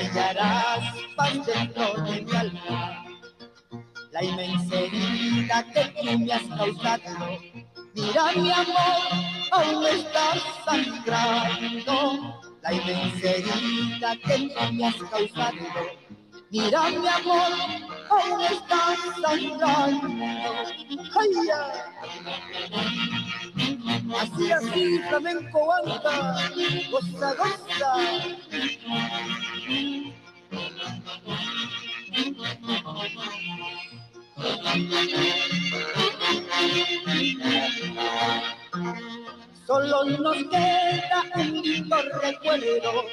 Hallarás paz dentro de mi alma. La inmensa herida que tú me has causado, mira mi amor, aún estás sangrando. La inmensa herida que tú me has causado, Mira mi amor, aún estás sangrando. Ay. Así, así, flamenco anda, goza, goza. Solo nos queda un lindo recuerdo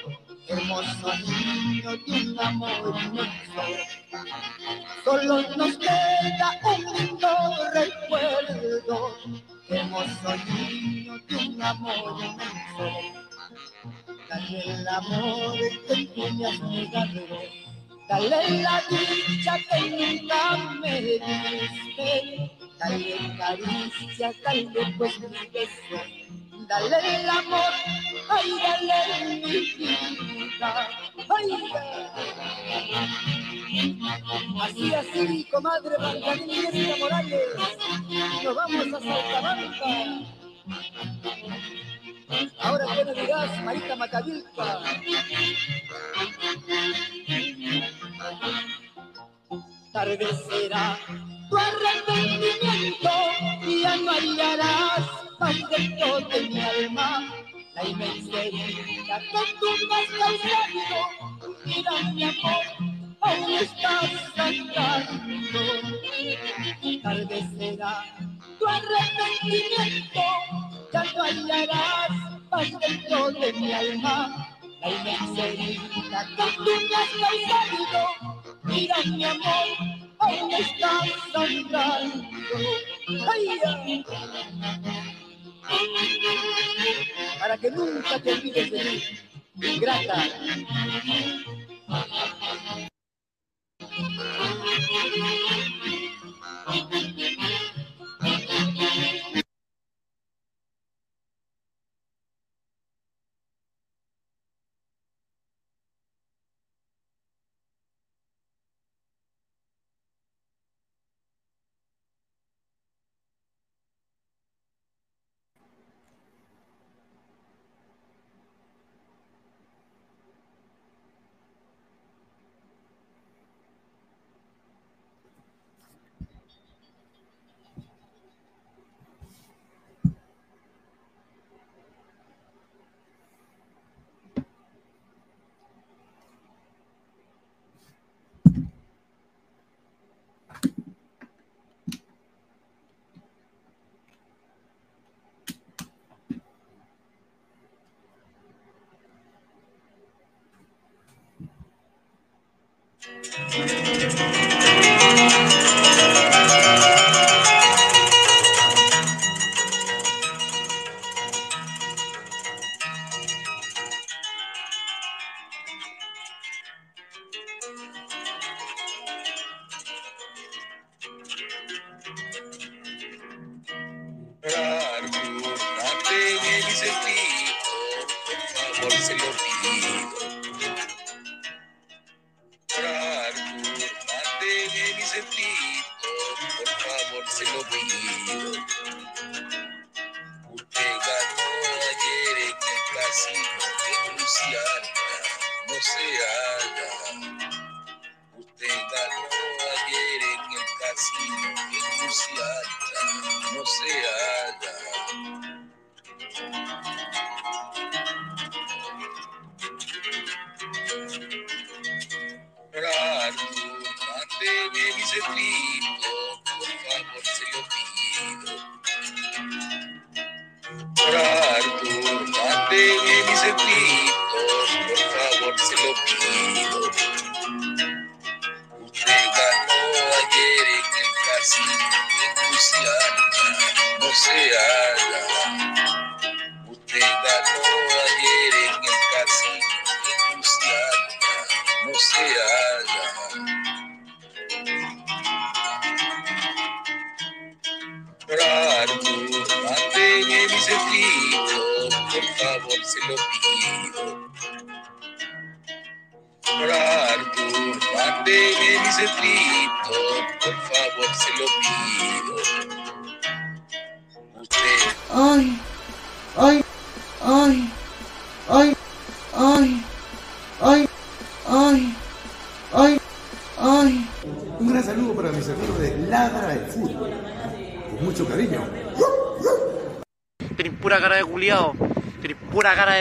hermoso niño de un amor inmenso. Solo nos queda un lindo recuerdo, hermoso niño de un amor inmenso. Dale el amor que has negado, dale la dicha que nunca me diste, dale caricia, dale pues mi beso dale el amor, ay, dale mi vida, ay, Así, así, comadre Margarita Morales, nos vamos a Saltabanca. Ahora qué me dirás, Marita Macavilca. Tarde será tu arrepentimiento y ya no mi alma la inmensa herida que me has causado. Mira mi amor, aún estás vez será tu arrepentimiento, ya no hallarás paz dentro de mi alma. La inmensa herida que tú has. Mira mi amor, aún estás sangrando. Ay, ay para que nunca te olvides de mí. Grata.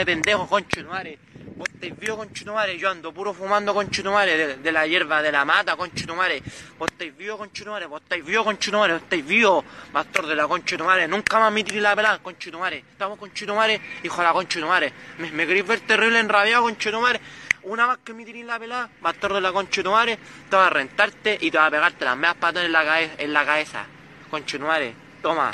Pendejo, conchetumare. Vos estáis vivo, conchetumare. Yo ando puro fumando, conchetumare, de, de la hierba de la mata, conchetumare. Vos estáis vivo, conchetumare. Vos estáis vivo, conchetumare. Vos estáis vivo, pastor de la conchetumare. Nunca más me tiré la pelada, conchetumare. Estamos, conchetumare, hijo de la conchetumare. Me, me queréis ver terrible enrabiado, conchetumare. Una vez que me tiré la pelada, pastor de la conchetumare, te va a rentarte y te va a pegarte las meas patas en la, en la cabeza. Conchetumare, toma.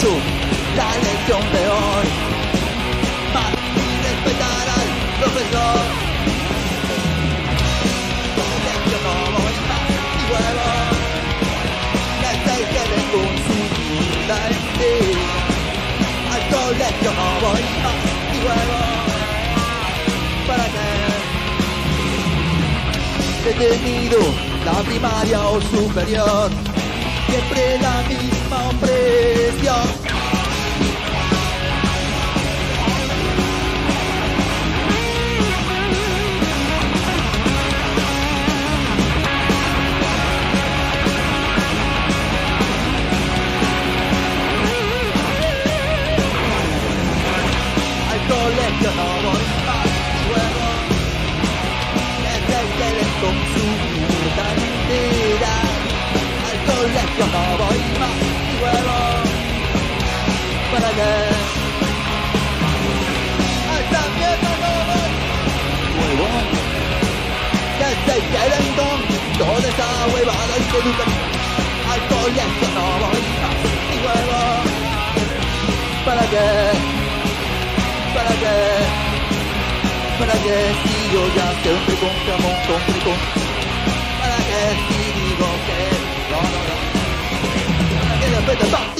tú, la lección de hoy. Más respetar al profesor. Elección como espacio y huevo. La estrategia de consumirla en ti. Al colegio como espacio y huevo. ¿Para qué? He tenido la primaria o superior siempre la misma opresión. よ登ります上をまだね朝見えたの上を絶対やれんどんどうでさ上は歩いてるかあとやっと登ります上をまだねまだね Para que si yo ya te un pregón, te amo, te un pregón Para que si 的大地。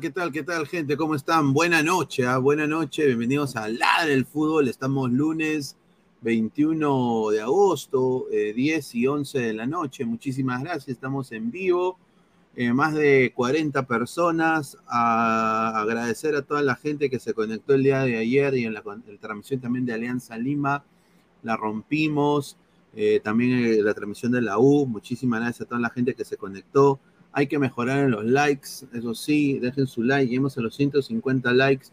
¿Qué tal? ¿Qué tal, gente? ¿Cómo están? Buena noche, ¿ah? buena noche. Bienvenidos a Ladre el Fútbol. Estamos lunes 21 de agosto, 10 eh, y 11 de la noche. Muchísimas gracias. Estamos en vivo. Eh, más de 40 personas. A agradecer a toda la gente que se conectó el día de ayer y en la, transmisión también de Alianza Lima. La rompimos. Eh, también la transmisión de la U. Muchísimas gracias a toda la gente que se conectó. Hay que mejorar en los likes, eso sí, dejen su like, lleguemos a los 150 likes.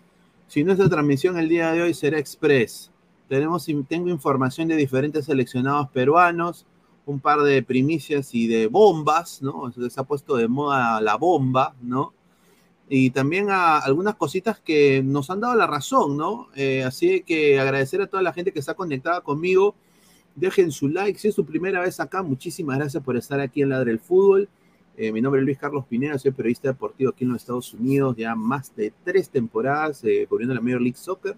Si nuestra transmisión el día de hoy será express, tenemos, tengo información de diferentes seleccionados peruanos, un par de primicias y de bombas, ¿no? Se ha puesto de moda la bomba, ¿no? Y también a algunas cositas que nos han dado la razón, ¿no? Eh, así que agradecer a toda la gente que está conectada conmigo. Dejen su like. Si es su primera vez acá, muchísimas gracias por estar aquí en Ladre el Fútbol. Eh, mi nombre es Luis Carlos Pineda, soy periodista deportivo aquí en los Estados Unidos, ya más de tres temporadas eh, cubriendo la Major League Soccer.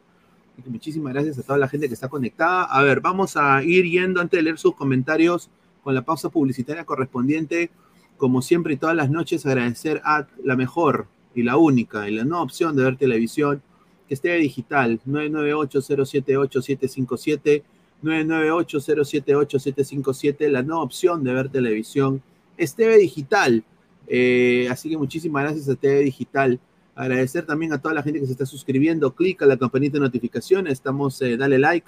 muchísimas gracias a toda la gente que está conectada. A ver, vamos a ir yendo antes de leer sus comentarios con la pausa publicitaria correspondiente. Como siempre y todas las noches, agradecer a la mejor y la única y la nueva opción de ver televisión, que esté digital, 998-078-757, 998-078-757, la nueva opción de ver televisión es TV Digital. Eh, así que muchísimas gracias a TV Digital. Agradecer también a toda la gente que se está suscribiendo. Clic a la campanita de notificaciones. Estamos, eh, dale like.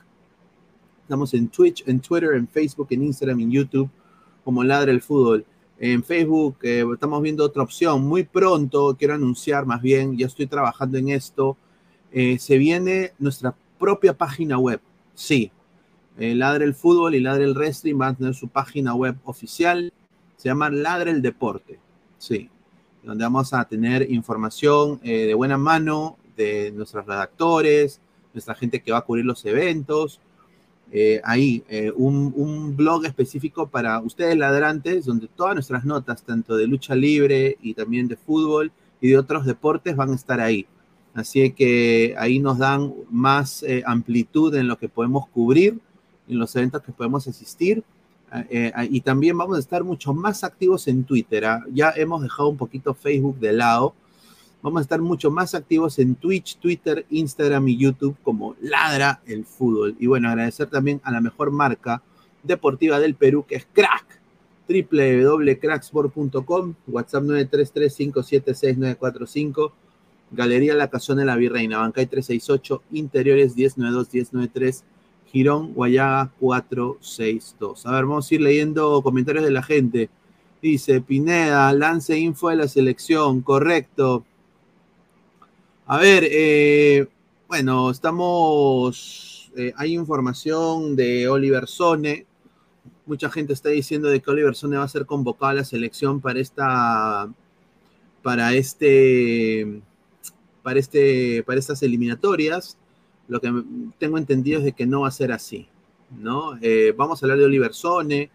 Estamos en Twitch, en Twitter, en Facebook, en Instagram, en YouTube, como Ladre el Fútbol. En Facebook eh, estamos viendo otra opción. Muy pronto, quiero anunciar más bien, ya estoy trabajando en esto. se viene nuestra propia página web. Sí, Ladre el Fútbol y Ladre el Wrestling van a tener su página web oficial se llama Ladre el Deporte, sí, donde vamos a tener información eh, de buena mano de nuestros redactores, nuestra gente que va a cubrir los eventos. Eh, ahí, eh, un, un, blog específico para ustedes ladrantes, donde todas nuestras notas, tanto de lucha libre y también de fútbol y de otros deportes, van a estar ahí. Así que ahí nos dan más amplitud en lo que podemos cubrir, en los eventos que podemos asistir eh, eh, y también vamos a estar mucho más activos en Twitter. ¿ah? Ya hemos dejado un poquito Facebook de lado. Vamos a estar mucho más activos en Twitch, Twitter, Instagram y YouTube como Ladra el Fútbol. Y bueno, agradecer también a la mejor marca deportiva del Perú, que es Crack, www.cracksport.com, WhatsApp 933-576-945, Galería La Casona de la Virreina, Bancay 368, Interiores 1092-1093, Girón, Guayaga 462. A ver, vamos a ir leyendo comentarios de la gente. Dice Pineda, lance info de la selección, correcto. A ver, eh, bueno, estamos, eh, hay información de Oliver Sone. Mucha gente está diciendo que Oliver Sone va a ser convocado a la selección para esta, para este, para este, para estas eliminatorias. Lo que tengo entendido es de que no va a ser así, ¿no? Eh, vamos a hablar de Oliver Sone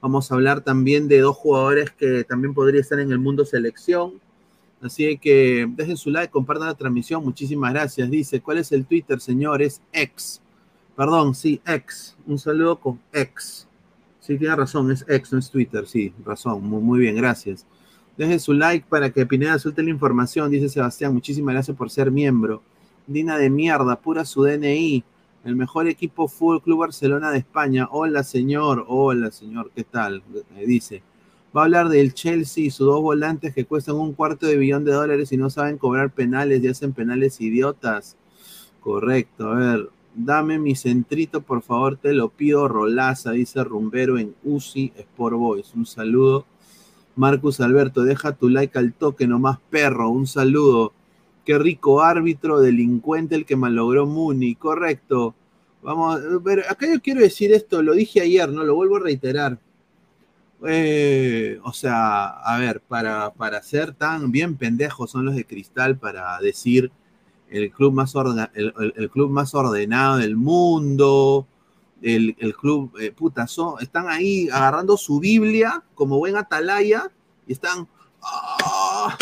Vamos a hablar también de dos jugadores que también podrían estar en el mundo selección. Así que dejen su like, compartan la transmisión. Muchísimas gracias. Dice, ¿cuál es el Twitter, señores? Ex. Perdón, sí, ex. Un saludo con ex. Sí, tiene razón, es ex, no es Twitter. Sí, razón. Muy, muy bien, gracias. Dejen su like para que Pineda suelte la información, dice Sebastián. Muchísimas gracias por ser miembro. Dina de mierda, pura su DNI el mejor equipo Fútbol Club Barcelona de España. Hola, señor. Hola, señor. ¿Qué tal? Dice. Va a hablar del Chelsea y sus dos volantes que cuestan un cuarto de billón de dólares y no saben cobrar penales y hacen penales idiotas. Correcto. A ver, dame mi centrito, por favor, te lo pido. Rolaza, dice Rumbero en UCI Sport Boys. Un saludo. Marcus Alberto, deja tu like al toque, nomás perro. Un saludo. Qué rico árbitro, delincuente el que malogró Muni, correcto. Vamos, pero acá yo quiero decir esto, lo dije ayer, no lo vuelvo a reiterar. Eh, o sea, a ver, para, para ser tan bien pendejos son los de Cristal para decir el club más, el, club más ordenado del mundo, el, club, eh, están ahí agarrando su Biblia como buen atalaya y están, ¡ah!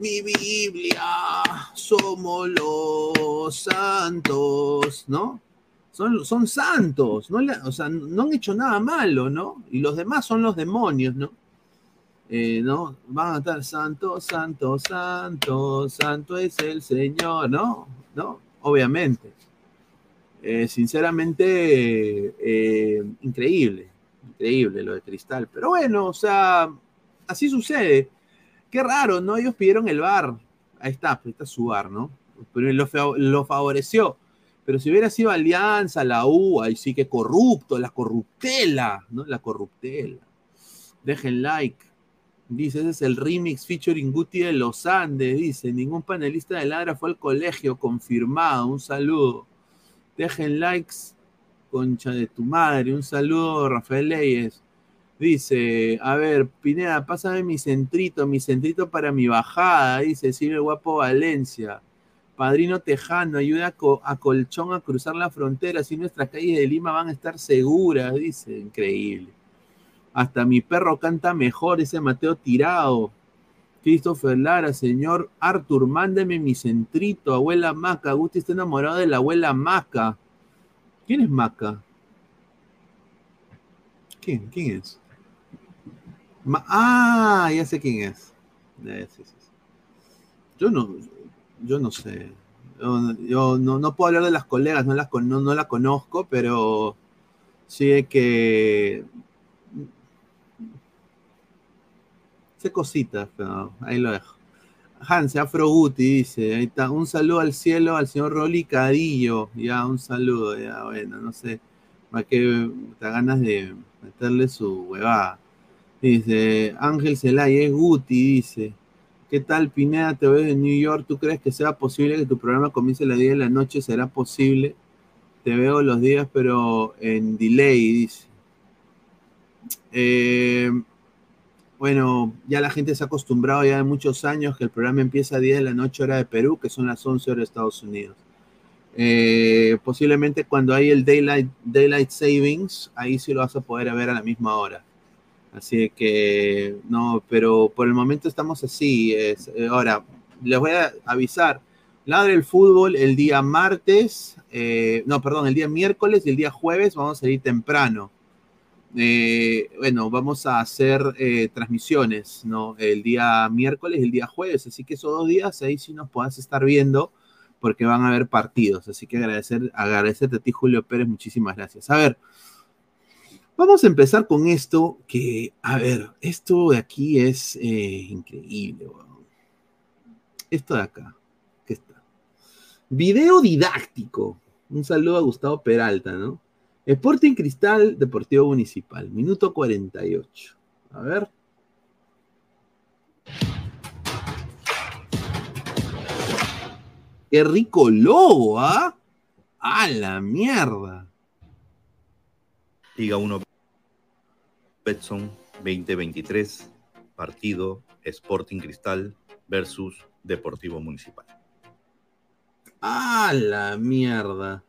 Mi Biblia, somos los santos, ¿no? Son, son santos, ¿no? O sea, no han hecho nada malo, ¿no? Y los demás son los demonios, ¿no? Eh, ¿no? Van a estar santo, santo, santo, santo es el Señor, ¿no? ¿No? Obviamente. Eh, sinceramente, eh, increíble, increíble lo de Cristal. Pero bueno, o sea, así sucede. Qué raro, ¿no? Ellos pidieron el bar. Ahí está, ahí está su bar, ¿no? Pero lo, favoreció. Pero si hubiera sido Alianza, la U, ahí sí que corrupto, la corruptela, ¿no? La corruptela. Dejen like. Dice, ese es el remix featuring Guti de los Andes. Dice, ningún panelista de Ladra fue al colegio, confirmado. Un saludo. Dejen likes, concha de tu madre. Un saludo, Rafael Leyes. Dice, a ver, Pineda, pásame mi centrito, mi centrito para mi bajada, dice Silvio Guapo Valencia. Padrino Tejano, ayuda a, Colchón a cruzar la frontera, así nuestras calles de Lima van a estar seguras, dice, increíble. Hasta mi perro canta mejor, ese Mateo Tirado. Christopher Lara, señor Arthur, mándeme mi centrito, abuela Maca. Gusti está enamorado de la abuela Maca. ¿Quién es Maca? ¿Quién? ¿Quién es? Ah, ya sé quién es. Yo no, yo no sé. Yo, no, puedo hablar de las colegas, no, las, no, la conozco, pero sí que. Sé cositas, pero ahí lo dejo. Hans Afro Guti dice, ahí está, un saludo al cielo al señor Rolly Cadillo, ya, un saludo, ya, bueno, no sé, para que te ganas de meterle su huevada. Dice Ángel Zelay, es Guti, dice. ¿Qué tal, Pineda? Te ves en New York. ¿Tú crees que sea posible que tu programa comience a las 10 de la noche? ¿Será posible? Te veo los días, pero en delay, dice. Eh, bueno, ya la gente se ha acostumbrado ya de muchos años que el programa empieza a 10 de la noche hora de Perú, que son las 11 horas de Estados Unidos. Eh, posiblemente cuando hay el daylight, daylight savings, ahí sí lo vas a poder ver a la misma hora. Así que, no, pero por el momento estamos así. Es, eh, ahora, les voy a avisar. Ladre el fútbol el día martes, eh, no, perdón, el día miércoles y el día jueves vamos a ir temprano. Eh, bueno, vamos a hacer transmisiones, ¿no? El día miércoles y el día jueves, así que esos dos días ahí sí nos puedas estar viendo porque van a haber partidos. Así que agradecer, agradecerte a ti, Julio Pérez, muchísimas gracias. A ver, Vamos a empezar con esto que, a ver, esto de aquí es eh, increíble. Esto de acá, ¿qué está? Video didáctico. Un saludo a Gustavo Peralta, ¿no? Sporting Cristal Deportivo Municipal, minuto 48. A ver. Qué rico logo, ¿ah? ¡A la mierda! Liga 1 Betson 2023, partido Sporting Cristal versus Deportivo Municipal. ¡A la mierda!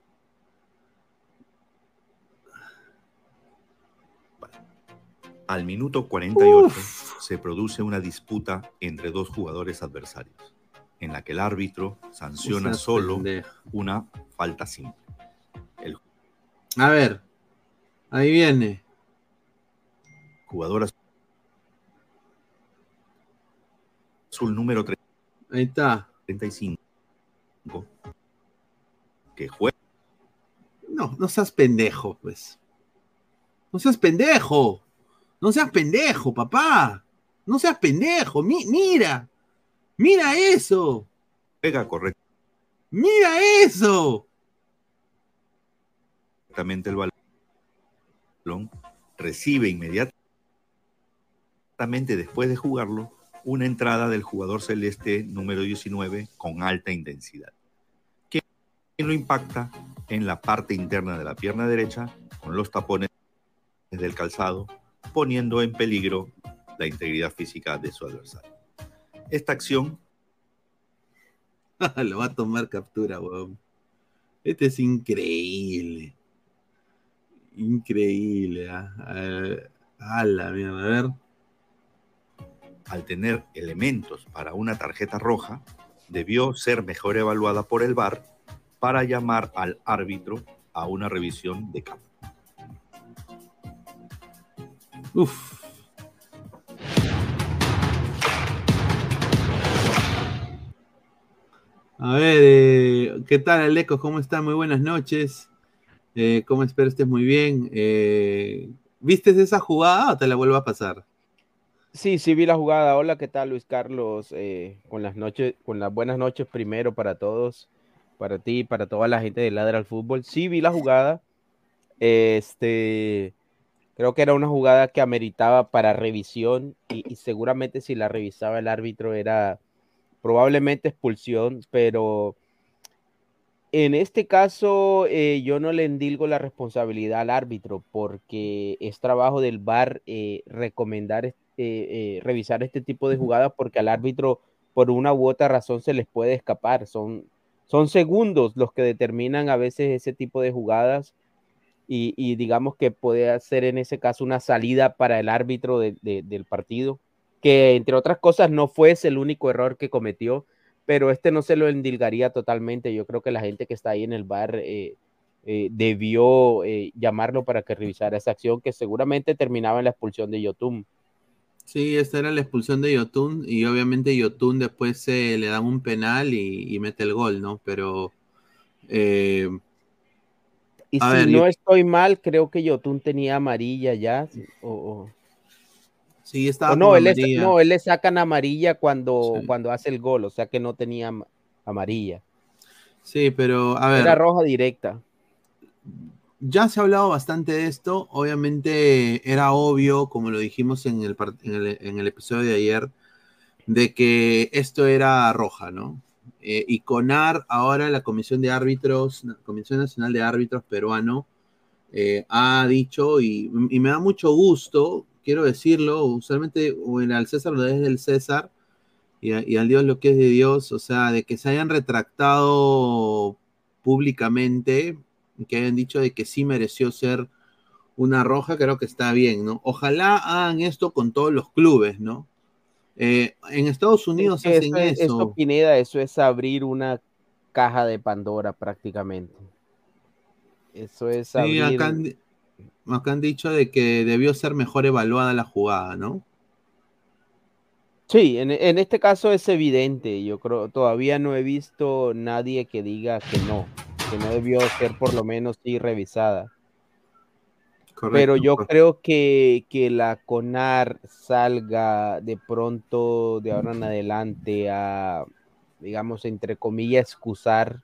Al minuto 48 Uf. se produce una disputa entre dos jugadores adversarios, en la que el árbitro sanciona solo una falta simple. El A ver, ahí viene. Jugador azul número Ahí está. 35 que juega No, no seas pendejo, pues. No seas pendejo. No seas pendejo, papá. No seas pendejo. Mi- mira. Mira eso. juega Mira eso. correctamente el balón, recibe inmediatamente después de jugarlo una entrada del jugador celeste número 19 con alta intensidad, que lo impacta en la parte interna de la pierna derecha con los tapones del calzado, poniendo en peligro la integridad física de su adversario. Esta acción Lo va a tomar captura, weón. Este es increíble. Increíble. ah. A ver, A la mierda. A ver. Al tener elementos para una tarjeta roja, debió ser mejor evaluada por el VAR para llamar al árbitro a una revisión de campo. Uf. A ver, eh, ¿qué tal, Aleco? ¿Cómo está? Muy buenas noches. Eh, ¿Cómo espero estés muy bien? Eh, ¿Viste esa jugada o te la vuelvo a pasar? Sí, sí vi la jugada. Hola, ¿qué tal, Luis Carlos? Eh, con las noches, con las buenas noches primero para todos, para ti, para toda la gente de Ladra al Fútbol. Sí vi la jugada. Este, creo que era una jugada que ameritaba para revisión y, seguramente si la revisaba el árbitro era probablemente expulsión, pero en este caso eh, yo no le endilgo la responsabilidad al árbitro porque es trabajo del VAR eh, recomendar, eh, eh, revisar este tipo de jugadas porque al árbitro por una u otra razón se les puede escapar. Son, son segundos los que determinan a veces ese tipo de jugadas y, digamos que puede ser en ese caso una salida para el árbitro de- de- del partido, que entre otras cosas no fuese el único error que cometió, pero este no se lo endilgaría totalmente. Yo creo que la gente que está ahí en el bar eh, debió llamarlo para que revisara esa acción que seguramente terminaba en la expulsión de Yotun. Sí, esta era la expulsión de Yotun y obviamente Yotun después eh, le dan un penal y, y mete el gol, ¿no? Pero eh, Y si ver, no estoy mal, creo que Yotun tenía amarilla ya. O, o- sí, estaba o no, él no, él le sacan amarilla cuando, Sí. cuando hace el gol, o sea que no tenía am- amarilla. Sí, pero a ver. Era roja directa. Ya se ha hablado bastante de esto. Obviamente era obvio, como lo dijimos en el, episodio de ayer, de que esto era roja, ¿no? Eh, y CONAR, ahora la Comisión de Árbitros, la Comisión Nacional de Árbitros Peruano, eh, ha dicho, y, me da mucho gusto, quiero decirlo, usualmente o el al César lo es del César, y al Dios lo que es de Dios, o sea, de que se hayan retractado públicamente, que hayan dicho de que sí mereció ser una roja, creo que está bien, ¿no? Ojalá hagan esto con todos los clubes, ¿no? Eh, en Estados Unidos Es hacen eso, es- eso. Pineda, eso es abrir una caja de Pandora prácticamente. Eso es Sí, abrir. acá han, acá han dicho de que debió ser mejor evaluada la jugada, ¿no? Sí, en, en este caso es evidente. Yo creo, todavía no he visto nadie que diga que no, que no debió ser por lo menos sí revisada. Pero yo creo que, que la CONAR salga de pronto de ahora en adelante a, digamos, entre comillas, excusar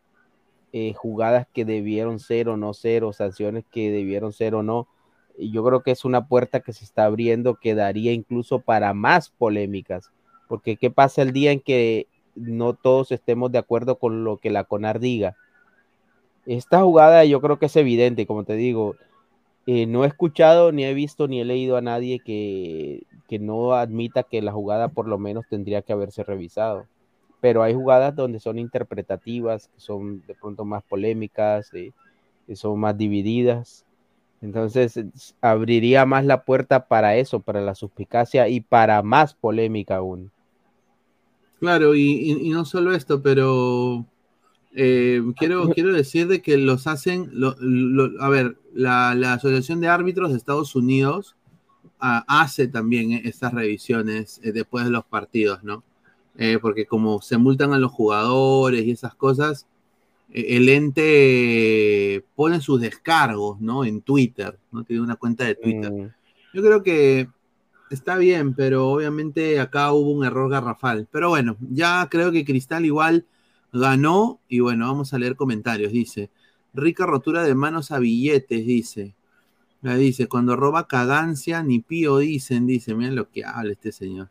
eh, jugadas que debieron ser o no ser, o sanciones que debieron ser o no. Yo creo que es una puerta que se está abriendo que daría incluso para más polémicas, porque ¿qué pasa el día en que no todos estemos de acuerdo con lo que la CONAR diga? Esta jugada yo creo que es evidente, como te digo, eh, no he escuchado, ni he visto, ni he leído a nadie que, que no admita que la jugada por lo menos tendría que haberse revisado pero hay jugadas donde son interpretativas, que son de pronto más polémicas, que son más divididas. Entonces abriría más la puerta para eso, para la suspicacia y para más polémica aún. Claro, y, no solo esto, pero eh, quiero, quiero decir de que los hacen, a ver, la, Asociación de Árbitros de Estados Unidos ah, hace también estas revisiones eh, después de los partidos, ¿no? Eh, porque como se multan a los jugadores y esas cosas, eh, el ente pone sus descargos, ¿no? En Twitter, ¿no? Tiene una cuenta de Twitter. Mm. Yo creo que está bien, pero obviamente acá hubo un error garrafal. Pero bueno, ya creo que Cristal igual ganó y bueno, vamos a leer comentarios. Dice, rica rotura de manos a billetes, dice. dice, cuando roba cagancia, ni pío dicen, dice, miren lo que habla este señor.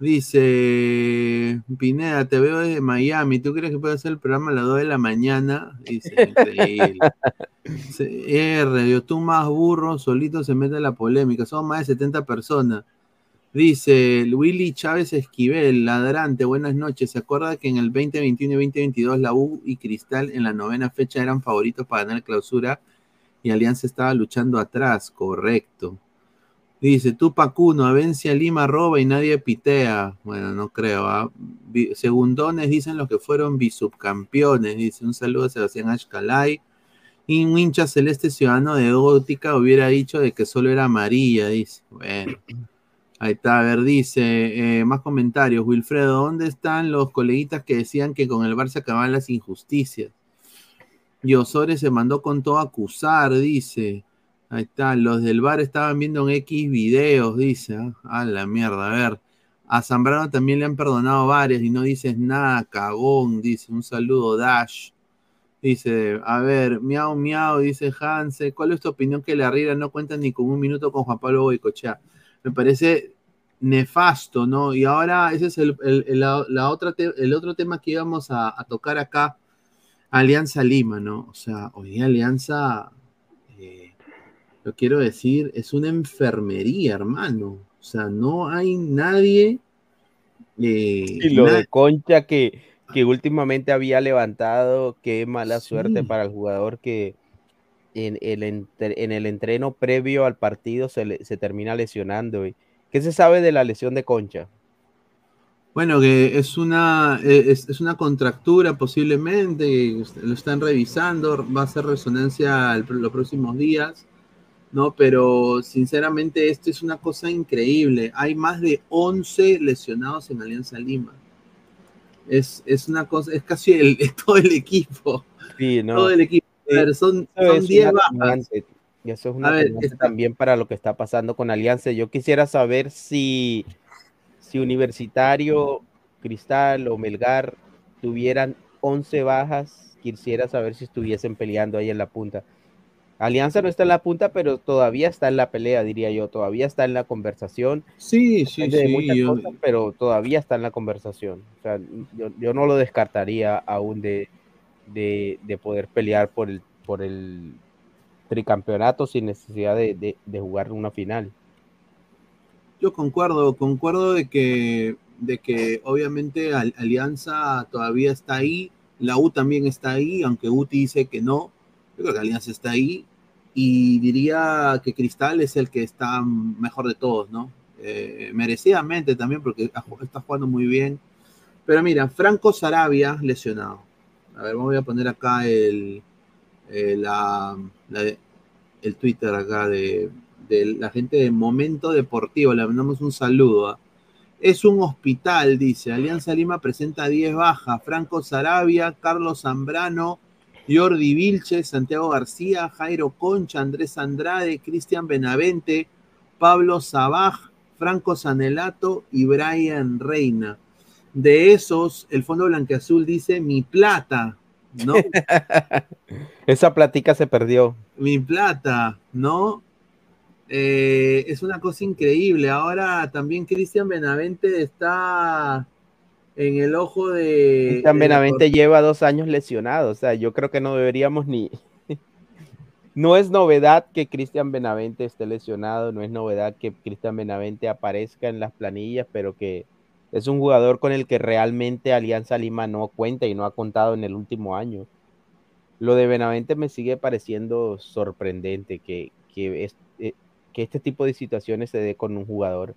Dice Pineda, te veo desde Miami. ¿Tú crees que puede hacer el programa a las 2 de la mañana? Dice, increíble. R, tú más burro, solito se mete en la polémica. Son más de 70 personas. Dice Willy Chávez Esquivel, ladrante, buenas noches. ¿Se acuerda que en el 2021 y 2022 la U y Cristal en la novena fecha eran favoritos para ganar clausura y Alianza estaba luchando atrás? Correcto. Dice, tú Pacuno, Avencia Lima roba y nadie pitea. Bueno, no creo. ¿ah? Segundones dicen los que fueron bisubcampeones. Dice, un saludo a Sebastián Ashkalay. Y un hincha celeste ciudadano de Gótica hubiera dicho de que solo era amarilla, dice. Bueno, ahí está, a ver, dice, eh, más comentarios. Wilfredo, ¿dónde están los coleguitas que decían que con el Barça acaban las injusticias? Y Osores se mandó con todo a acusar, dice. Ahí está, los del bar estaban viendo en X videos, dice. ¿ah? A la mierda, a ver. A Zambrano también le han perdonado varias y no dices nada, cagón, dice. Un saludo, Dash. Dice, a ver, miau, miau, dice Hanse. ¿Cuál es tu opinión que la Riera no cuenta ni con un minuto con Juan Pablo Boicochea? Me parece nefasto, ¿no? Y ahora ese es el, la, otra el otro tema que íbamos a, a, tocar acá, Alianza Lima, ¿no? O sea, hoy Alianza lo quiero decir, es una enfermería, hermano. O sea, no hay nadie. Eh, y lo de Concha que, que últimamente había levantado, qué mala suerte para el jugador que en el, en el entreno previo al partido se, se termina lesionando. ¿Qué se sabe de la lesión de Concha? Bueno, que es una, e, es, una contractura posiblemente, lo están revisando, va a hacer resonancia los próximos días. ¿no? Pero sinceramente esto es una cosa increíble. Hay más de 11 lesionados en Alianza Lima. Es, una cosa, es casi el, todo el equipo. Sí, no. Todo el equipo. Son, 10 bajas. Y eso es una ver, también para lo que está pasando con Alianza. Yo quisiera saber si, si Universitario, Cristal o Melgar tuvieran 11 bajas, quisiera saber si estuviesen peleando ahí en la punta. Alianza no está en la punta, pero todavía está en la pelea, diría yo. Todavía está en la conversación. Sí, sí, sí. pero todavía está en la conversación. O sea, yo, no lo descartaría aún de, de, poder pelear por el, por el tricampeonato sin necesidad de, de, jugar una final. Yo concuerdo, concuerdo de que, de que obviamente Alianza todavía está ahí, la U también está ahí, aunque UTI dice que no. Yo creo que Alianza está ahí y diría que Cristal es el que está mejor de todos, ¿no? Eh, merecidamente también porque está jugando muy bien. Pero mira, Franco Sarabia lesionado. A ver, voy a poner acá el, el, eh, el Twitter acá de, la gente de Momento Deportivo. Le mandamos un saludo. ¿ah? Es un hospital, dice. Alianza Lima presenta 10 bajas. Franco Sarabia, Carlos Zambrano, Jordi Vilche, Santiago García, Jairo Concha, Andrés Andrade, Cristian Benavente, Pablo Sabaj, Franco Sanelato y Brian Reina. De esos, el Fondo Blanqueazul dice mi plata, ¿no? Esa platica se perdió. mi plata, ¿no? Eh, es una cosa increíble. Ahora también Cristian Benavente está en el ojo de. Cristian la Benavente lleva dos años lesionado. O sea, yo creo que no deberíamos ni. No es novedad que Cristian Benavente esté lesionado, no es novedad que Cristian Benavente aparezca en las planillas, pero que es un jugador con el que realmente Alianza Lima no cuenta y no ha contado en el último año. Lo de Benavente me sigue pareciendo sorprendente que, eh, que este tipo de situaciones se dé con un jugador.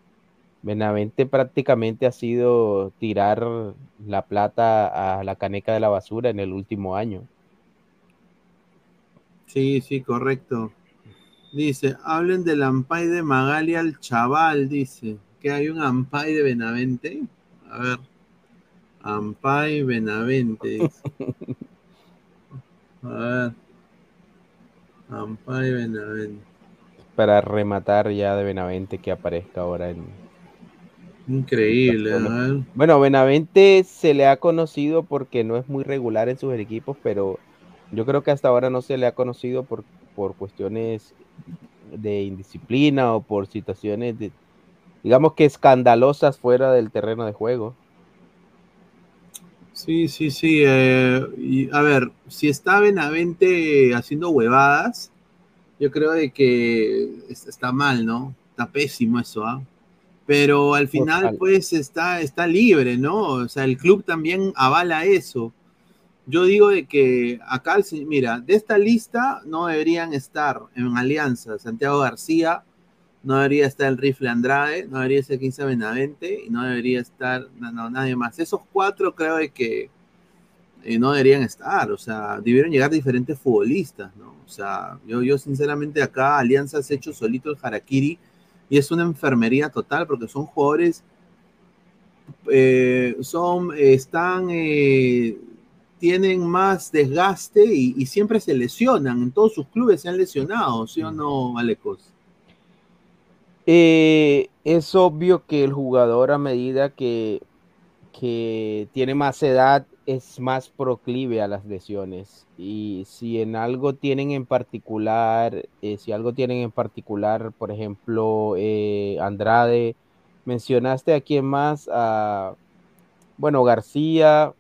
Benavente prácticamente ha sido tirar la plata a la caneca de la basura en el último año. Sí, sí, correcto. Dice, hablen del Ampay de Magali al chaval, dice. ¿Que hay un Ampay de Benavente? A ver. Ampay Benavente. A ver. Ampay Benavente. Para rematar ya de Benavente que aparezca ahora en... Increíble, a ver. Bueno, Benavente se le ha conocido porque no es muy regular en sus equipos, pero yo creo que hasta ahora no se le ha conocido por, por cuestiones de indisciplina o por situaciones, de, digamos que escandalosas fuera del terreno de juego. Sí, sí, sí. eh, y, a ver, si está Benavente haciendo huevadas, yo creo de que es- está mal, ¿no? Está pésimo eso, ¿ah? Pero al final, Total. pues, está, está libre, ¿no? O sea, el club también avala eso. Yo digo de que acá, mira, de esta lista no deberían estar en Alianza Santiago García, no debería estar el Rifle Andrade, no debería estar 15 Benavente y no debería estar no, no, nadie más. Esos cuatro creo que eh, no deberían estar, o sea, debieron llegar diferentes futbolistas, ¿no? O sea, yo, yo sinceramente acá Alianza se ha hecho solito el Harakiri y es una enfermería total porque son jugadores, eh, son, eh, están, tienen más desgaste y, y siempre se lesionan, en todos sus clubes se han lesionado, ¿sí o no, Alecos? Eh, es obvio que el jugador a medida que, que tiene más edad es más proclive a las lesiones. Y si en algo tienen en particular, eh, si algo tienen en particular, por ejemplo, eh, Andrade, mencionaste a quién más, a, bueno, García,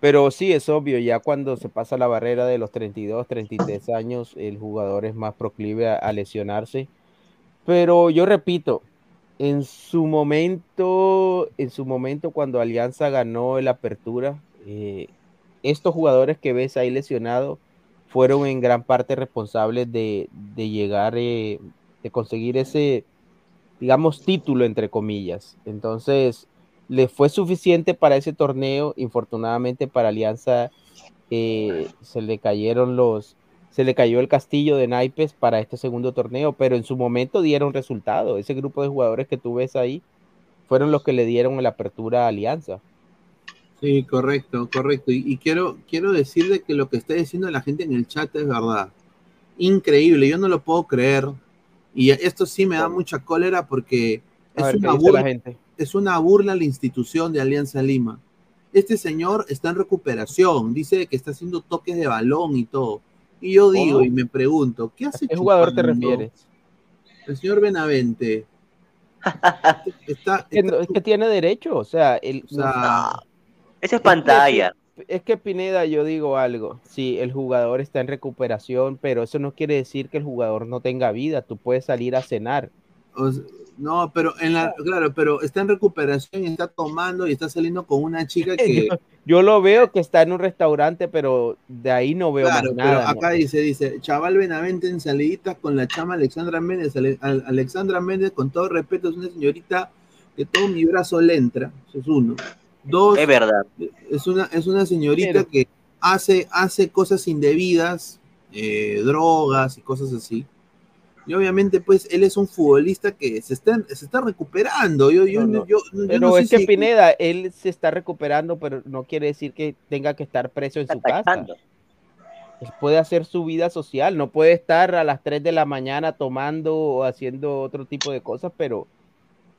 pero sí es obvio, ya cuando se pasa la barrera de los 32, 33 años, el jugador es más proclive a- a lesionarse. Pero yo repito, en su momento, en su momento cuando Alianza ganó el Apertura, eh, estos jugadores que ves ahí lesionados fueron en gran parte responsables de, llegar, eh, de conseguir ese, digamos, título entre comillas. Entonces, le fue suficiente para ese torneo. Infortunadamente para Alianza eh, se le cayeron los, se le cayó el castillo de naipes para este segundo torneo, pero en su momento dieron resultado. Ese grupo de jugadores que tú ves ahí fueron los que le dieron la apertura a Alianza. Sí, correcto, correcto. Y, y quiero, quiero decirle que lo que está diciendo la gente en el chat es verdad. Increíble, yo no lo puedo creer. Y esto sí me da mucha cólera porque es ver, ¿qué una, la burla, gente? es una burla a la institución de Alianza Lima. Este señor está en recuperación, dice que está haciendo toques de balón y todo. Y yo digo y me pregunto, ¿qué hace ¿A qué jugador te refieres? El señor Benavente. Está, Que es que tiene derecho, o sea, el, o sea, Esa es pantalla. es que Pineda, yo digo algo, sí, el jugador está en recuperación, pero eso no quiere decir que el jugador no tenga vida, tú puedes salir a cenar. O sea, no, pero en la, claro, pero está en recuperación y está tomando y está saliendo con una chica que, Yo, yo lo veo que está en un restaurante, pero de ahí no veo claro, más pero nada. acá ¿no? dice, dice, chaval Benavente en saliditas con la chama Alexandra Méndez. Ale- Al- Alexandra Méndez, con todo respeto, es una señorita que todo mi brazo le entra, eso es uno. Dos, Es verdad. es una, es una señorita Pero- que hace, hace cosas indebidas, eh, drogas y cosas así. Y obviamente, pues, él es un futbolista que se está, se está recuperando. Yo, yo, No, no. yo- yo Pero no sé es que si- Pineda, él se está recuperando, pero no quiere decir que tenga que estar preso en su casa. Él puede hacer su vida social, no puede estar a las 3 de la mañana tomando o haciendo otro tipo de cosas, pero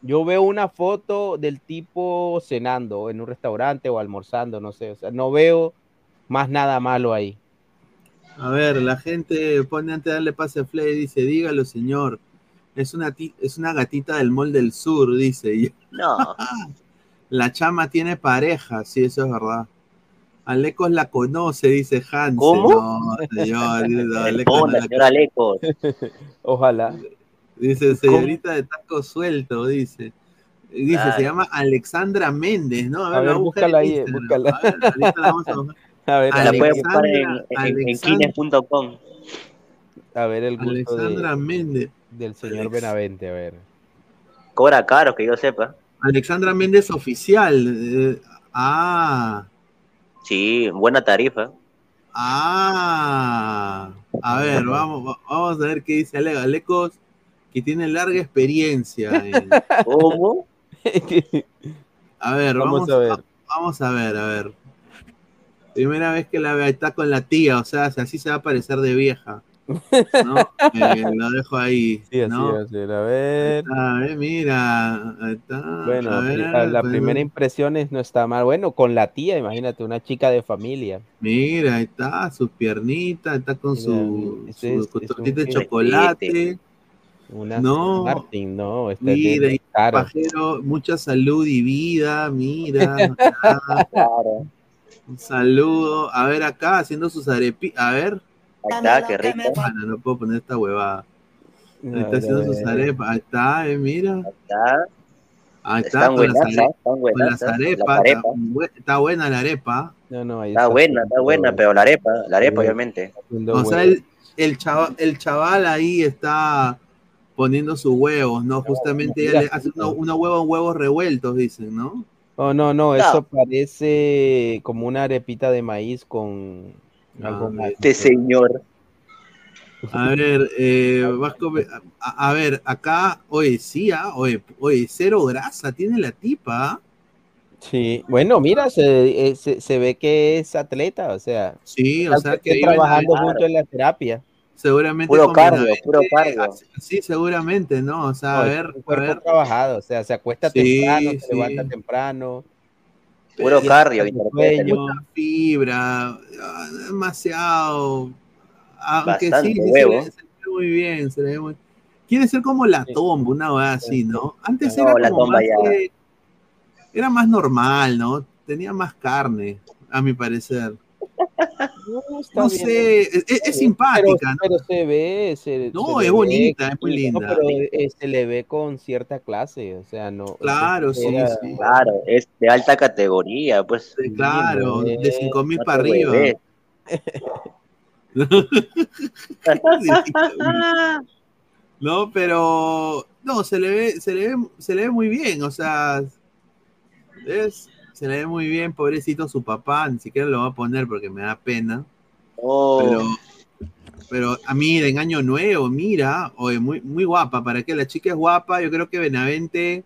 yo veo una foto del tipo cenando en un restaurante o almorzando, no sé, o sea, no veo más nada malo ahí. A ver, la gente pone antes de darle pase a Flay, dice, dígalo, señor. Es una, ti- es una gatita del Mall del Sur, dice. Y- No, La chama tiene pareja, sí, eso es verdad. Alecos la conoce, dice Hans. ¿Cómo? No, señor, no, Alecos no responda, la señor Aleco. Ojalá. Dice, señorita de taco suelto, dice. Dice, Claro. se llama Alexandra Méndez, ¿no? A ver, búscala ahí, búscala. A ver, ahorita la vamos a buscar. A ver, La a ver, puede buscar en, Alexandra- en, kines.com. a ver el gusto Alexandra de- Méndez. del señor Benavente, a ver. Cobra caro, que yo sepa. Alexandra Méndez oficial. eh, ah, Sí, buena tarifa. ah. A ver, vamos, va- vamos a ver qué dice Ale- Alecos, que tiene larga experiencia. en- ¿Cómo? A ver, Vamos vamos, a ver. a- vamos a ver, a ver. Primera vez que la ve, está con la tía, o sea, así se va a parecer de vieja. ¿no? Eh, lo dejo ahí. Sí, así ¿no? a ver. A ver, mira. ahí está. Bueno, a ver, la, la pues, primera impresión es no está mal. Bueno, con la tía, imagínate, una chica de familia. Mira, ahí está, sus piernitas, está con su, Mira, su es- es un tortita de chocolate. Una No. Martin, no, esta es de- Mira, caro. pajero, mucha salud y vida, mira. Claro. Un saludo. A ver acá, haciendo sus arepitas. A ver. Ahí está, qué rico. No, puedo poner esta huevada. Ahí está haciendo sus arepas. Ahí está, eh, mira. Está, Ahí está, están con las, están buenas. arepas. Está, bue- está buena la arepa. No, no, ahí Está buena, está buena, pero la arepa, la arepa, Sí. obviamente. O sea, el, el, chaval, el chaval ahí está poniendo sus huevos, ¿no? Justamente mira, ella le hace unos unos huevos, huevos revueltos, dicen, ¿no? Oh, no, no, No. eso parece como una arepita de maíz con algo Ah, más. Este señor. A ver, eh, Vasco, a, a ver, acá, oye, sí, ah, oye, oye, cero grasa tiene la tipa. ¿ah? Sí, bueno, mira, se, eh, se, se ve que es atleta, o sea, Sí, o sea, que que trabajando junto en la terapia. Seguramente Puro Benavente, puro cardio. así- Sí, seguramente, ¿no? O sea, a No, ver, un a cuerpo ver. trabajado, o sea, se acuesta Sí, temprano, se levanta temprano. Puro tiene cardio, sueño. fibra, ah, demasiado. Aunque Bastante sí, se, huevo. ve, muy bien, se le ve muy Quiere ser como la tomba, una cosa así, ¿no? Antes No, era la como tomba más, ya. eh, era más normal, ¿no? Tenía más carne, a mi parecer. No, sé, es, es- es Pero- simpática, ¿no? Pero se ve. Se, No, se es le ve bonita, es muy no, linda. pero eh, se le ve con cierta clase, o sea, no. Claro, sí, era- sí. Claro, es de alta categoría, pues. Sí, Claro, Sí, de 5 mil para arriba. No, pero no, se le ve, se le ve, se le ve muy bien, o sea, es, se le ve muy bien, pobrecito su papá, ni siquiera lo va a poner porque me da pena, Oh, pero, pero a mí en año nuevo, mira, oye, muy, muy guapa, para que la chica es guapa, yo creo que Benavente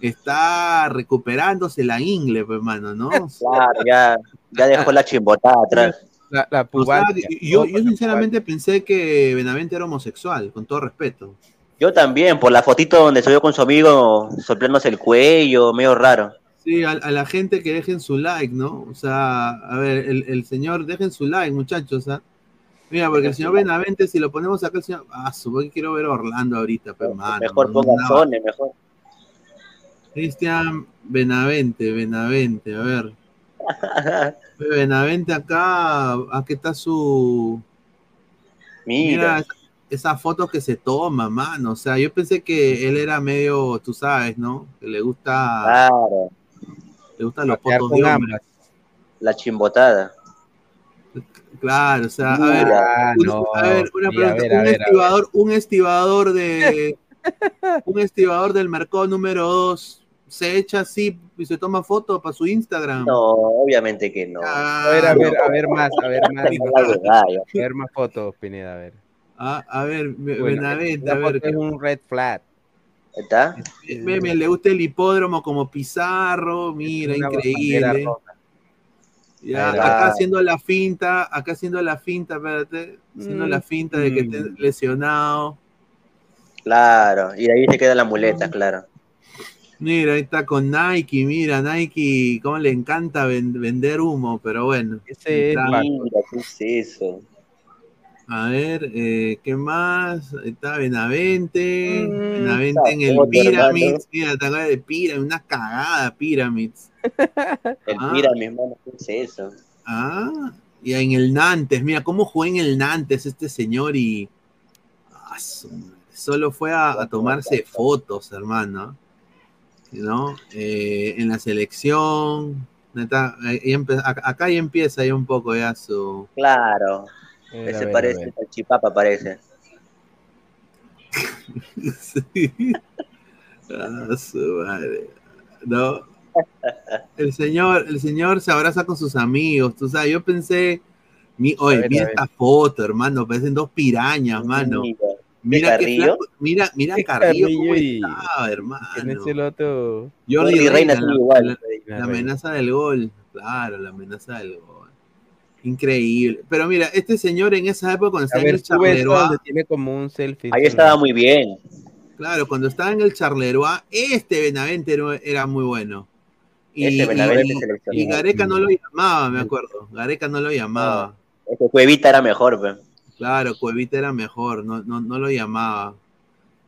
está recuperándose la ingle, pues, hermano, ¿no? claro, ya, ya dejó la chimbotada atrás. La, la O sea, pubalgia, yo, yo sinceramente pensé que Benavente era homosexual, con todo respeto. Yo también, por la fotito donde subió con su amigo soplándose el cuello, medio raro. Sí, a, a la gente que dejen su like, ¿no? O sea, a ver, el, el señor, dejen su like, muchachos, ¿ah? Mira, porque el señor Benavente, si lo ponemos acá, el señor. Ah, supongo que quiero ver a Orlando ahorita, pero mano. Mejor ponga no, Sone, mejor. Cristian Benavente, Benavente, a ver. Benavente acá, aquí está su. Mira, Mira, esa- esa foto que se toma, mano. O sea, yo pensé que él era medio, tú sabes, ¿no? Que le gusta, claro, le gustan los con de hombre. ambas. la chimbotada. Claro, o sea, a ver, Ah, un- no, a ver, una a un ver, a ver. estibador, un estibador de un estibador del mercado número 2 se echa así y se toma foto para su Instagram. No, obviamente que no. Ah, A ver, a ver, a ver más, a ver más, a ver más fotos, Pineda, a ver. ah, a ver, Bueno, Benavente, a ver, es un red flag. ¿Está? meme, le gusta el hipódromo como Pizarro, mira, increíble. Ya, acá haciendo la finta, acá haciendo la finta, espérate, haciendo la finta de que esté Mm. lesionado. Claro, y ahí se queda la muleta, claro. Mira, ahí está con Nike, mira, Nike, cómo le encanta ven- vender humo, pero bueno. Ese es. Mira, ¿qué es eso? A ver, eh, ¿qué más? Ahí Está Benavente, Mm, Benavente en el Pyramids, mira, te de Pyramids, una cagada Pyramids. El Ah. mira, mi hermano, ¿qué es eso? Ah, y en el Nantes, mira cómo juega en el Nantes este señor y ah, solo fue a, a tomarse fotos, hermano. ¿No? Eh, en la selección. neta, acá ya empieza ya un poco ya su. Claro, Mira, ese a ver, a parece, ver. el chipapa parece. Sí. Ah, su madre. No. El señor, el señor se abraza con sus amigos. Tú sabes, yo pensé, mi, oye, ver, mira esta foto, hermano. Parecen dos pirañas, mano. Mira, Carrillo? flaco, mira, mira ¿Qué Carrillo, cómo Carrillo y- estaba, hermano. ¿Quién es el otro? Jordi Reina, Reina la, igual. la- la amenaza del gol. Claro, la amenaza del gol. Increíble. Pero mira, este señor en esa época cuando estaba en el Charleroi, donde tiene como un selfie. Ahí estaba muy bien. claro, cuando estaba en el Charleroi, este Benavente era, muy bueno. Y, Ese Benavente y- y Gareca no lo llamaba, me acuerdo. Gareca no lo llamaba. Ese Cuevita era mejor, pe. Claro, Cuevita era mejor, no, no, no lo llamaba.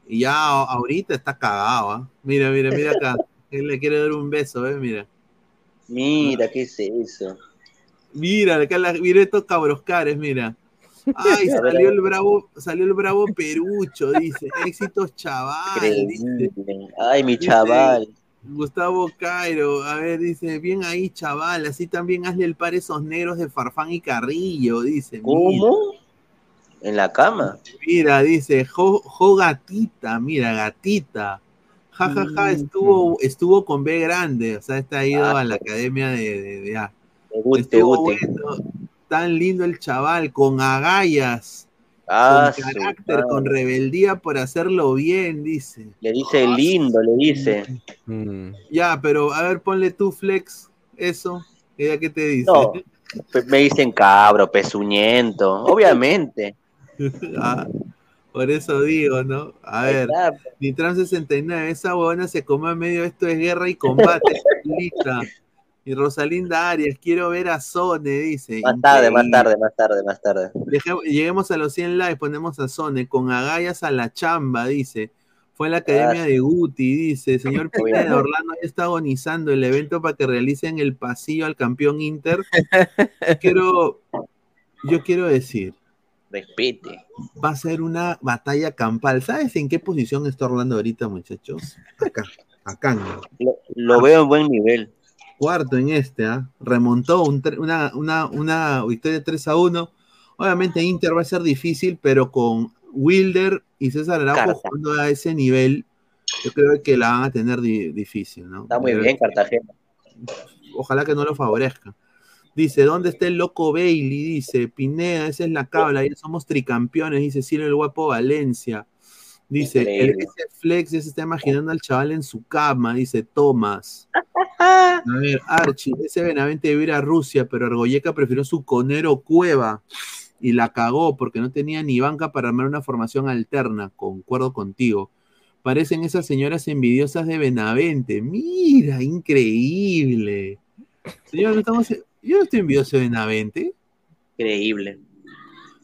Y ya ahorita está cagado, ¿ah? Mira, mira, mira acá. Él le quiere dar un beso, ¿ves? Mira. Mira, ¿qué es eso? Mira, acá la, mira estos cabroscares, mira. Ay, A a salió el bravo, salió el bravo Perucho, dice. Éxitos chaval, dice. Ay, mi Dice- chaval. Gustavo Cairo, a ver, dice, bien ahí, chaval, así también hazle el par a esos negros de Farfán y Carrillo, dice. Mira. ¿Cómo? En la cama. Mira, dice, jo, jo gatita, mira, gatita. Ja, ja, ja, estuvo, estuvo con B grande, o sea, está ido Ah, a la academia de, de, de- ah, Estuvo Guti. bueno, tan lindo el chaval, con agallas, Ah, con carácter, con rebeldía por hacerlo bien, dice. Le dice lindo, le dice. Mm. Ya, pero a ver, ponle tú, Flex, eso, ella qué te dice. No, pe- me dicen cabro, pezuñento. Obviamente. Ah, por eso digo, ¿no? A ver. Nitram 69, esa huevona se come en medio, esto es guerra y combate. Y Rosalinda Arias, quiero ver a Sone, dice. Más tarde, más tarde, más tarde, más tarde. Lleguemos a los 100 likes, ponemos a Sone, con agallas a la chamba, dice. Fue en la academia Ah, de Guti, dice. Señor Pineda. Orlando ya está agonizando el evento para que realicen el pasillo al campeón Inter. Quiero, yo quiero decir, Respete. va a ser una batalla campal. ¿Sabes en qué posición está Orlando ahorita, muchachos? Acá, acá. ¿no? Lo, lo veo en buen nivel. Cuarto en este, ¿ah? remontó un una, una, una victoria 3 a 1. Obviamente Inter va a ser difícil, pero con Wilder y César Araujo jugando a ese nivel, yo creo que la van a tener di- difícil, ¿no? Está muy Pero bien, Cartagena. Ojalá que no lo favorezca. Dice, ¿dónde está el loco Bailey? Dice, Pineda, esa es la cabla, ya somos tricampeones, dice Silvio el Guapo Valencia. Dice, el ese Flex ya se está imaginando al chaval en su cama, dice Tomás. A ver, Archie, ese Benavente debe ir a Rusia, pero Argoyeca prefirió su conero Cueva y la cagó porque no tenía ni banca para armar una formación alterna. Concuerdo contigo. Parecen esas señoras envidiosas de Benavente. Mira, increíble. Señor, no estamos, yo no estoy envidioso de Benavente. Increíble.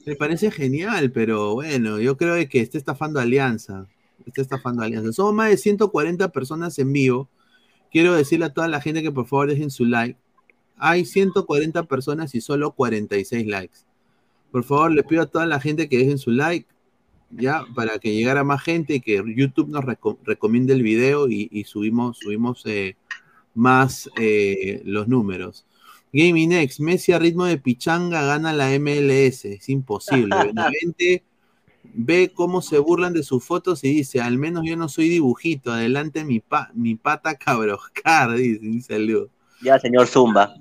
Me parece genial, pero bueno, yo creo que está estafando Alianza. Está estafando Alianza. Somos más de 140 personas en vivo. Quiero decirle a toda la gente que por favor dejen su like. Hay 140 personas y solo 46 likes. Por favor, le pido a toda la gente que dejen su like, ya, para que llegara más gente y que YouTube nos reco- recomiende el video y, y subimos, subimos eh, más eh, los números. Gaming X, Messi a ritmo de pichanga gana la MLS. Es imposible. Benavente ve cómo se burlan de sus fotos y dice, al menos yo no soy dibujito, adelante mi, pa- mi pata cabroscar, dice, el Leo. Ya, señor Zumba.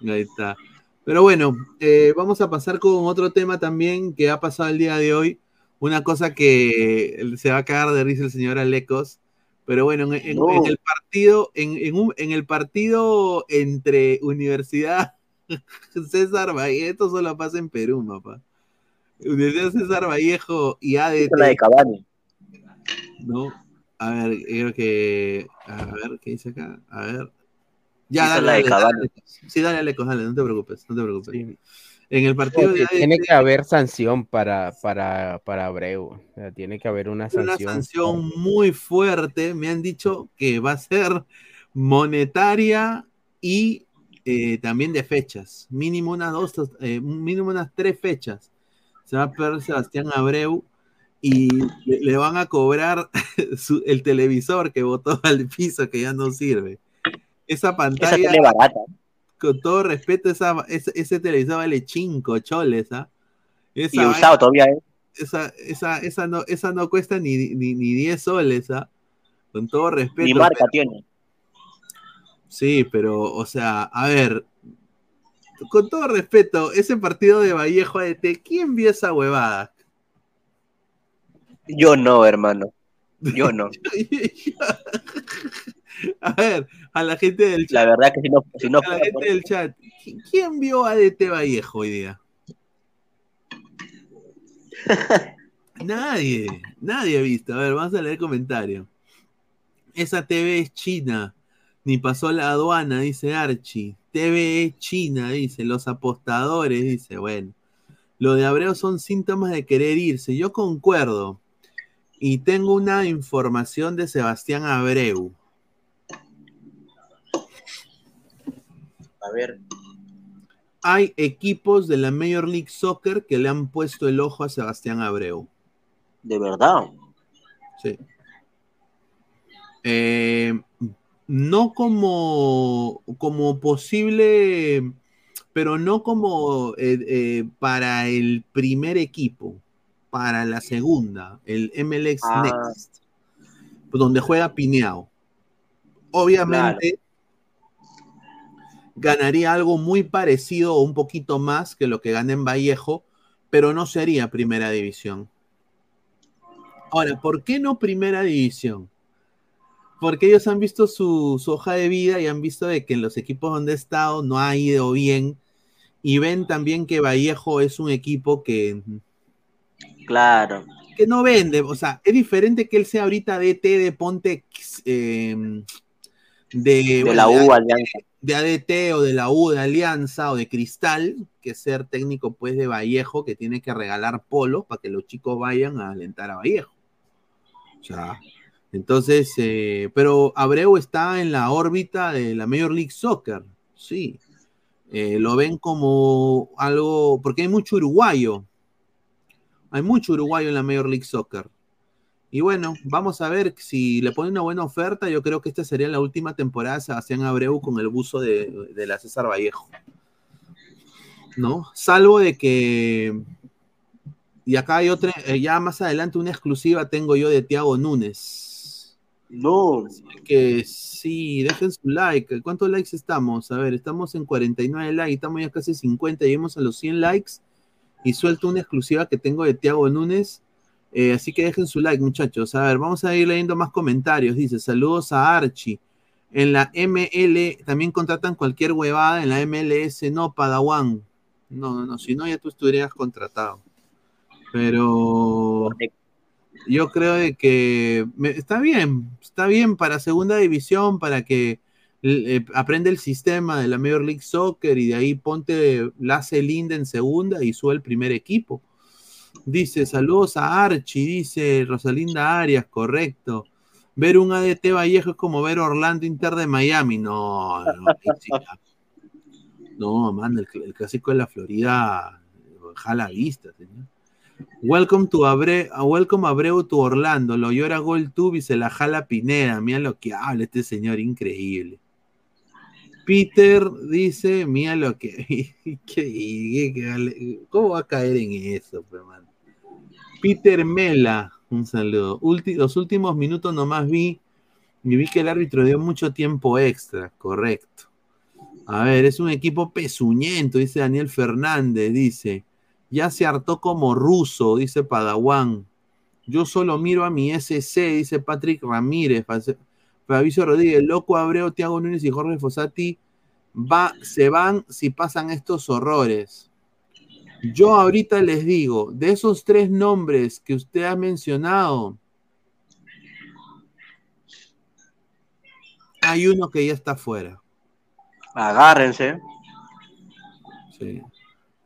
Ahí está. Pero bueno, eh, vamos a pasar con otro tema también que ha pasado el día de hoy. Una cosa que se va a cagar de risa el señor Alecos. Pero bueno, en, en- No. en el partido, en, en un- en el partido entre Universidad César Vallejo, esto solo pasa en Perú, papá. Universidad César Vallejo y ADT. La de Cavani. No, a ver, creo que. A ver, ¿qué dice acá? A ver. Ya, Esa dale, es la de dale, dale. Sí, dale, Alecos, dale, no te preocupes, no te preocupes. En el partido de Porque ADT, tiene que haber sanción para, para, para Abreu. O sea, tiene que haber una una sanción. sanción muy fuerte. Me han dicho que va a ser monetaria y eh, también de fechas. Mínimo unas dos, eh, mínimo unas tres fechas. Se va a perder Sebastián Abreu y le, le van a cobrar su- el televisor que botó al piso que ya no sirve. Esa Esa pantalla, tele barata. Con todo respeto, esa, ese, ese televisor vale cinco choles, ¿ah? Esa Y usado todavía, ¿eh? esa, esa, esa, no, esa no cuesta ni, ni, ni 10 soles, ¿ah? Con todo respeto. Ni marca pero- tiene. Sí, pero, o sea, a ver, con todo respeto, ese partido de Vallejo ADT, ¿quién vio esa huevada? Yo no, hermano. Yo no. a ver, a la gente del chat, La verdad que si no, si no a la por gente del chat, ¿qui- ¿quién vio ADT Vallejo hoy día? Nadie, nadie ha visto. A ver, vamos a leer comentario. Esa TV es china, ni pasó la aduana, dice Archie. TV es china, dice. Los apostadores, dice. Bueno, lo de Abreu son síntomas de querer irse. Yo concuerdo. Y tengo una información de Sebastián Abreu. A ver. Hay equipos de la Major League Soccer que le han puesto el ojo a Sebastián Abreu. De verdad. Sí. Eh, no como, como posible, pero no como eh, eh, para el primer equipo, para la segunda, el MLS Ah. Next, donde juega Pineao. Obviamente ganaría algo muy parecido o un poquito más que lo que gana en Vallejo, pero no sería primera división. Ahora, ¿por qué no primera división? Porque ellos han visto su, su hoja de vida y han visto de que en los equipos donde ha estado no ha ido bien y ven también que Vallejo es un equipo que, Claro. que no vende, o sea, es diferente que él sea ahorita DT de Ponte eh, de, De bueno, la U, Alianza. De ADT o de la U de Alianza o de Cristal, que ser técnico pues de Vallejo, que tiene que regalar polos para que los chicos vayan a alentar a Vallejo. O sea, entonces, eh, pero Abreu está en la órbita de la Major League Soccer, sí. Eh, lo ven como algo, porque hay mucho uruguayo. Hay mucho uruguayo en la Major League Soccer. Y bueno, vamos a ver si le ponen una buena oferta. Yo creo que esta sería la última temporada de Sebastián Abreu con el buzo de, de la César Vallejo. ¿No? Salvo de que. Y acá hay otra, eh, ya más adelante una exclusiva tengo yo de Tiago Núñez. No. Que sí, dejen su like. ¿Cuántos likes estamos? A ver, estamos en 49 likes, estamos ya casi 50, lleguemos a los 100 likes. Y suelto una exclusiva que tengo de Tiago Núñez. Eh, así que dejen su like, muchachos. A ver, vamos a ir leyendo más comentarios. Dice, saludos a Archie. En la ML también contratan cualquier huevada. En la MLS no, Padawan. No, no, no. Si no, ya tú estuvieras contratado. Pero yo creo de que me- está bien. Está bien para segunda división, para que eh, aprende el sistema de la Major League Soccer y de ahí ponte Lace Linda en segunda y sube el primer equipo. Dice, saludos a Archie, dice Rosalinda Arias, correcto. Ver un ADT Vallejo es como ver Orlando Inter de Miami. No, no, no man, el, cl- el clásico de la Florida jala vista, señor. Welcome to Abre, welcome Abreu to Orlando. Lo llora Gol Tube y se la jala Pineda. Mira lo que habla este señor, increíble. Peter dice, mira lo que. ¿Cómo va a caer en eso, man? Peter Mela, un saludo. Los últimos minutos nomás vi y vi que el árbitro dio mucho tiempo extra, correcto. A ver, es un equipo pezuñento, dice Daniel Fernández, dice. Ya se hartó como ruso, dice Padawan. Yo solo miro a mi SC, dice Patrick Ramírez. Fa- Fabricio Rodríguez, Loco Abreu, Tiago Núñez y Jorge Fossati va, se van si pasan estos horrores. Yo ahorita les digo, de esos tres nombres que usted ha mencionado, hay uno que ya está fuera. Agárrense. Sí.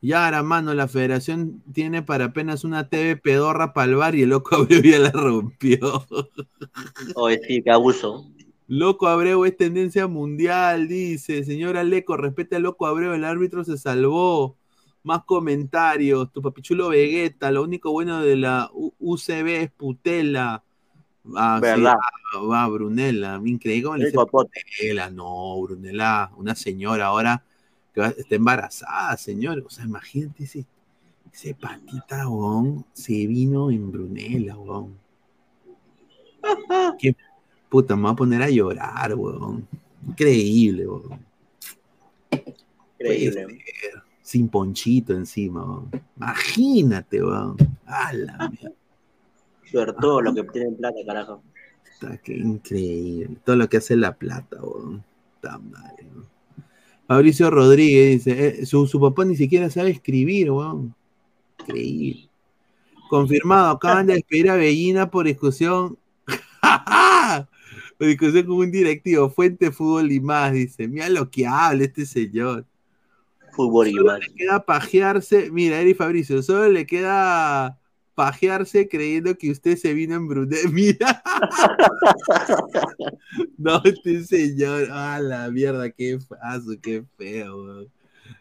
Ya, ahora, mano, la federación tiene para apenas una TV pedorra para el bar y el loco Abreu ya la rompió. Oye, sí, qué abuso. Loco Abreu es tendencia mundial, dice. Señora Leco, respete a Loco Abreu, el árbitro se salvó. Más comentarios. Tu papichulo Vegeta, lo único bueno de la U- UCB es Putela. Ah, sí, ¿Verdad? ah, va, Brunella. Increíble. Brunella. No, Brunella, una señora ahora que va- está embarazada, señor. O sea, imagínate ese, ese patita, weón, se vino en Brunella, weón. Qué puta, me voy a poner a llorar, weón. Increíble, weón. Increíble. Puede ser. Sin ponchito encima, weón. Imagínate, weón. A la mierda. Todo lo que tienen plata, carajo. Está que increíble. Todo lo que hace la plata, weón. Está madre, weón. Mauricio Rodríguez dice, eh, su, su papá ni siquiera sabe escribir, weón. Increíble. Confirmado, acaban de despedir a Bellina por discusión. por discusión con un directivo. Fuente Fútbol y más, dice. Mira lo que habla este señor. Fútbol y Solo más. le queda pajearse. Mira, Eri Fabricio, solo le queda pajearse creyendo que usted se vino en Brunel. Mira. no, este señor. Ah, la mierda, qué faso, qué feo, weón.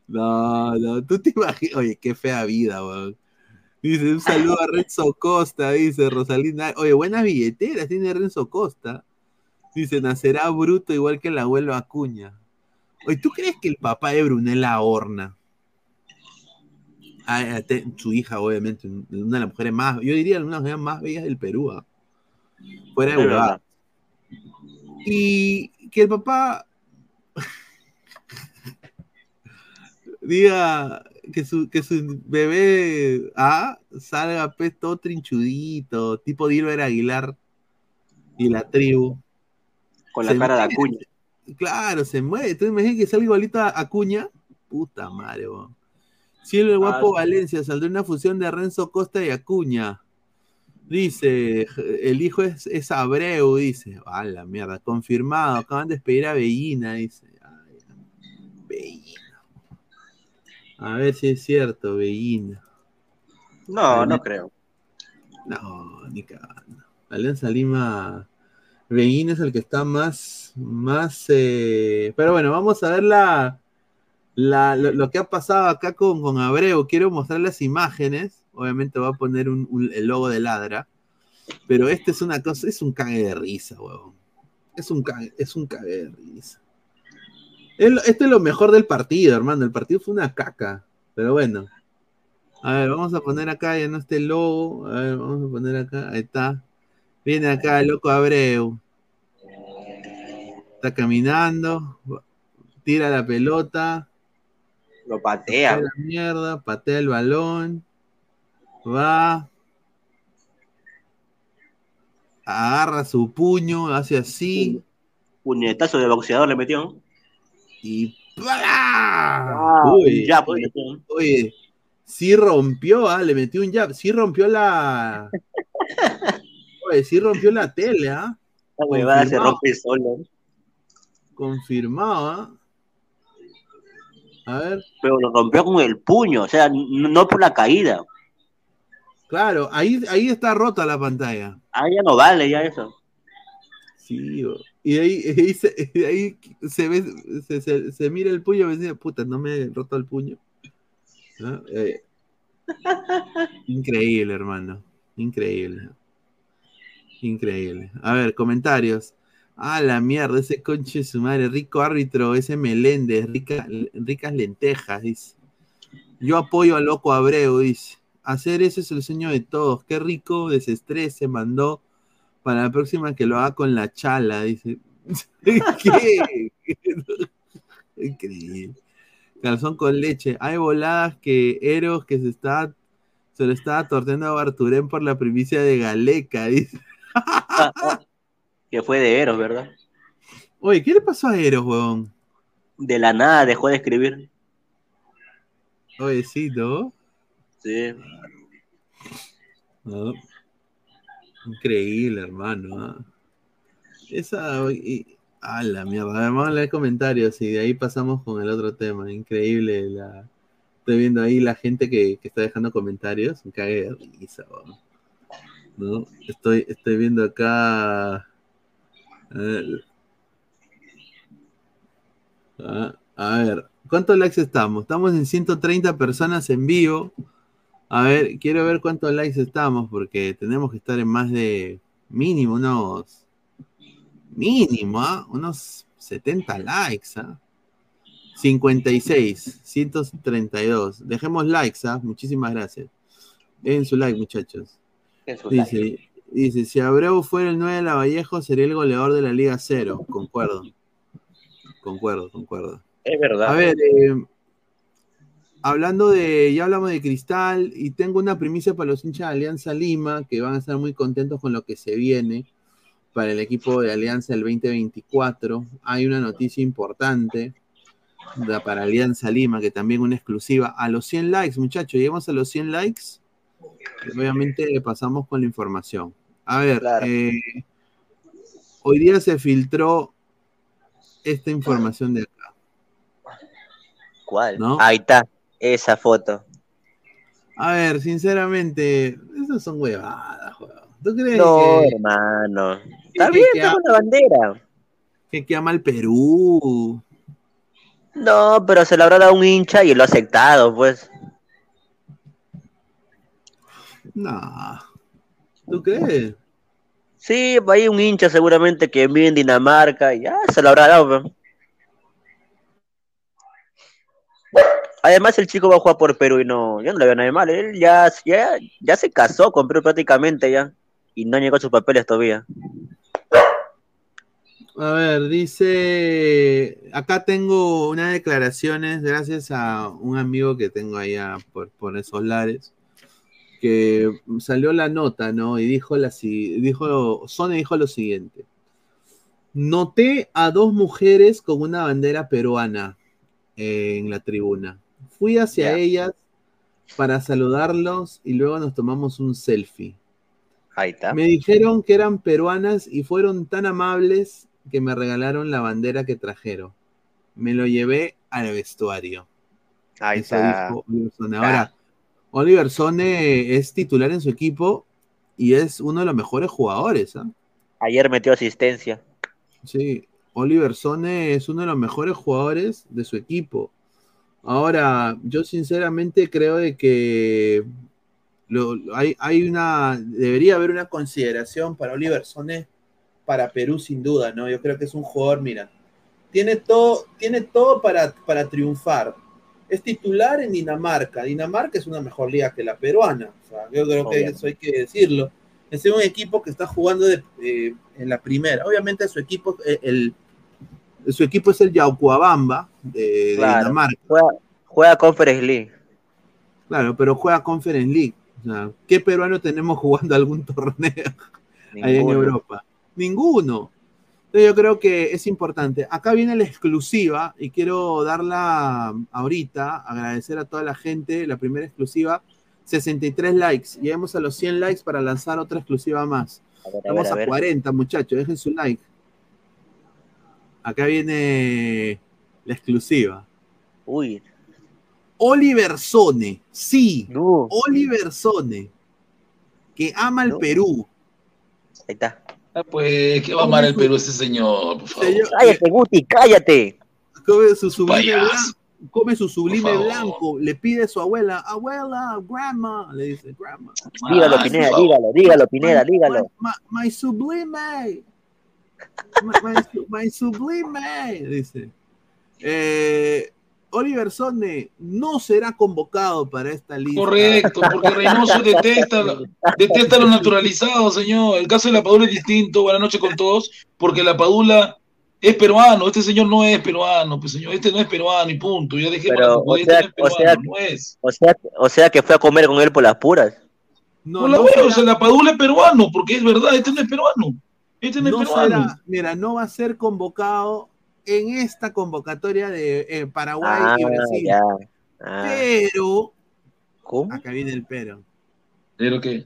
No, no, tú te imaginas. Oye, qué fea vida, weón. Dice, un saludo a Renzo Costa, dice Rosalina. Oye, buenas billeteras tiene Renzo Costa. Dice, nacerá bruto igual que el abuelo Acuña. Oye, ¿tú crees que el papá de Brunella Horna, ah, te- su hija, obviamente, una de las mujeres más, yo diría una de las mujeres más bellas del Perú, ah, fuera de huevada. Y que el papá diga que su, que su bebé ah, salga pues todo trinchudito, tipo Dilber Aguilar y la tribu. Con la Se cara de. Acuña. Claro, se mueve. ¿Tú imaginas que salga igualito a Acuña? Puta madre, weón. Cielo el guapo Ah. Valencia, saldrá una fusión de Renzo Costa y Acuña. Dice, el hijo es, es Abreu, dice. A la mierda, confirmado. Acaban de despedir a Bellina, dice. Ay, Bellina. A ver si es cierto, Bellina. No, no creo. No, ni cagando. Alianza Lima. Reguín es el que está más. más eh, Pero bueno, vamos a ver la, la- lo, que ha pasado acá con, con Abreu. Quiero mostrar las imágenes. Obviamente va a poner un- el logo de ladra. Pero este es una cosa, es un cague de risa, huevón. Es un cague, es un cague de risa. Es lo- Esto es lo mejor del partido, hermano. El partido fue una caca. Pero bueno. A ver, vamos a poner acá, ya no este logo. A ver, vamos a poner acá. Ahí está. Viene acá el loco Abreu. Está caminando. Tira la pelota. Lo Patea patea. la mierda. Patea el balón. Va. Agarra su puño. Hace así. Puñetazo de boxeador le metió. Y. Ah, Uy, ya, pues, oye, oye, sí rompió, ah, le metió un jab, sí rompió la. Oye, sí rompió la tele, ah. La huevada se rompe solo. Confirmado, ah. A ver, Pero lo rompió con el puño, o sea, no por la caída. claro, ahí, ahí está rota la pantalla. Ah, ya no vale ya eso. Sí, y de ahí, ahí se, de ahí se ve, se, se- se mira el puño y me dice, puta, no me he roto el puño. ¿No? Eh, increíble, hermano. Increíble. Increíble. A ver, comentarios. Ah, la mierda, ese conche su madre, rico árbitro, ese Meléndez, rica- ricas lentejas, dice. Yo apoyo a Loco Abreu, dice. Hacer eso es el sueño de todos. Qué rico desestrés se mandó para la próxima que lo haga con la chala, dice. ¿Qué? Increíble. Calzón con leche. Hay voladas que Eros que se está se lo estaba torteando a Barturén por la primicia de Galeca, dice. Que fue de Eros, ¿verdad? Oye, ¿qué le pasó a Eros, weón? De la nada dejó de escribir. Oye, sí, ¿no? Sí. No. Increíble, hermano. ¿ah? Esa. y- a la mierda. Vamos a leer comentarios y de ahí pasamos con el otro tema. Increíble. La... Estoy viendo ahí la gente que, que está dejando comentarios. Me cague de risa, weón. Estoy, viendo acá. A ver. Ah, a ver, ¿cuántos likes estamos? Estamos en 130 personas en vivo. A ver, quiero ver cuántos likes estamos, porque tenemos que estar en más de mínimo unos. Mínimo, ¿ah? Unos 70 likes, ¿ah? 56, 132. Dejemos likes, ¿ah? Muchísimas gracias. Den su like, muchachos. En Dice, dice, si Abreu fuera el 9 de la Vallejo, sería el goleador de la Liga Cero. Concuerdo. Concuerdo, concuerdo. Es verdad. A ver, eh, hablando de, ya hablamos de Cristal y tengo una primicia para los hinchas de Alianza Lima que van a estar muy contentos con lo que se viene para el equipo de Alianza el 2024. Hay una noticia importante para Alianza Lima que también una exclusiva a los 100 likes, muchachos. Lleguemos a los 100 likes. Obviamente pasamos con la información. A ver, eh, hoy día se filtró esta información de acá. ¿Cuál? ¿No? Ahí está, esa foto. A ver, sinceramente, esas son huevadas. ¿Tú crees No, que, hermano. Está bien, que está con la bandera. que, que ama el Perú? No, pero se lo habrá dado un hincha y lo ha aceptado, pues. No. ¿Tú crees? Sí, hay un hincha seguramente que vive en Dinamarca y ya se lo habrá dado. pues. Además, el chico va a jugar por Perú y no, yo no le veo nada de mal. Él ya, ya, ya se casó con Perú prácticamente ya. Y no llegó a sus papeles todavía. A ver, dice, acá tengo unas declaraciones gracias a un amigo que tengo allá por, por esos lares, que salió la nota, ¿no? Y dijo, la, dijo, Sony dijo lo siguiente. Noté a dos mujeres con una bandera peruana eh, en la tribuna. Fui hacia ellas para saludarlos y luego nos tomamos un selfie. Ahí está. Me dijeron que eran peruanas y fueron tan amables que me regalaron la bandera que trajeron. Me lo llevé al vestuario. Ahí Eso está. dijo. Ahora, Oliver Sone es titular en su equipo y es uno de los mejores jugadores. ¿ah? Ayer metió asistencia. Sí, Oliver Sone es uno de los mejores jugadores de su equipo. Ahora, yo sinceramente creo de que lo- hay, hay una, debería haber una consideración para Oliver Sone para Perú sin duda, ¿no? Yo creo que es un jugador, mira, tiene todo, tiene todo para, para triunfar. Es titular en Dinamarca. Dinamarca es una mejor liga que la peruana. O sea, yo creo que eso hay que decirlo. Es un equipo que está jugando de- eh, en la primera. Obviamente su equipo, eh, el, su equipo es el Yaucuabamba de. Dinamarca. Juega, juega Conference League. Claro, pero juega Conference League. O sea, ¿qué peruano tenemos jugando algún torneo ahí en. Europa? Ninguno. Entonces yo creo que es importante. Acá viene la exclusiva y quiero darla ahorita, agradecer a toda la gente, la primera exclusiva, 63 likes. Lleguemos a los 100 likes para lanzar otra exclusiva más. A ver, a ver, a a ver. 40, muchachos, dejen su like. Acá viene la exclusiva. Uy, Oliver Sone, sí, no. Oliver Sone, que ama el No. Perú. Ahí está. Ah, Pues, ¿qué va a amar el Perú ese señor, por favor? Señor, Cállate, Guti, cállate. come su sublime blanco, come su sublime blanco, le pide a su abuela, abuela, grandma, le dice, grandma. Dígalo, Ay, Pineda, dígalo, dígalo, Pineda, My- dígalo. My, my- my sublime. My, my sublime, dice. Eh, Oliver Sone no será convocado para esta lista. Correcto, porque Reynoso detesta, detesta lo naturalizado, señor. El caso de la Padula es distinto. Buenas noches con todos, porque la Padula es peruano. Este señor no es peruano, pues señor. Este no es peruano y punto. Ya dejé Pero, o este sea- no es o peruano, sea- no es. O sea, o sea que fue a comer con él por las puras. No, la no será- o sea, la Padula es peruano, porque es verdad, este no es peruano. Este no es no peruano. será- mira, no va a ser convocado en esta convocatoria de eh, Paraguay Ah, y Brasil. ya. Ah, Pero, ¿Cómo? acá viene el pero. ¿Pero qué?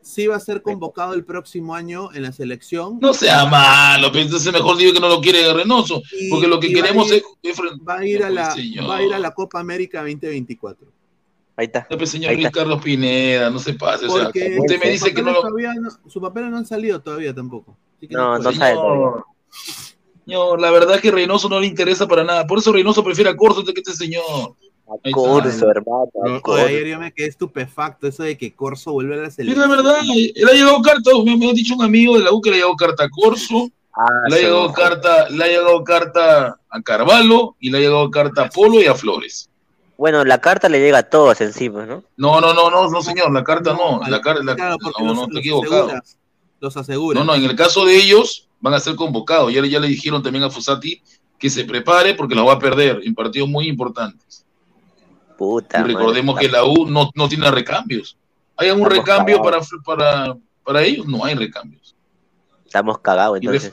Sí va a ser convocado el próximo año en la selección. No sea malo, entonces mejor digo que no lo quiere Reynoso, Y- porque lo que queremos ir- es, Va a ir a la, señor. va a ir a la Copa América 2024. Ahí está. No, pues, señor Ahí Luis. Carlos Pineda, no se pase. O sea, Porque usted me dice que no lo. no- sus papeles no han salido todavía tampoco. Así que No, no puede. sabe todavía. Señor, señor, la verdad es que Reynoso no le interesa para nada. Por eso Reynoso prefiere a Corso antes que este señor. Está. Curso, hermano. No, ayer yo me quedé estupefacto eso de que Corso vuelve a la Es selección. la verdad, él ha llegado carta, me, me ha dicho un amigo de la U que le ha llegado carta a Corso, Ah, le ha llegado no. carta, le ha llegado carta a Carvalho y le ha llegado carta a Polo y a Flores. Bueno, la carta le llega a todos encima, ¿no? No, no, no, no, no, señor, la carta no, No, la carta, la- Claro, porque no, los, no, estoy los equivocado. aseguras, los asegura. No, no, en el caso de ellos van a ser convocados. Ya, le- ya le dijeron también a Fusati que se prepare porque la va a perder en partidos muy importantes. Puta. Y recordemos madre. que la U no, no tiene recambios. ¿Hay algún Estamos recambio para, para, para ellos? No hay recambios. Estamos cagados entonces.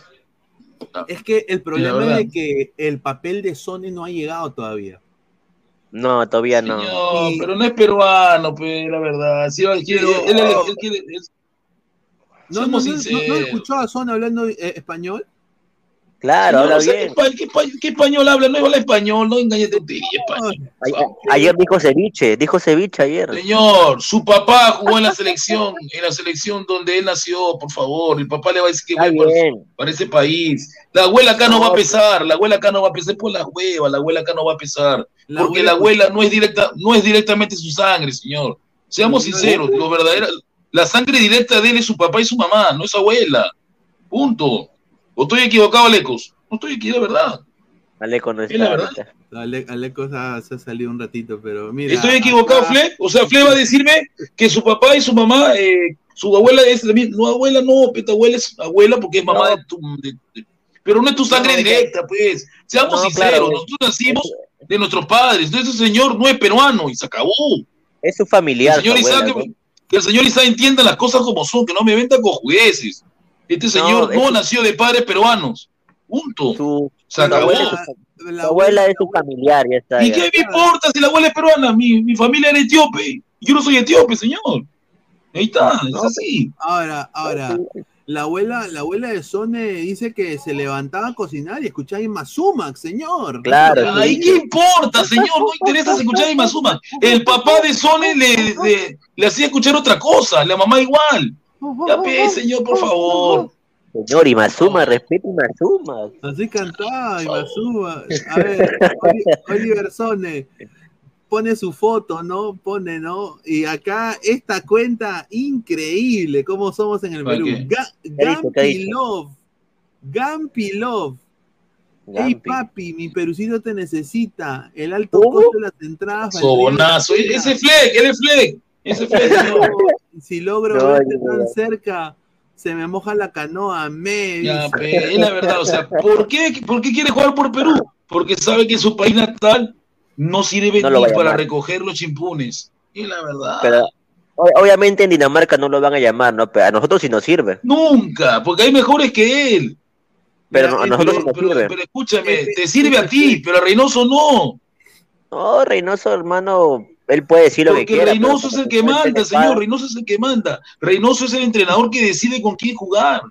Es que el problema verdad. es de que el papel de Sony no ha llegado todavía. No, todavía no. Señor, Y- pero no es peruano, pe, la verdad. Sí, él quiere- Pero- él- él- él quiere- él- ¿No, no, Seamos no, no, escuchó a Sony hablando eh, español? Claro, habla bien. ¿qué, pa- qué pa- qué español habla? No habla español, no engañe tontería, español. Ayer dijo ceviche, dijo ceviche ayer. Señor, su papá jugó en la selección, en la selección donde él nació, por favor. El papá le va a decir que voy para, para ese país. La abuela acá no va a pesar, la abuela acá no va a pesar por la hueva, la abuela acá no va a pesar. La porque abuela- la abuela no es directa, no es directamente su sangre, señor. Seamos sinceros, lo verdadera, la sangre directa de él es su papá y su mamá, no es abuela. Punto. ¿O estoy equivocado, Lecos? No estoy equivocado, ¿verdad? Aleco no Es la verdad. ahorita. Ale- Aleco se ha, se ha salido un ratito, pero mira. ¿Estoy equivocado, acá- Fle? O sea, Fle va a decirme que su papá y su mamá, eh, su abuela es la misma. No, abuela no, peta abuela es abuela porque es mamá No. de tu. de- de- pero no es tu sangre No, directa, pues. Seamos No, sinceros, claro. nosotros nacimos de nuestros padres. Ese señor no es peruano y se acabó. Es su El familiar. señor su Isaac, abuela, ¿no? Que el señor Isaac entienda las cosas como son, que no me venda con jueces. Este señor no, nació de padres peruanos. Punto. Su, Se acabó. abuela, es su- La abuela es su familiar, ya está. ¿Y ya. qué me importa si la abuela es peruana? Mi, mi familia era etíope. Yo no soy etíope, señor. Ahí está, es así. Ahora, ahora, la abuela, la abuela de Sone dice que se levantaba a cocinar y escuchaba Imazumac, señor. Claro, Ay, sí. ¿qué importa, señor? No interesa escuchar a Imazuma. El papá de Sone le, le, le hacía escuchar otra cosa, la mamá igual. Ya pe, señor, por favor. Señor, Imazuma, respeta Imazuma. Así cantaba Imazuma. A ver, Oli- Oliver Sone pone su foto, ¿no? Pone, ¿no? Y acá esta cuenta increíble, cómo somos en el ¿Para Perú. qué? Ga- ¿Qué dice? ¿Qué Gampi dice? Love. Gampi Love. Hey Gampi. papi, mi perucito te necesita. El alto ¿Cómo? costo de las entradas. Sobonazo. la pena. Ese fleck, él es fleck. Ese fleck. Si logro No, verte no, tan no. cerca, se me moja la canoa. Me Ya, pe, es la verdad. O sea, ¿por qué, ¿por qué quiere jugar por Perú? Porque sabe que su país natal no sirve No ni para recoger los chimpunes. Es la verdad. Pero obviamente en Dinamarca no lo van a llamar, ¿no? Pero a nosotros sí nos sirve. Nunca, porque hay mejores que él. Pero Mira, no- a nosotros sí Pero, nos pero- sirve. pero escúchame, Ese- te sirve a ese ti, fleck. pero a Reynoso no. No, Reynoso, hermano, él puede decir lo que Porque quiera. Reynoso pero es el que manda, señor. Reynoso es el que manda. Reynoso es el entrenador que decide con quién jugar.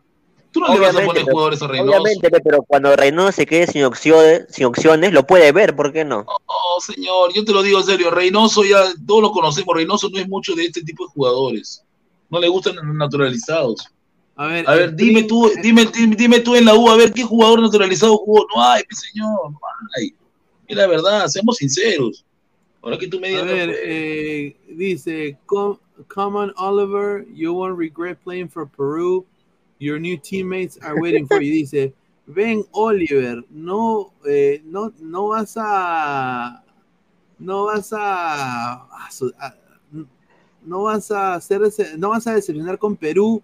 Tú no le vas a Obviamente, poner jugadores a Reynoso. Obviamente, pe, pero cuando Reynoso se quede sin opciones, sin opciones, lo puede ver, ¿por qué no? No, señor, yo te lo digo en serio. Reynoso ya todos lo conocemos. Reynoso no es mucho de este tipo de jugadores. No le gustan los naturalizados. A ver, A ver, dime Prin- tú, dime, dime, dime tú en la U, a ver qué jugador naturalizado jugó. No hay, señor, no hay. Es la verdad, seamos sinceros. Ahora que tú me A digas. ver, pues, eh, dice, come, come on, Oliver, you won't regret playing for Peru. Your new teammates are waiting for you. Dice, ven, Oliver, no, eh, no, no vas a, no vas a, a a- no vas a hacer, ese- no vas a decepcionar con Perú.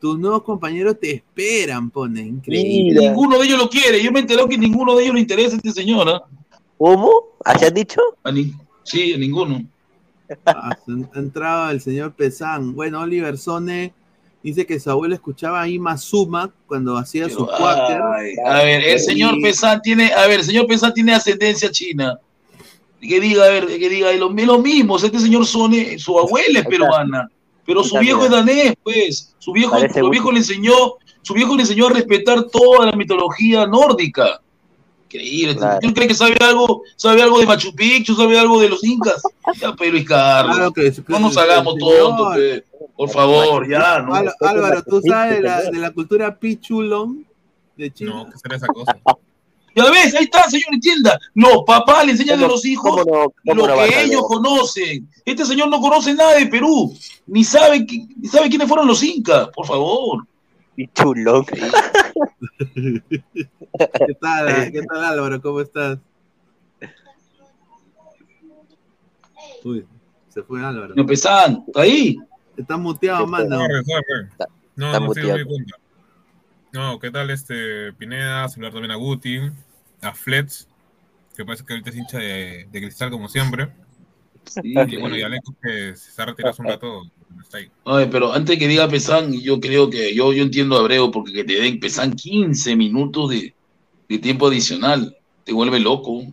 Tus nuevos compañeros te esperan, pone, increíble. Mira. ninguno de ellos lo quiere. Yo me enteré que ninguno de ellos le interesa a este señor. ¿ah? ¿Cómo? ¿Así has dicho? A ni- sí, a ninguno. Ah, entraba el señor Pesán. Bueno, Oliver Sone Dice que su abuelo escuchaba a Ima Suma cuando hacía su Pero, quaker. ay, a ver, el señor Pesán tiene, a ver, el señor Pesán tiene ascendencia china. Que diga, a ver, que diga, es lo, lo mismo, este señor Sone, su abuela es peruana, pero su viejo es danés, pues. Su viejo, su viejo le enseñó, su viejo le enseñó a respetar toda la mitología nórdica. Increíble. Claro. ¿Tú crees que sabe algo, sabe algo de Machu Picchu, sabe algo de los incas? Ya, pero Luis Carlos. Claro que- no nos hagamos tontos, pe. por favor, ya, ¿no? Álvaro, ¿tú sabes de la, de la cultura Pichulón de China? No, ¿qué será esa cosa? Ya ves, ahí está, señor, entienda. Los papás le enseñan a los hijos cómo no- cómo lo no que ellos conocen. Este señor no conoce nada de Perú, ni sabe, ni sabe quiénes fueron los incas, por favor. Pichulón. ¿Qué tal, ¿Qué tal Álvaro? ¿Cómo estás? Uy, se fue Álvaro. No pesan, ¿está ahí? Está muteado, mano. No, no muy cuenta. No, ¿qué tal este Pineda? Saludar también a Guti, a Flets, que parece que ahorita es hincha de, de cristal como siempre. Sí, Y bueno, y Aleco que se ha retirado hace un rato. Está ahí. Ay, pero antes que diga Pesan, yo creo que yo, yo entiendo a Abreu porque que te den Pesan 15 minutos de, de tiempo adicional, te vuelve loco.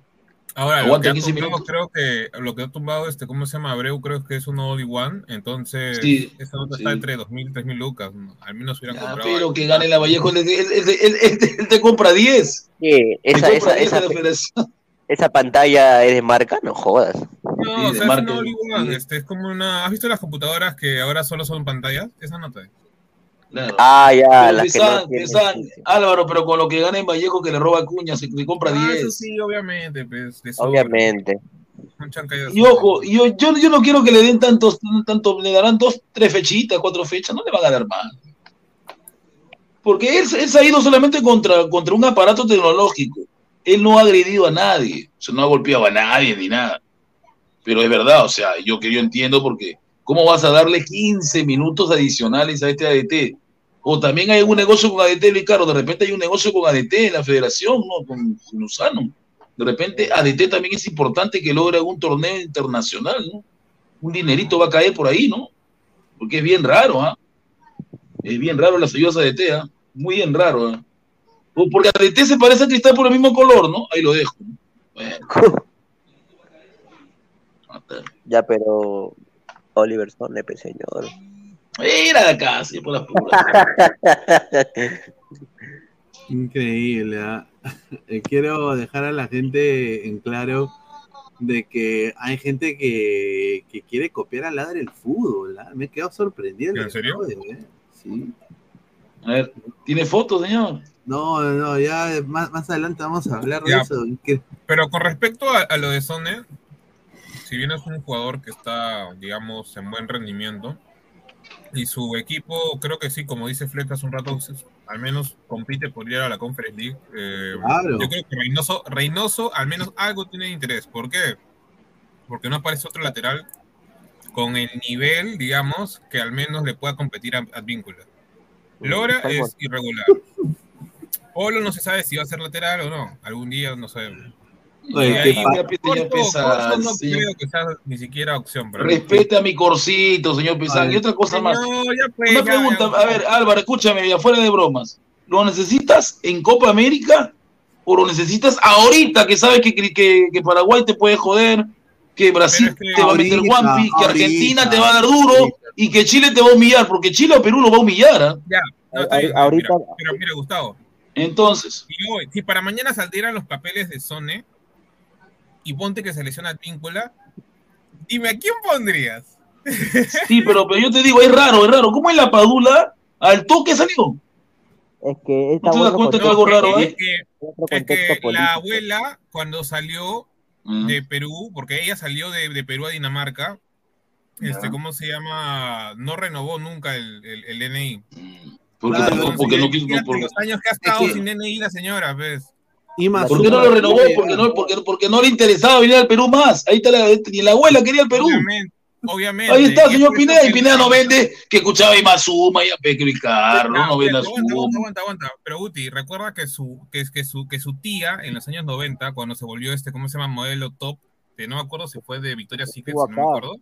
Ahora, lo Aguanta que, ha 15 tumbado, minutos. creo que lo que ha tumbado, este, ¿cómo se llama? Abreu, creo que es un Only One. Entonces, Sí, esta nota sí. está entre 2.000 y 3.000 lucas. Al menos hubieran Ya, comprado. pero algo. que gane la Vallejo, él, él- él- él- él- él te compra 10. Sí, esa, compra esa, 10 esa, esa pantalla es de marca, no jodas. No, o sea, es. Este, es como una. ¿Has visto las computadoras que ahora solo son pantallas? Esa nota es. Claro. Ah, ya, las que no tienen. Álvaro, pero con lo que gana en Vallejo que le roba cuña, se le compra Ah, 10. eso sí, obviamente. Pues. Obviamente. Y ojo, yo, yo, yo no quiero que le den tantos, tanto, le darán dos, tres fechitas, cuatro fechas, no le van a dar más. Porque él, él se ha ido solamente contra, contra un aparato tecnológico. Él no ha agredido a nadie, o sea, no ha golpeado a nadie ni nada. Pero es verdad, o sea, yo que yo entiendo porque ¿cómo vas a darle 15 minutos adicionales a este ADT? O también hay un negocio con ADT, Luis Carlos, de repente hay un negocio con ADT en la federación, ¿no? Con, con Lozano. De repente ADT también es importante que logre algún torneo internacional, ¿no? Un dinerito va a caer por ahí, ¿no? Porque es bien raro, ¿ah? Es bien raro las ayudas ADT, ¿ah? Muy bien raro, ¿ah? Porque ADT se parece a Cristal por el mismo color, ¿no? Ahí lo dejo. ¿no? Bueno, Ya, pero Oliver Stone, pues, señor. Mira de acá, sí, por las puras. Increíble. ¿ah? Eh, Quiero dejar a la gente en claro de que hay gente que, que quiere copiar al ladre el fútbol. ¿ah? Me he quedado sorprendido. ¿En serio? ¿eh? Sí. A ver, ¿tiene fotos, señor? No, no, ya más, más adelante vamos a hablar de Ya. eso. Pero con respecto a, a lo de Sone, si bien es un jugador que está, digamos, en buen rendimiento, y su equipo, creo que sí, como dice Fleck hace un rato, al menos compite por ir a la Conference League. eh, Claro. Yo creo que Reynoso, Reynoso al menos algo tiene de interés. ¿Por qué? Porque no aparece otro lateral con el nivel, digamos, que al menos le pueda competir a Advíncula. Lora es irregular. Polo no se sabe si va a ser lateral o no. Algún día no sabemos. Oye, Y ahí, señor no señor. creo que sea ni siquiera opción. para mí. Respete a mi corsito, señor Pesán. Ay. Y otra cosa más. No, ya pues, Una ya, pregunta, ya. a ver, Álvaro, escúchame, ya fuera de bromas. ¿Lo necesitas en Copa América o lo necesitas ahorita que sabes que, que, que Paraguay te puede joder, que Brasil Pero es que te va a meter guampi, que Argentina ahorita, te va a dar duro ahorita. y que Chile te va a humillar, porque Chile o Perú lo va a humillar. ¿ah? Ya, no, bien, Ahorita- mira, pero mira, Gustavo, Entonces, si para mañana saldieran los papeles de Sone y ponte que se lesiona Tíncula, dime, ¿a quién pondrías? sí, pero, pero yo te digo, es raro, es raro. ¿Cómo es la Padula? Al toque salió. Es que está ¿No te das cuenta que algo es raro, que- eh? es que, es que la abuela, cuando salió Mm. de Perú, porque ella salió de, de Perú a Dinamarca, este. ¿cómo se llama? No renovó nunca el, el, el DNI. Porque, Claro, no, porque no quiso. Porque- los años que ha estado que- sin DNI la señora, ¿ves? Ima ¿Por qué no lo renovó? Porque no, porque, porque no le interesaba venir al Perú más. Ahí está la, ni la abuela quería el Perú. Obviamente, obviamente. Ahí está, Y es señor Pineda. Y Pineda no vende que escuchaba a Imazuma y a Peque Carlos, No, no vende a aguanta, aguanta, Zuma. aguanta, aguanta. Pero Guti, recuerda que su, que, que su, que su tía en los años 90, cuando se volvió este, ¿cómo se llama? Modelo top, que no me acuerdo si fue de Victoria Secret, si no me acuerdo.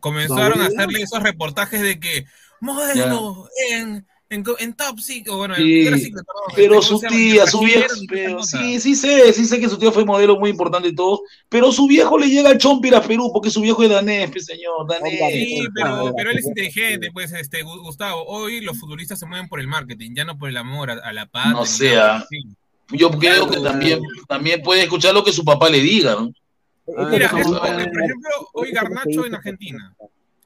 Comenzaron a hacerle esos reportajes de que, modelo en, en, en Top Secret, o bueno, en Sí, Victoria's Secret, perdón, pero este, su ¿cómo se llama? tía, su viejo, pero sí, sí sé, sí sé que su tío fue modelo muy importante y todo, pero su viejo le llega al Chompir a Perú porque su viejo es danés, pues, señor, danés. Sí, pero, pero él es inteligente, pues, este, Gu- Gustavo. Hoy los futbolistas se mueven por el marketing, ya no por el amor a, a la patria. No sea, yo creo que también, también puede escuchar lo que su papá le diga, ¿no? Mira, es por ejemplo, hoy Garnacho en Argentina.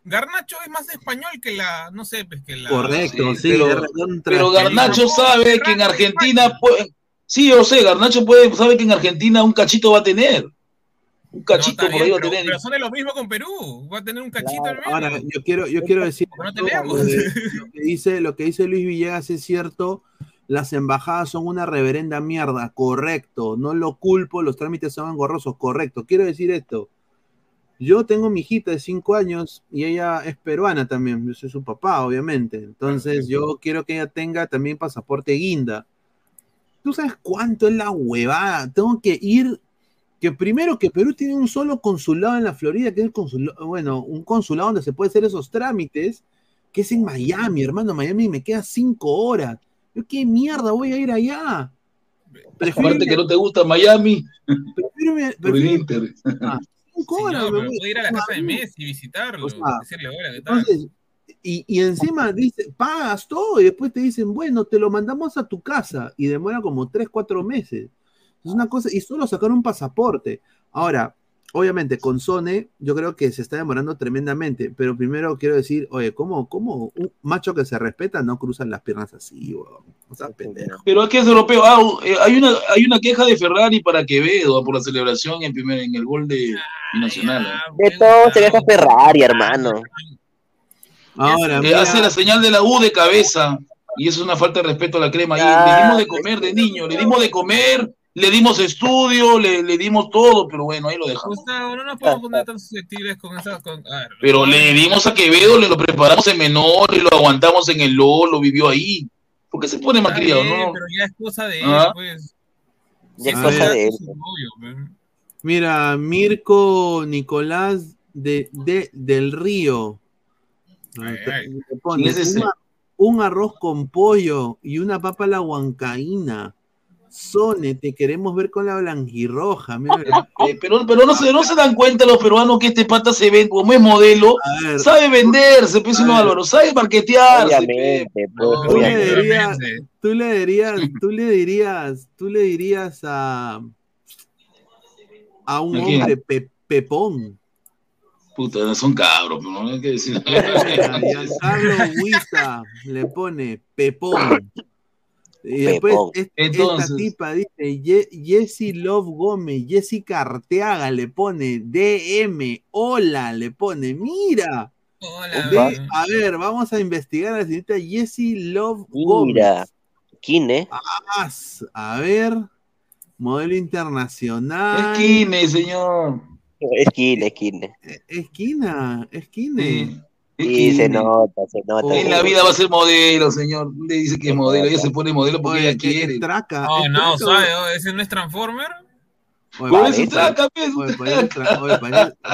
Garnacho es más español que la, no sé, pues que la. Correcto, sí, pero, Garnacho sabe que en Argentina puede, sí, yo sé, Garnacho puede, sabe que en Argentina un cachito va a tener. Un cachito Está por ahí va a pero, tener. pero son de lo mismo con Perú. Va a tener un cachito al. Ahora, yo quiero, yo quiero decir Porque no esto, tenemos. lo que dice, lo que dice Luis Villegas es cierto. Las embajadas son una reverenda mierda, correcto. No lo culpo, los trámites son engorrosos, correcto. Quiero decir esto. Yo tengo mi hijita de 5 años y ella es peruana también. Yo soy su papá, obviamente. Entonces, yo quiero que ella tenga también pasaporte guinda. ¿Tú sabes cuánto es la huevada? Tengo que ir que primero que Perú tiene un solo consulado en la Florida, que es el consulado, bueno, un consulado donde se puede hacer esos trámites, que es en Miami, hermano, Miami me queda cinco horas. Yo qué mierda voy a ir allá. Prefiero que no te gusta Miami, prefiero prefiero- Inter. Sí, no, me pero puede ir a la casa de Messi y visitarlo. O sea, decirle, hola, ¿qué tal? Entonces, y, y encima dice, pagas todo y después te dicen, bueno, te lo mandamos a tu casa y demora como tres, cuatro meses. Es una cosa, y solo sacar un pasaporte. Ahora, obviamente, con Sone, yo creo que se está demorando tremendamente, pero primero quiero decir, oye, ¿cómo, cómo un macho que se respeta no cruzan las piernas así, weón? O sea, pendejo. Pero aquí es europeo. Ah, eh, hay, una, hay una queja de Ferrari para Quevedo por la celebración en, primer, en el gol de Binacional. ¿eh? De todo se deja Ferrari, hermano. Ahora, Eh, hace la señal de la U de cabeza y eso es una falta de respeto a la crema. Y Ah, le dimos de comer de niño, le dimos de comer, le dimos estudio, le, le dimos todo, pero bueno, ahí lo dejamos. Gustavo, no nos podemos poner tan susceptibles con esas. Con, a ver, Pero le dimos a Quevedo, le lo preparamos en menor y lo aguantamos en el LOL, lo vivió ahí. Porque se pone bien, ¿no? Pero ya es cosa de él, Ah. pues. Ya es cosa ver. de él. Obvio, pues. Mira, Mirko Nicolás de, de- del Río. Ay, ay. Un arroz con pollo y una papa a la huancaína. Sone, te queremos ver con la blanquirroja. Mira, Eh, pero pero no, se, no se dan cuenta los peruanos que este pata se ve como es modelo, ver, sabe venderse, pues, no. Álvaro, sabe. Obviamente, pues, No, tú le dirías, tú le dirías, tú le dirías, tú le dirías a a un hombre pe- pepón. Puta, son cabros, pero no hay que decir. Giancarlo Huiza le pone pepón. Y después es- Entonces- esta tipa dice Ye- Jessie Love Gómez, Jessica Arteaga le pone DM, hola, le pone, mira. Hola, a ver, vamos a investigar a la señorita Jessie Love Gómez. Mira, Kine. A ver, modelo internacional. Esquine, señor. Es Kine, es Kine. Esquina, esquina. Sí. Sí, se nota, se nota. En la vida va a ser modelo, señor. Le dice que es modelo, ella se pone modelo porque Oye, ella quiere. es traca. Oh, es no. Oh, ¿Ese no es Transformer? Oye, eso traca, pues. Ese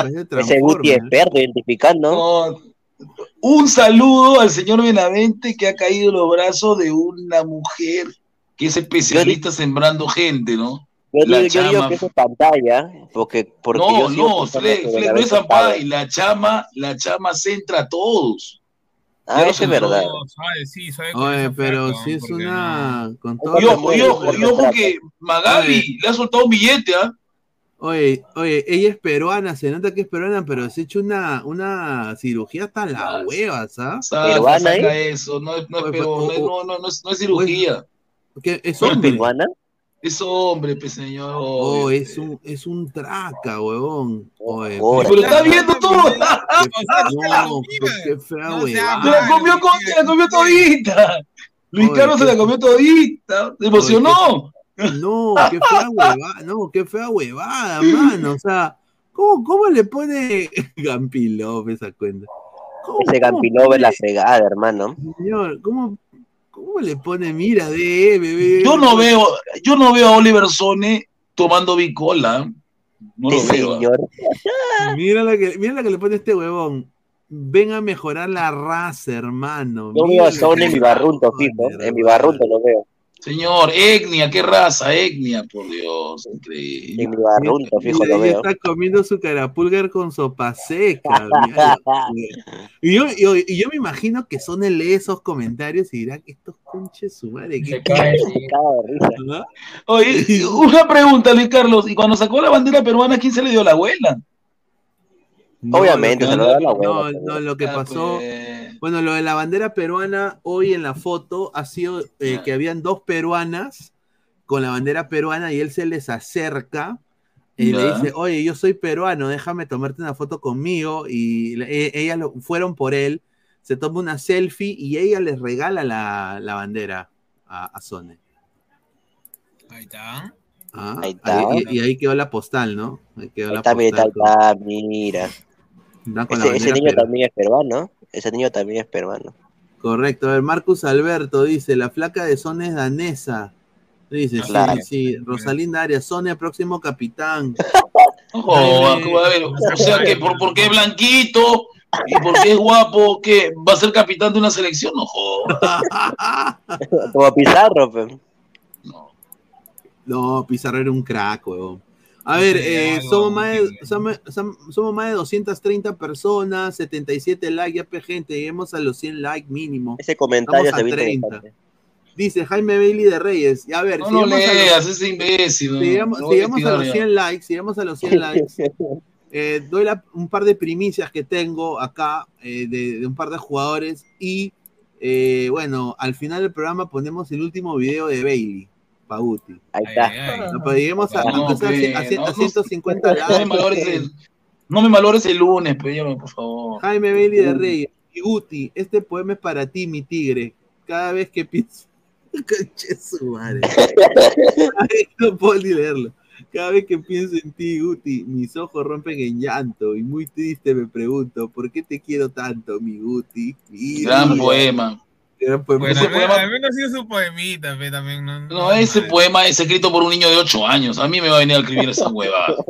Guti Transformer. experto identificando. No. Un saludo al señor Benavente que ha caído en los brazos de una mujer que es especialista sembrando gente, ¿no? Yo La digo, yo digo chama. que eso es pantalla, porque, porque no, yo no, Fle, Fle, no es sabe. la chama, la chama centra a todos. Ah, eso es verdad. No, sabe, sí, sabe Oye, pero si es porque una. Con todo Y ojo, y ojo, y ojo que Magali Oye. le ha soltado un billete, ¿ah? Oye, oye, ella es peruana, se nota que es peruana, pero se ha hecho una, una cirugía hasta la hueva, ¿sabes? ¿Peruana, saca eso, no, es- no, es, pero, o- no, no, no, no es, no es cirugía, es ¿Es peruana? Es hombre, pues señor. Oh, es un, es un traca, huevón. Oye, Ahora. Pero está viendo todo. qué- fea No huevada. Se la comió, con, se la comió todita. Luis Carlos se la comió todita. Se emocionó. No, qué fea huevada, no, qué fea huevada, mano. O sea, ¿cómo, cómo le pone Gampi López a cuenta? ¿Cómo- Ese cómo Campilova es la fregada, hermano. Señor, ¿cómo, cómo le pone mira de bebé? Yo no veo, yo no veo a Oliver Sone tomando bicola. No lo Ese veo. señor. Mira la que, mira la que le pone este huevón. ven a mejorar la raza, hermano. Yo Mira veo a lo Son que en mi barrunto, fijo. En mi barrunto lo veo. Señor, etnia, qué raza, etnia, por Dios, increíble. Barrunto, fijo, Mira, lo ya veo. está comiendo su carapulgar con sopa seca. y, yo, yo- y yo me imagino que son el lee esos comentarios y dirán, estos conches su madre. ¿qué ¿Ah? Oye, una pregunta, Luis Carlos, y cuando sacó la bandera peruana, ¿quién se le dio la abuela? Obviamente, se lo da la abuela, No, no, lo que Ah, pasó, pues. Bueno, lo de la bandera peruana hoy en la foto ha sido eh, que habían dos peruanas con la bandera peruana y él se les acerca y le dice, oye, yo soy peruano, déjame tomarte una foto conmigo y e- ellas lo- fueron por él, se toma una selfie y ella les regala la, la bandera a, a Sone. Ahí está. Ah, Ahí está. ahí- y, y ahí quedó la postal, ¿no? Ahí quedó Ahí la está, mira, postal. ahí está, mira. con- con la Ese, niño peruana. también es peruano. Ese niño también es peruano. Correcto. A ver, Marcus Alberto dice, la flaca de Son es danesa. Dice, Claro. sí, sí. Rosalinda Arias, Son el próximo capitán. A ver, o sea que por, porque es blanquito y porque es guapo, que va a ser capitán de una selección, no jodas. Como Pizarro, pues. No, Pizarro era un crack, weón. A ver, Sí, eh, somos, más de, somos, som- somos más de 230 personas, 77 likes, ya pe, gente, lleguemos a los 100 likes mínimo. Ese comentario se a ve 30. interesante. Dice Jaime Bailey de Reyes. Y a ver, No si lo a los- leas, ese imbécil. Si llegamos, No si voy a llegamos a investigar los ya. 100 likes, si llegamos a los 100 likes, eh, doy la- un par de primicias que tengo acá eh, de, de un par de jugadores y eh, bueno, al final del programa ponemos el último video de Bailey, Paguti. Ahí está. ay, ay. No, pero lleguemos a, No, aunque sea a pe, cien- a, cien- no, a no, 150 No me likes. malores el, no me malores el lunes, por favor. Jaime Bailey de Reyes. Y Guti, este poema es para ti, mi tigre. Cada vez que pienso. Conche su madre. Ay, no puedo ni leerlo. Cada vez que pienso en ti, Guti, mis ojos rompen en llanto y muy triste me pregunto, ¿por qué te quiero tanto, mi Guti? Mi Gran poema. Gran poema. Bueno, Ese al menos, poema- al menos sí es su poemita, pe, también. No, No, ese poema es escrito por un niño de 8 años. A mí me va a venir a escribir esa hueva.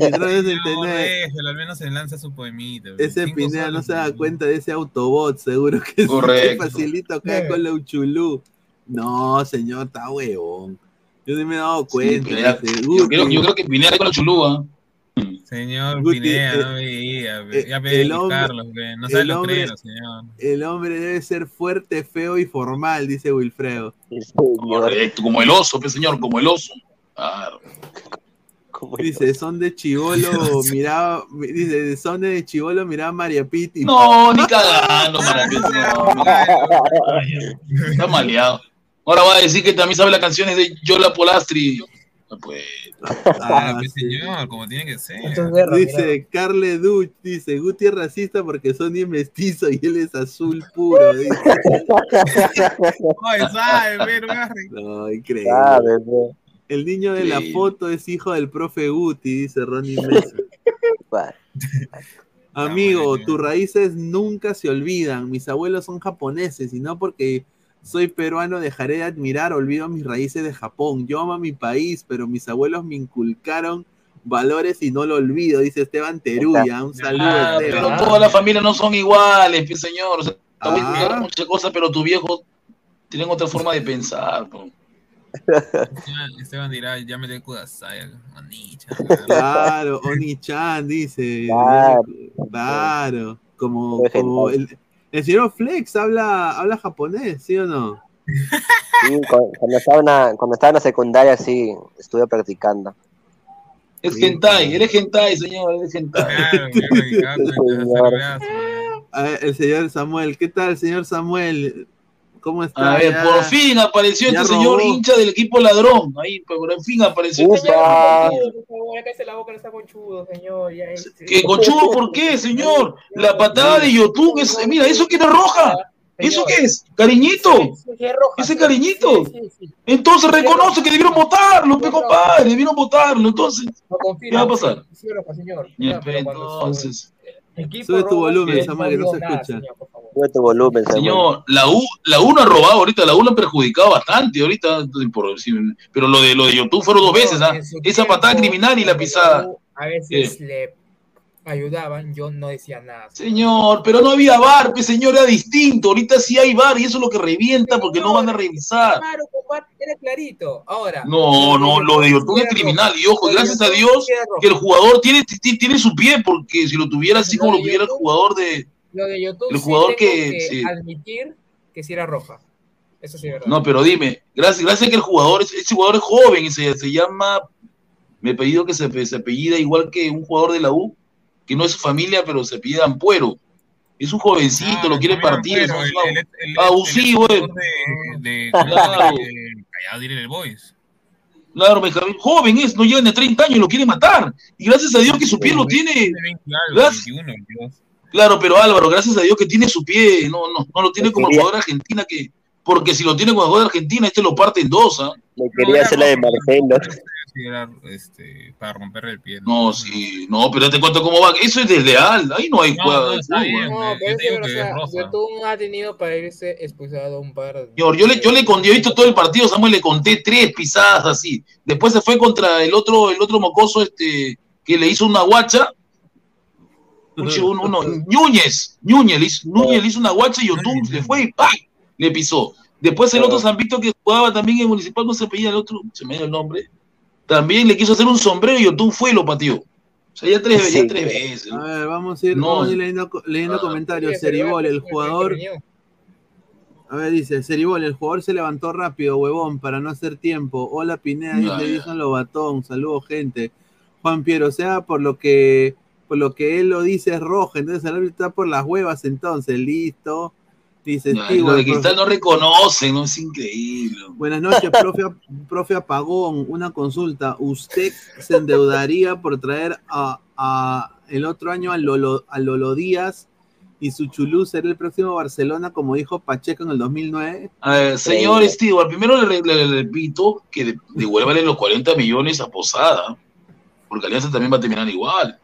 No No, al menos se lanza su poemita. ese Pineda no se da cuenta de ese Autobot, seguro que sí, Correcto. que facilito acá con la Uchulú. No, señor, está huevón. Yo sí me he dado cuenta. pero dice, Yo creo, yo creo que Pineda con la chulúa. Señor Guti, Pineda, eh, no veía, pe. eh, ya ve el hombre- Carlos, no sabe el los hombre- señor. El hombre debe ser fuerte, feo y formal, dice Wilfredo. Correcto, como el oso, pues señor, como el oso. Claro. Dice, son de chivolo, miraba, mi- dice, son de chivolo, miraba a María Pitti. No, ni cagando. No, mira. Está maleado. Ahora va a decir que también sabe las canciones de Yola Polastri. No, Pues, Ah, pe, sí. señor, como tiene que ser. Es guerra. Dice Carle Duch, dice, Guti es racista porque Sony es mestizo y él es azul puro. Dice. Ay, sabe. No, increíble. Sabe. El niño de la foto es hijo del profe Guti, dice Ronnie Mesa. Amigo, tus raíces nunca se olvidan. Mis abuelos son japoneses y no porque soy peruano dejaré de admirar, olvido mis raíces de Japón. Yo amo a mi país, pero mis abuelos me inculcaron valores y no lo olvido, dice Esteban Teruya. Un saludo, ah, Esteban. pero todas las familias no son iguales, pues, señor. O sea, Ah. muchas cosas, pero tu viejo tienen otra forma de pensar. Esteban dirá, ya me de Kudasai, manicha. Claro, Oni-chan dice. Claro. Claro, como, como el, el señor Flex habla, habla japonés, ¿sí o no? Sí, cu- cuando, estaba en la, cuando estaba en la secundaria, sí, estuve practicando. Es hentai, eres hentai, señor, eres hentai. El señor Samuel, ¿qué tal, señor Samuel? ¿Cómo está? A ver, Ya- por fin apareció ya este señor hincha del equipo ladrón. Ahí, por fin apareció este señor. Conchudo, por favor, cállese la boca, no está conchudo, señor. Ya, este. ¿Qué conchudo por qué, señor? La patada de Yotun es. Mira, ¿eso qué era roja? ¿Eso qué es? ¿Cariñito? Sí, sí, sí, es roja, ¿Ese cariñito? Sí, sí, sí. Entonces reconoce que debieron votarlo, pe compadre, debieron votarlo. Entonces, ¿Qué va a pasar? Entonces. Sube tu volumen, que no se nada, escucha. Sube tu volumen, Samuel. Señor, la U, la U no ha robado ahorita, la U la ha perjudicado bastante ahorita, pero lo de lo de YouTube fueron dos veces, ¿ah? Esa patada criminal y la pisada. A veces le ayudaban, yo no decía nada. Señor, pero no había bar, pues señor, era distinto. Ahorita sí hay bar y eso es lo que revienta porque no van a revisar. Claro, compadre, era clarito. Ahora. No, no, lo de Yotun es criminal. Y ojo, gracias a Dios que el jugador tiene, ti- tiene su pie, porque si lo tuviera así como lo tuviera el jugador de. Lo de YouTube El sí jugador tengo que- que sí. admitir que sí era roja. Eso sí es verdad. No, pero dime, gracias, gracias que el jugador, es- ese jugador es joven y se, se llama, me he pedido que se, se apellida igual que un jugador de la U, que no es su familia, pero se apellida Ampuero. Es un jovencito, lo quiere partir, es Pero un el- el- el- el- abusivo. el eh. jugador de, de, ¿cómo se Claro. llama? De Direct el Boys. Claro, Benjamín, joven es, no llega ni a 30 años, lo quiere matar. Y gracias a Dios que su pie lo tiene. Tiene 20 algo, Gracias- 21, 22. Claro, pero Álvaro, gracias a Dios que tiene su pie, no, no, no lo tiene como el jugador de Argentina que, porque si lo tiene como el jugador de Argentina, este lo parte en dos, ¿ah? Le quería hacer la de Marcelo. Este, para romperle el pie. No, sí, no, pero date cuenta cómo va. Eso es desleal, ahí no hay No, juego no, bien, eh, pero yo que, o sea, ha tenido para irse expulsado un par de... Señor, yo le, yo le conté, he visto todo el partido, Samuel, le conté tres pisadas así. Después se fue contra el otro, el otro mocoso, este, que le hizo una guacha. Uno, uno, Núñez, Núñez le, hizo, Núñez le hizo una guacha y Yotun le fue y ¡pam! le pisó. Después el otro Zampito que jugaba también en Municipal, no se apellida el otro, se me dio el nombre, también le quiso hacer un sombrero y Yotun fue y lo pateó. O sea, ya tres, ya tres veces. A ver, vamos a ir, No. vamos a ir leyendo, leyendo Ah. comentarios. Ceribol, el jugador. A ver, dice, Ceribol, el jugador se levantó rápido, huevón, para no hacer tiempo. Hola, Pineda, dice ya. Edison Lobatón. Saludos, gente. Juan Piero, o sea, por lo que por lo que él lo dice es roja, entonces el árbitro está por las huevas, entonces, listo. Dice Stewart, lo de Cristal no reconoce, no es increíble. Buenas noches, profe, profe Apagón. Una consulta. ¿Usted se endeudaría por traer a, a el otro año a Lolo, a Lolo Díaz y su chulú será el próximo Barcelona, como dijo Pacheco en el 2009? A ver, señor Stewart, primero le, le- le repito que de- devuélvale los 40 millones a Posada, porque Alianza también va a terminar igual.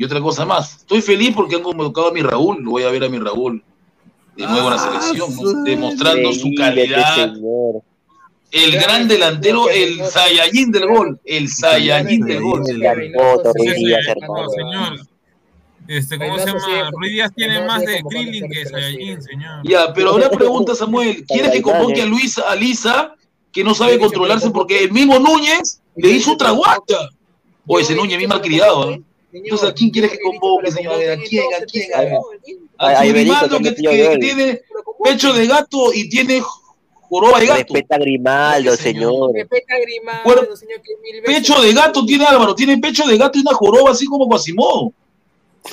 Y otra cosa más, estoy feliz porque han convocado a mi Raúl, lo voy a ver a mi Raúl de nuevo en la Ah, selección, demostrando su calidad. señor. El gran delantero, el Saiyajin del gol, el Saiyajin del gol. Señor. Este, ¿cómo se llama? Ruiz Díaz tiene más de Krillin que Saiyajin, señor. Ya, pero una pregunta, Samuel, ¿quieres que convoque a Luis, a Lisa, que no sabe controlarse porque el mismo Núñez le hizo otra guacha? O ese Núñez, mi malcriado, ¿eh? Entonces, ¿a quién quieres que convoque, señor? A ver, ¿a quién? ¿A quién? A Grimaldo que que, tiene pecho de gato y tiene joroba de gato. Respeta a Grimaldo, señor. Respeta a Grimaldo, señor, que mil veces- Pecho de gato tiene Álvaro, tiene pecho de gato y una joroba así como Quasimodo.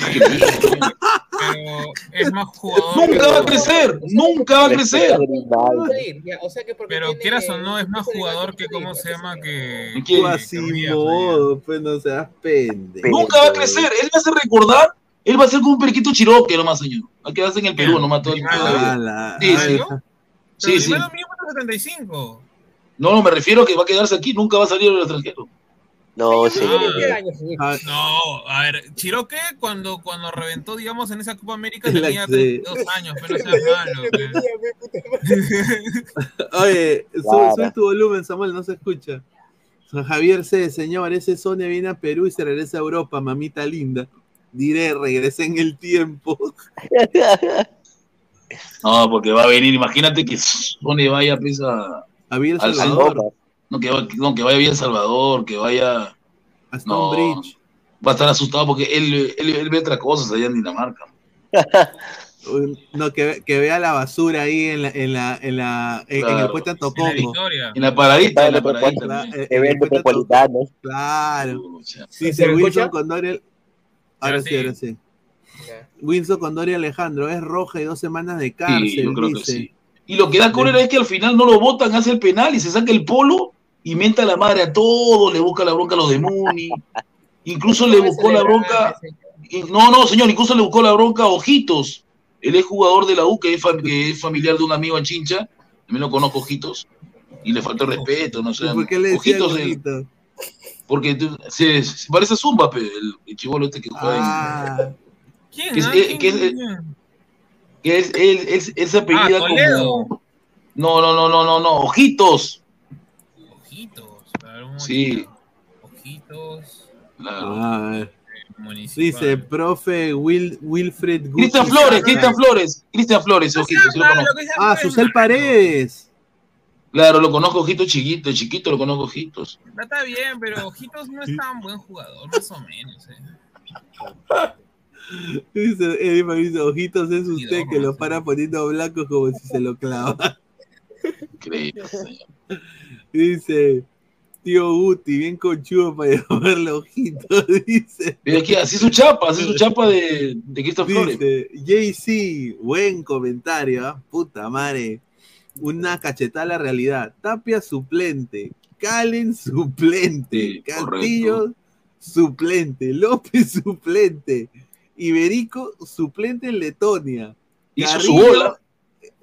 Pero es más jugador. Nunca va a crecer, nunca va a crecer. Sí, ya, o sea que porque Pero quieras o no, es más jugador que cómo se llama que. ¿Quién? Quasimodo, pues no seas pendejo. Nunca va a crecer. Él va a hacer recordar, él va a ser como un periquito chiroque nomás, señor. Va a quedarse en el Perú nomás todo el Sí, sí. Sí, sí. Grimaldo mide 1.75. No, no, me refiero a que va a quedarse aquí, nunca va a salir al extranjero. No, señor. Ah, No, a ver, Chiroque cuando, cuando reventó, digamos, en esa Copa América tenía que- 32 años, pero no seas malo. Oye, su- Claro. sube tu volumen, Samuel, no se escucha. San Javier C, señor, ese Sonia viene a Perú y se regresa a Europa, mamita linda. Diré, regresé en el tiempo. No, porque va a venir, imagínate que Sony vaya pues, a, A al Salvador, no, que, va- no, que vaya bien Salvador, que vaya. a Stonebridge. Va a estar asustado porque él, él, él ve otras cosas allá en Dinamarca. No, que, que vea la basura ahí en la, en la, en la, en, en el Claro. puente En la Tocongo. victoria. En la paradita, en la paradita. La- ¿no? eh, Se en ve el el puente To- metropolitano. Claro. ¿Se me Wilson escucha? Condori. Ahora sí, sí. ahora sí. Wilson Condori Alejandro, es roja y dos semanas de cárcel, Sí, yo creo que sí. Y lo que da cólera es que al final no lo votan, hace el penal y se saca el polo y menta la madre a todos, le busca la bronca a los de Muni. Incluso le buscó la bronca. No, no, señor, incluso le buscó la bronca a Ojitos. Él es jugador de la U, que es, fam- que es familiar de un amigo en Chincha. También lo conozco, Ojitos. Y le faltó respeto, no sé. ¿Y ¿Por qué le decía Ojitos, el- porque se, se parece a Zumba, pe, el, el chivolo este que juega en- Ah, ¿Quién? Que es- ah? eh, ¿Quién? que es- ¿Quién? que es, él, él- él se apellida Ah, como. No, no, no, no, no, no, Ojitos. Ojitos. Sí. Ojitos. Claro. a ver. Dice, profe Will, Wilfred Guti Cristian Flores. Cristian Flores, Cristian Flores, ojito, sí lo conozco. Ah, Susel Paredes. Claro, lo conozco, ojitos chiquito, chiquito lo conozco, ojitos. No está bien, pero Ojitos no es tan buen jugador, más o menos. eh. Dice, Eddie me dice, ojitos es usted que lo para poniendo blanco como si se lo clava. Increíble, señor. Dice, tío Guti, bien conchudo para llamarle ojitos, dice. Pero aquí, así su chapa, así su chapa de, de Flores. JC, buen comentario, ¿ah? puta madre. Una cachetada a la realidad. Tapia suplente, Calen suplente, Castillo suplente, López suplente, Iberico suplente en Letonia. Hizo su bola.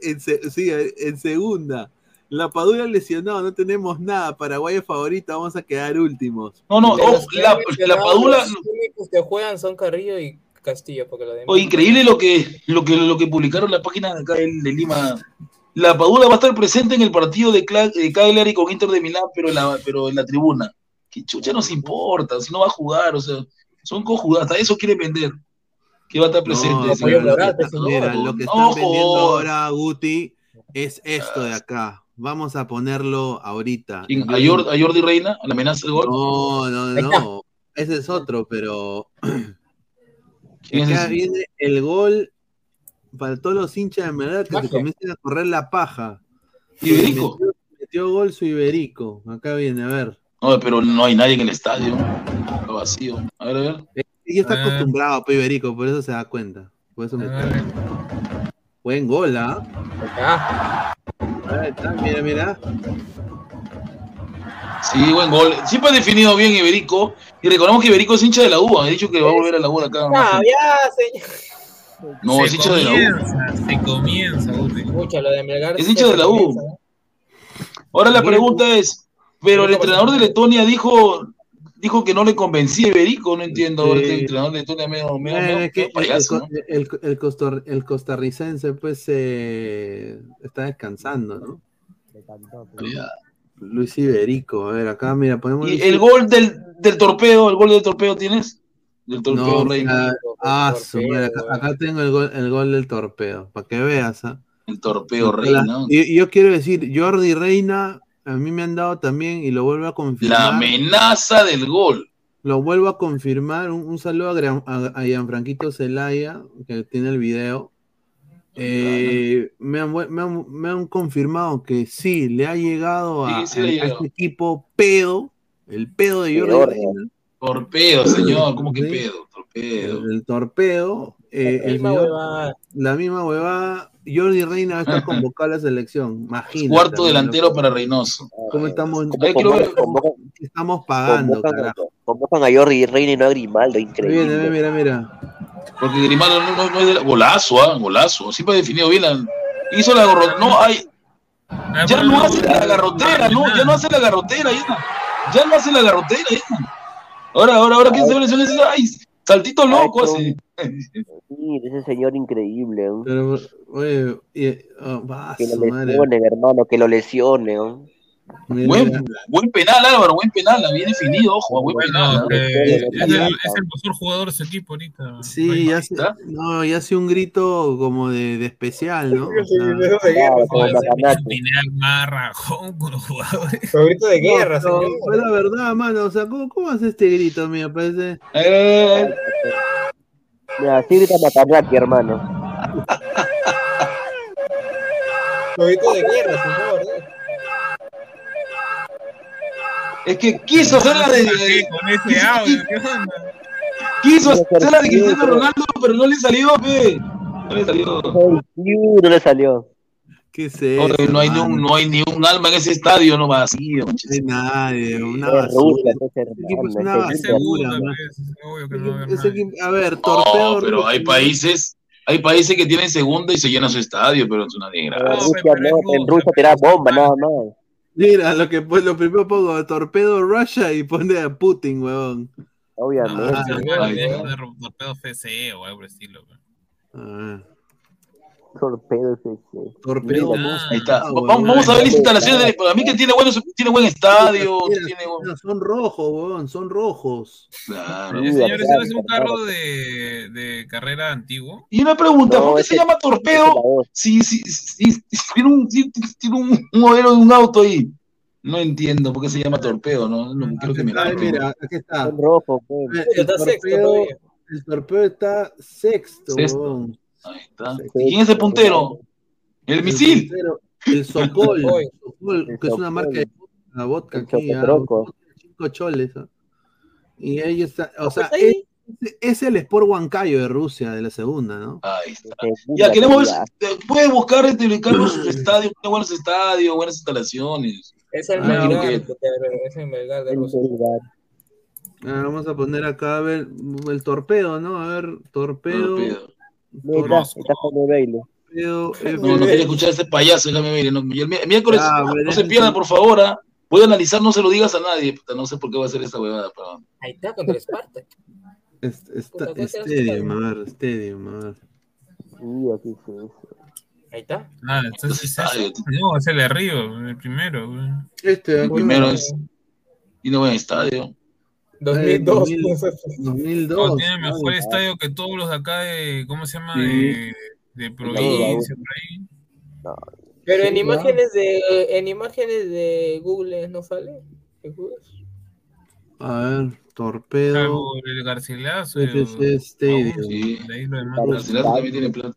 En, sí, en segunda. La Padula lesionado, no tenemos nada. Paraguay es favorita, vamos a quedar últimos. No, no, que la, Padula, Los únicos que juegan son Carrillo y Castillo, porque lo demás. oh, increíble lo que, lo que lo que publicaron en la página de acá de, de Lima. La Padula va a estar presente en el partido de, Cla- de Cagliari con Inter de Milán, pero en la, pero en la tribuna. Que chucha nos importa, si no va a jugar, o sea, son cojudadas, hasta eso quieren vender. Que va a estar presente. No, lo que está- mira, lo que están vendiendo ahora, Guti, es esto de acá. Vamos a ponerlo ahorita. ¿A, Jor- a Jordi Reina? ¿A la amenaza del gol? No, no, no. Ese es otro, pero. ¿Quién es Acá viene el gol para todos los hinchas de verdad que se comiencen a correr la paja. Iberico. Metió, metió gol su Iberico. Acá viene, a ver. No, pero no hay nadie en el estadio. Está vacío. A ver, a ver. Y está Ah. acostumbrado a Iberico, por eso se da cuenta. Por eso me Buen gol, ¿ah? Ahí está, mira, mira. Sí, buen gol. Siempre ha definido bien Iberico. Y recordemos que Iberico es hincha de la U. Ha dicho que va a volver a la U acá. Ah, ya, señor. No, se es hincha de la U. comienza, Se comienza. Escucha, lo de Melgar. Es hincha de la U. Ahora la pregunta es, pero el entrenador de Letonia dijo dijo que no le convencía a Iberico, no entiendo. Sí. este entrenador de medio, medio, Eh, medio- es que payaso, el, ¿no? el, el costor- el costarricense, pues, eh, está descansando, ¿no? Luis Iberico, a ver, acá, mira. Y Luis el gol del, del torpeo, el gol del torpeo tienes? Del torpeo No, Reina. ah, ah, su madre, acá, acá tengo el gol, el gol del torpeo, para que veas. ¿ah? El torpeo La- Reina. Y, y yo quiero decir, Jordi Reina, a mí me han dado también, y lo vuelvo a confirmar. La amenaza del gol. Lo vuelvo a confirmar. Un, un saludo a, Gran- a, a Gianfranquito Zelaya, que tiene el video. Eh, me, han, vu- me han- me han confirmado que sí, le ha llegado a, Sí, sí este equipo pedo, el pedo de Jordi Reina. Torpeo, señor, ¿cómo que Sí. pedo? Torpeo. El, el torpedo. Eh, La misma huevada. la misma huevada. Jordi Reina va a estar convocado a la selección. Imagínate. Cuarto delantero para Reynoso. ¿Cómo estamos, Ahí quiero ver- ¿qué estamos pagando, Convocan, carajo? convocan a Jordi Reina y no a Grimaldo, Mira, increíble. mira, mira. Porque Grimaldo no, no- no es de la- golazo, ah, golazo. Siempre ha definido bien. la- hizo la garrotera. No, hay. Ya no hace la garrotera, no, ya no hace la garrotera, ya. Ya no hace la garrotera, ya. Ahora, ahora, ahora, ¿quién se ve? Ay, saltito loco hace. Sí, ese señor increíble. ¿no? Pero, oye, oh, va, Que lo madre. lesionen, hermano, que lo lesionen. ¿no? Buen, buen penal, Álvaro, buen penal, bien definido, ojo, buen penal. Es, el, es el mejor jugador de su equipo ahorita. Sí, ya hace, no, y hace un grito como de, de especial, ¿no? O sea, Tiene más rajón con los jugadores. Favorito de guerra, no, señor. fue la verdad, mano. O sea, ¿cómo, cómo hace este grito, me parece? Eh, Mira, así grita Matanaki, hermano. Favorito de guerra, señor. Es que quiso hacer la de. Con ese audio, quiso hacer la de Cristiano Ronaldo, pero no le salió, pe. No le salió. No le salió. ¿Qué es No, eso, no hay ni un, no hay ni un alma en ese estadio, no vacío. No hay nadie, una basura. Es una basura, pues, a ver, torpeo. No, pero hay países, hay países que tienen segunda y se llena su estadio, pero es una En desgracia. Rusia no, en Rusia tirás bomba, nada más. Mira, lo que pues, lo primero pongo torpedo Russia y pone a Putin, huevón. Obviamente. Ah, ser torpedo FCE o algo estilo. pues. Ah. Torpedo ese. Torpedo Ahí está. Vamos, vamos a ver las instalaciones. De, a mí que tiene, buenos, tiene buen estadio. Mira, tiene son rojos, weón, son rojos. Claro. Oye, señor, ese es un carro de, de carrera antiguo. Y una pregunta, No, ¿por qué ese- se llama torpedo si, si, si, si tiene, un, tiene un, un modelo de un auto ahí? No entiendo por qué se llama torpedo, ¿no? No quiero que me mira, aquí está. Son rojos, pues. El, Está sexto torpedo, el torpedo está sexto, Sexto. weón. Ahí está. ¿Y quién es el puntero? El misil. puntero, El Sokol, Oye. Sokol, El que es una marca de la vodka El aquí, ah, Chocotroco. cinco choles. ah. Y ahí está, o sea, Pues ahí- es, es el Sport Huancayo de Rusia, de la segunda, ¿no? Ahí está. Segunda Ya, queremos ver, eh, puede buscar este Carlos sus estadios, tiene buenos estadios, buenas instalaciones. Es el Ah, Melgar, ok. es el Melgar de El Rusia. Ah, vamos a poner acá a ver el torpedo, ¿no? A ver, torpedo. Torpedo. Está Jaime No, no quería escuchar a este payaso, déjame ver. No, el mi- el miércoles, Ya, no se pierdan, por favor. ah. Voy a analizar, no se lo digas a nadie. no sé por qué va a hacer esta huevada. pero- Ahí está, contra el Spartak. Es- está- Puta, ¿cuál será su Stadium, a Stadium, a ver. Sí, aquí sí. Ahí está. Ah, entonces es estadio, ese. No, es el de Río, el primero. güey. Este, aquí, Primero es. Y no buen estadio. 2002. Eh, 2002. No, tiene mejor estadio que todos los de acá de, ¿cómo se llama? Sí. De, de provincia, por ahí. Pero en imágenes de en imágenes de Google no sale. ¿De Google? A ver, torpedo. Salvo el Garcilaso. FC Stadium. Sí. Garcilaso también tiene plata.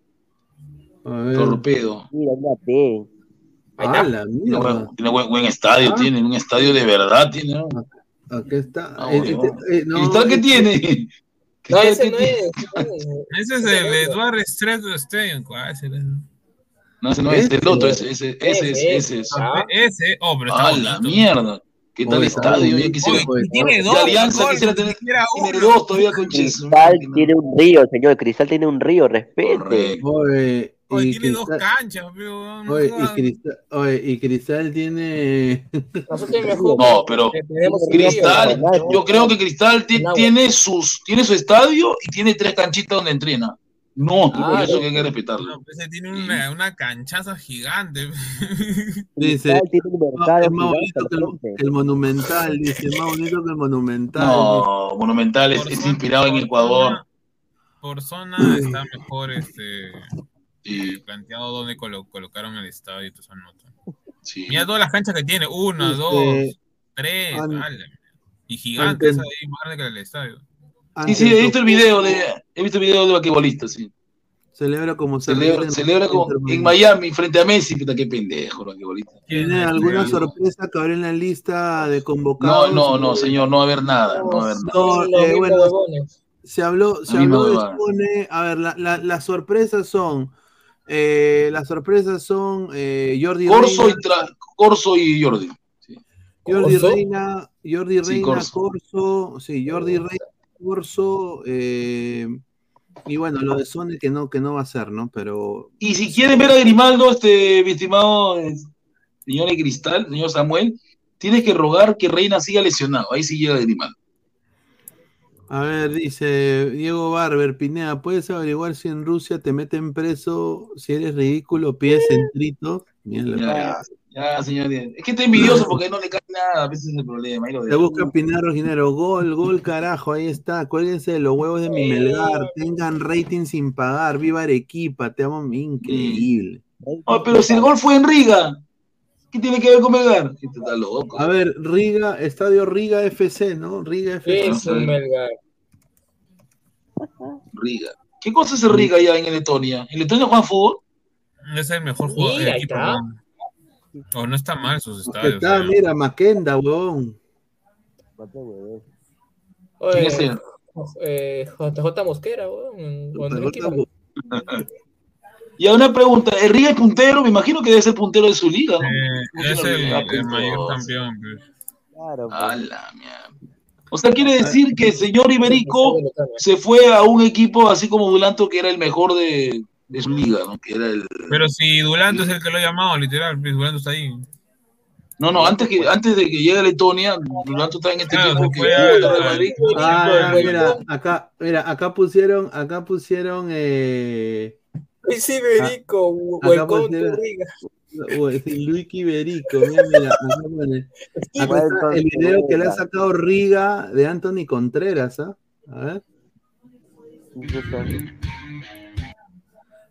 A ver. Torpedo. Mira. Ahí Ah, la Tiene mierda. buen, tiene buen, buen estadio, Ah. tiene un estadio de verdad. Tiene, ¿no? Aquí está. Ah, Eh, este- eh, no, ¿Cristal qué este- tiene? No, ¿Cristal ese qué no tiene? es. no es. Ese es el Eduardo Street Stadium. ¿cuál es ese? No, ese no es el otro, ese, ese, ese es, ese es. Ah. Ese, oh, pero está Ah, la mierda. ¿Qué tal estadio? Ya quisiera. Tiene dos. Alianza quisiera tener. Tiene uno. dos todavía con. Cristal tiene un río, señor. Cristal tiene un río, respete. Oye, tiene dos canchas, pero no oye, y. Cristal, oye, y Cristal tiene. No, pero Cristal, yo creo que Cristal tiene sus, tiene su estadio y tiene tres canchitas donde entrena. No, Ah, por eso que hay que respetarlo. No, pues ese tiene una, una canchaza gigante. Dice. Cristal tiene un "No, mercado es más gigante bonito que el, Monumental, dice, es más bonito que el Monumental. No, Monumental es, inspirado en Ecuador. zona- Por zona está mejor este Sí, planteado donde colo- colocaron el estadio y sí. Mira todas las canchas que tiene, una, Este, dos, tres, y gigantes antes- ahí, más grande que el estadio. Sí, sí, he visto el video de, he visto el video de vaquebolista, sí. Celebra como Celebra, celebra como en Miami frente a Messi, puta qué pendejo, el vaquebolista. ¿Tiene alguna sorpresa que habrá en la lista de No, convocados? no, no, señor, no va a haber nada, no va a haber nada. No, Los eh, bueno, se habló, se habló de. Spone. A ver, la- la- las sorpresas son. Eh, las sorpresas son eh, Jordi Corso Reina, y, tra- Corso y Jordi. Jordi ¿Corso? Reina, Jordi Sí, Reina, Corso. Corso, sí, Jordi Reina, Corso, eh, y bueno, lo de Sone que no, que no va a ser, ¿no? Pero Y si quieren ver a Grimaldo, este, mi estimado eh, señor de Cristal, señor Samuel, tienes que rogar que Reina siga lesionado. Ahí sí llega Grimaldo. A ver, dice Diego Barber, Pineda, ¿puedes averiguar si en Rusia te meten preso si eres ridículo, pies centrito? Mira, Ya, ya, señor. Es que está envidioso porque no le cae nada, a veces es el problema. ahí lo Te busca Pinar Rojinero, gol, gol, carajo, ahí está, cuélguense de los huevos de mi Melgar, tengan rating sin pagar, viva Arequipa, te amo, increíble. Oh, pero si el gol fue en Riga, ¿qué tiene que ver con Melgar? Este está loco. A ver, Riga, Estadio Riga FC, ¿no? Riga FC. Es un Melgar. Riga. ¿Qué cosa es el Riga allá en Letonia? ¿En Letonia juegan fútbol? Es el mejor jugador del ahí equipo. O no está mal sus estadios. está, mira, Maquenda, huevón. ¿Quién es él? eh, JJ Mosquera, weón. Y una pregunta, ¿el Riga es puntero? Me imagino que debe ser puntero de su liga, ¿no? Eh, es el, Riga, el pues, mayor campeón. pues. A la mierda. O sea, quiere decir que el señor Iberico se fue a un equipo así como Dulanto, que era el mejor de, de su liga, ¿no? Que era el... Pero si Dulanto es el que lo ha llamado, literal, pues, Dulanto está ahí. No, no, antes, que, antes de que llegue a Letonia, Dulanto está en este Claro, equipo que Madrid. Ah, mira, acá, mira, acá pusieron, acá pusieron, eh, Luis Iberico, Acá Welcome to Riga. Luis Iberico, mira, mira, acá pone- acá está el video que le ha sacado Riga de Anthony Contreras, ¿ah? A ver.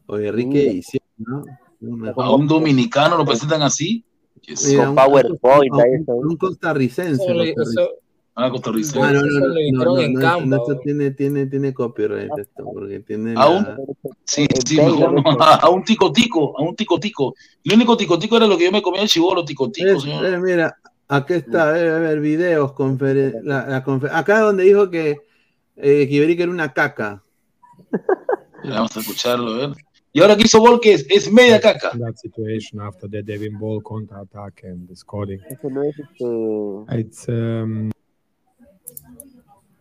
Oye, Ricky edición, ¿no? A un dominicano lo presentan así. Mira, un- PowerPoint, un- ahí está. Un costarricense. Eso- Ah. Ah, no, no, no, no, en no, Canva, no, esto tiene, tiene, tiene copyright esto, porque tiene Aún, la- sí, sí, mejor no. A un tico tico, a un tico tico. El único tico tico era lo que yo me comía el chivolo, tico tico, Es- señor. eh, mira, aquí está, eh, a ver, videos, conferen- la, la confer- acá donde dijo que eh, que Iberica era una caca. Vamos a escucharlo, a ver. Y ahora que hizo gol, que es, es media caca. that situation after the Devin Ball counter attack and the scoring. Este. It's um,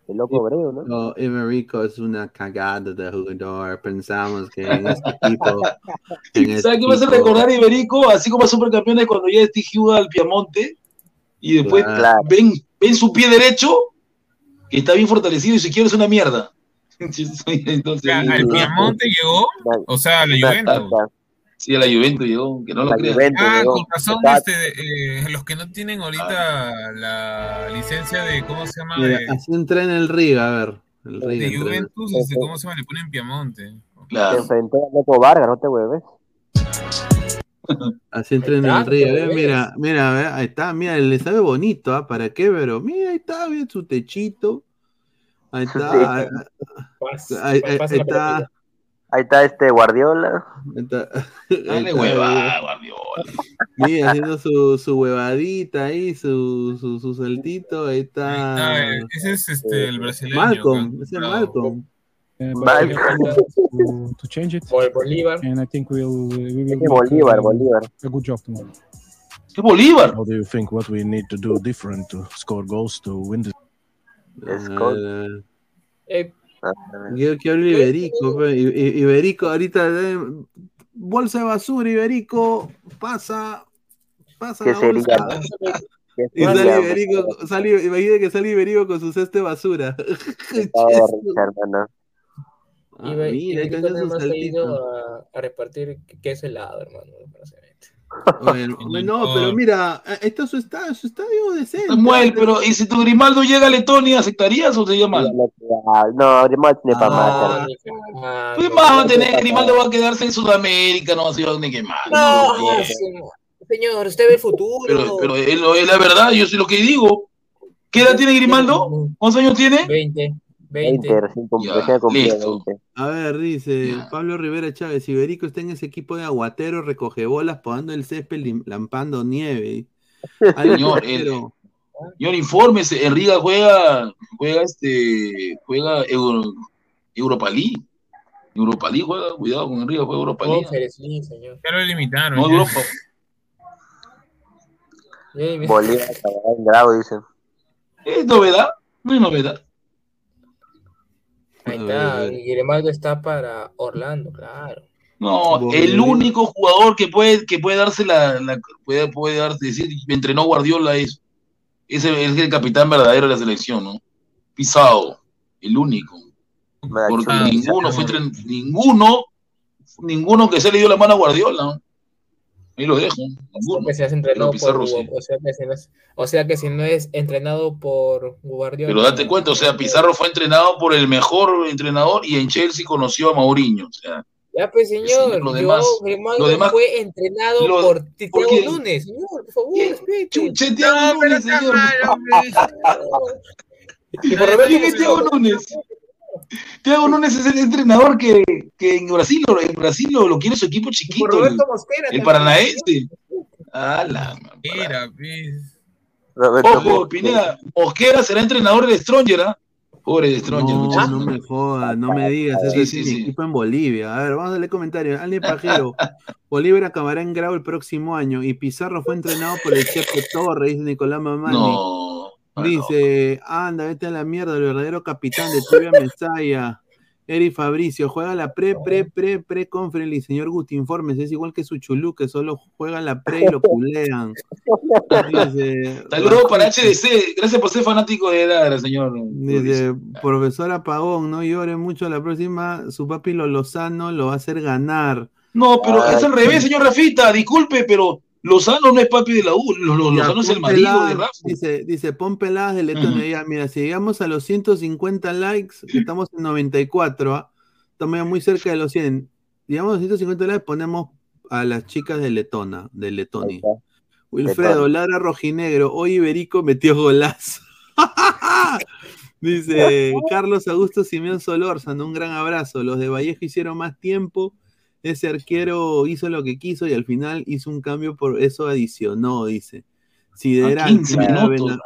El loco hebreo, ¿no? No, Iberico es una cagada de jugador. Pensamos que en este equipo. en este ¿Sabes qué me hace recordar Iberico? Así como a Supercampeones cuando ya Estigió al Piamonte y después Claro. ven, ven su pie derecho que está bien fortalecido y si quiere es una mierda. Entonces, sea, al Piemonte llegó, o sea, a la Juventus. Sí, a la Juventus llegó, que no lo La crean. Juventus Ah, llegó. con razón, este, eh, los que no tienen ahorita la licencia de, ¿cómo se llama? Mira, De, así entrena el Riga, a ver. El Riga de. Juventus, este, ¿cómo se llama? Le ponen Piamonte. Se enfrentó al loco Vargas, no te hueves. Así entrena Ahí el Riga. bebés. Mira, mira, ve, ahí está, mira, le sabe bonito, ¿ah? ¿Para qué? Pero mira, ahí está, bien su techito. Ahí está. Sí. ahí- ahí- está. Ahí está este Guardiola. Ahí está. Dale Ahí está, huevada, Guardiola. Mira, haciendo su, su huevadita ahí, su, su, su saltito, ahí está. Ah, eh, ese es este, el brasileño. Malcolm, ese es. Malcolm. uh, to, to change it. Bolívar. And I think we'll, we will Bolívar, uh, Bolívar. a good job tomorrow. ¿Qué Bolívar? How do you think what we need to do different to score goals to win this? Ah, Eh, Quiero que hable Iberico, Iberico, ahorita eh, bolsa de basura, Iberico, pasa, pasa ¿Qué la sería? bolsa. ¿Qué Y sale? Iberico, sale, imagina que sale Iberico con su cesta de basura. Risa, hermano. Ah, mira, Iberico nada su más ha ido a, a repartir queso helado, hermano. Bueno, no, pero mira, eh, esto es su estadio, su estadio decente. Samuel, pero ¿y si tu Grimaldo llega a Letonia, aceptarías o te llaman? No, Grimaldo tiene para Ah, más. Pues más va a tener, Grimaldo va a quedarse en Sudamérica, no va a ser donde que más. No, señor, señor, usted ve el futuro. Pero, pero es, lo- es la verdad, yo sé lo que digo. ¿Qué edad tiene Grimaldo? ¿Cuántos años tiene? 20, 20, 20. recién Ya, recién cumplido listo. 20. A ver, dice Pablo Rivera Chávez, Iberico está en ese equipo de aguatero, recoge bolas, podando el césped, lampando nieve. Señor, el-. Señor, infórmese, en Riga juega, juega este, juega Euro, Europa League. Europa League juega, cuidado con Riga, juega Europa League. League, señor. Ya lo limitaron. No ya. Europa. Bolívar grado, dicen. Es novedad, no es novedad. Ahí está, Grimaldo está para Orlando, claro. No, el único jugador que puede, que puede darse la, la- puede, puede darse, decir, me entrenó Guardiola es, es el, es el capitán verdadero de la selección, ¿no? Pisado, el único. Porque ninguno fue ninguno, ninguno que se le dio la mano a Guardiola, ¿no? Ahí lo dejo. Ninguno. Que se has entrenado Pero Pizarro por, sí. o, sea que si no es, o sea que si no es entrenado por Guardiola. Pero date cuenta, o sea, Pizarro fue entrenado por el mejor entrenador y en Chelsea conoció a Mourinho. O sea, Ya, pues, señor, lo yo, demás- Grimaldo lo demás- fue entrenado lo- por Núñez, señor, por favor, respete. Núñez, señor. Y por ¿Quién Roberto es Thiago Mosquera. Núñez? Thiago Núñez es el entrenador que, que en Brasil, lo- en Brasil lo, lo quiere su equipo Por chiquito, el, Roberto Mosquera. el también. Paranaense. Ala, man, Mira, pues. Roberto Ojo, Mosquera. Pineda, Mosquera será entrenador de Stronger, ¿ah? Pobre de Stronger, No, muchacho. no me jodas, no me digas, Sí, es mi sí. equipo en Bolivia. A ver, vamos a darle comentarios. Alni Pajero, Bolívar acabará en grado el próximo año y Pizarro fue entrenado por el Chepe Torres, dice Nicolás Mamani. No. Dice, anda, vete a la mierda, el verdadero capitán de Tibia Mesaya Eri Fabricio, juega la pre, pre, pre, pre conference, señor Guti, informes, es igual que su chulú, que solo juega la pre y lo culean. Saludos para HDC. Gracias por ser fanático de Ladra, señor. Dice, profesor Apagón, no llore mucho la próxima, su papi Lo Lozano lo va a hacer ganar. No, pero es al revés, señor Rafita. Disculpe, pero Lozano no es papi de la U. Lo- lo- Ya, Lozano es el marido peladas, de Rafa. Dice, dice, pon peladas de Letonia. Ya, mira, si llegamos a los 150 likes, estamos en 94, ¿ah? estamos ya muy cerca de los 100. Llegamos a los 150 likes, ponemos a las chicas de Letona, de Letoni. Wilfredo, Lara Rojinegro, hoy Iberico metió golazo. Dice Carlos Augusto Simeón Solórzano, un gran abrazo. Los de Vallejo hicieron más tiempo. Ese arquero hizo lo que quiso y al final hizo un cambio por eso adicionó, dice. Sideral, 15 mira, minutos,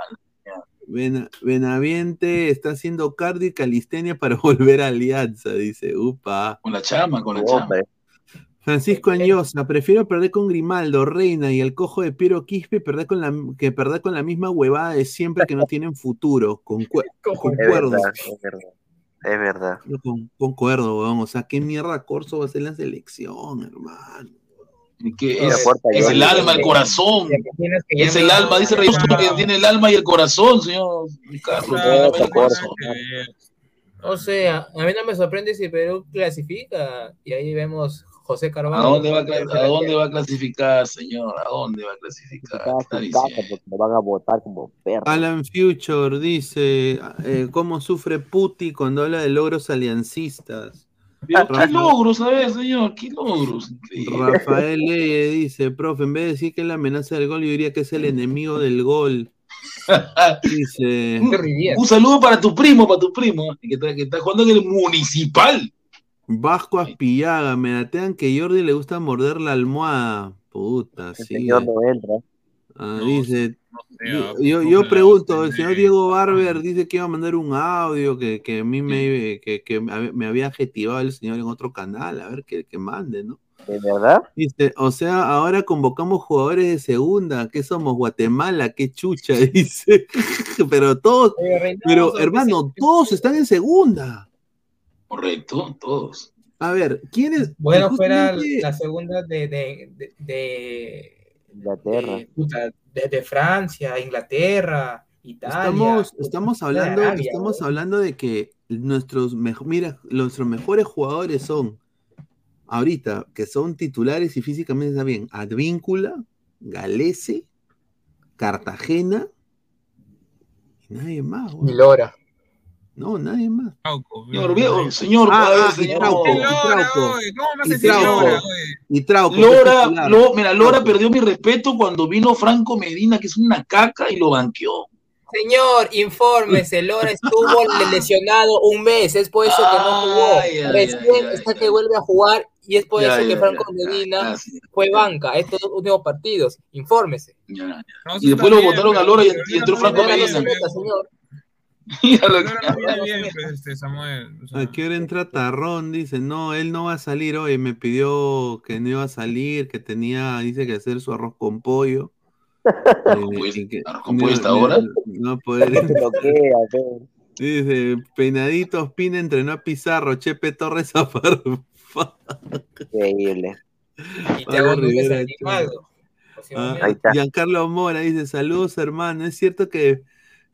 Bena- Bena- Benaviente está haciendo cardio y calistenia para volver a Alianza, dice. Upa. Con la chama, con la chama. Francisco Añosa, prefiero perder con Grimaldo, Reina y el cojo de Piero Quispe perder con la, que perder con la misma huevada de siempre que no tienen futuro. Concue- Es concuerdo. verdad, es verdad. Es verdad. Yo con- concuerdo, weón. O sea, ¿qué mierda Corso va a ser la selección, hermano? Que es, el alma, el corazón. Es el alma, dice Reyes que tiene el alma y el corazón, señor Carlos. Claro, tiene el corazón. O sea, a mí no me sorprende si Perú clasifica y ahí vemos José ¿A Carvalho. dónde, va, a cla- ¿A dónde va a clasificar, señor? ¿A dónde va a clasificar? Me van a votar como perro. Alan Future dice, eh, ¿cómo sufre Puti cuando habla de logros aliancistas? Pero ¿qué logros? A ver, señor, ¿qué logros? Rafael Leye dice, profe, en vez de decir que es la amenaza del gol, yo diría que es el enemigo del gol. Dice, Un saludo para tu primo, para tu primo, que está, que está jugando en el municipal. Vasco Aspillaga, me datean que Jordi le gusta morder la almohada. Puta, sí. señor no entra. Ah, dice, sea, yo, yo, pregunto, el señor Diego Barber dice que iba a mandar un audio que, que a mí me, que, que me había adjetivado el señor en otro canal, a ver que, que mande, ¿no? ¿De verdad? Dice, o sea, ahora convocamos jugadores de segunda, ¿qué somos? Guatemala, qué chucha, dice. pero todos, pero hermano, todos están en segunda. Correcto, todos. A ver, ¿quién es? Bueno, fuera justamente- la segunda de, de, de, de- Inglaterra. de- de- de Francia, Inglaterra, Italia. Estamos, estamos hablando, Arabia, estamos hablando de que nuestros mejores, mira, nuestros mejores jugadores son ahorita, que son titulares y físicamente está bien, Advíncula, Galese, Cartagena, y nadie más, güey. Y. No, nadie más. Señor, viejo, señor, Ah, ver, ah, y señor. Trauco, y Trauco. Y Trauco. Y Trauco, que es Lora. Lo- mira, Lora perdió mi respeto cuando vino Franco Medina, que es una caca, y lo banqueó. Señor, infórmese, Lora estuvo lesionado un mes, es por eso que no jugó. Ay, ay, Recién está que vuelve a jugar y es por Ya, eso que Franco ya, Medina fue banca estos dos últimos partidos. Infórmese. Y después lo votaron a Lora y, y entró Franco Medina. señor. Mira lo que- Lora viene bien, pues, este, Samuel. o sea, ¿A qué hora entra Tarrón? Dice, no, él no va a salir hoy. Me pidió que no iba a salir, que tenía, dice que hacer su arroz con pollo. Eh, que- con pollo hasta no- ahora? No poder. Dice, peinaditos, Pina entrenó a Pizarro, Chepe Torres a. Increíble. Y te hago Rivera, animado. Ah, Ahí está. Giancarlo Mora dice, saludos hermano, es cierto que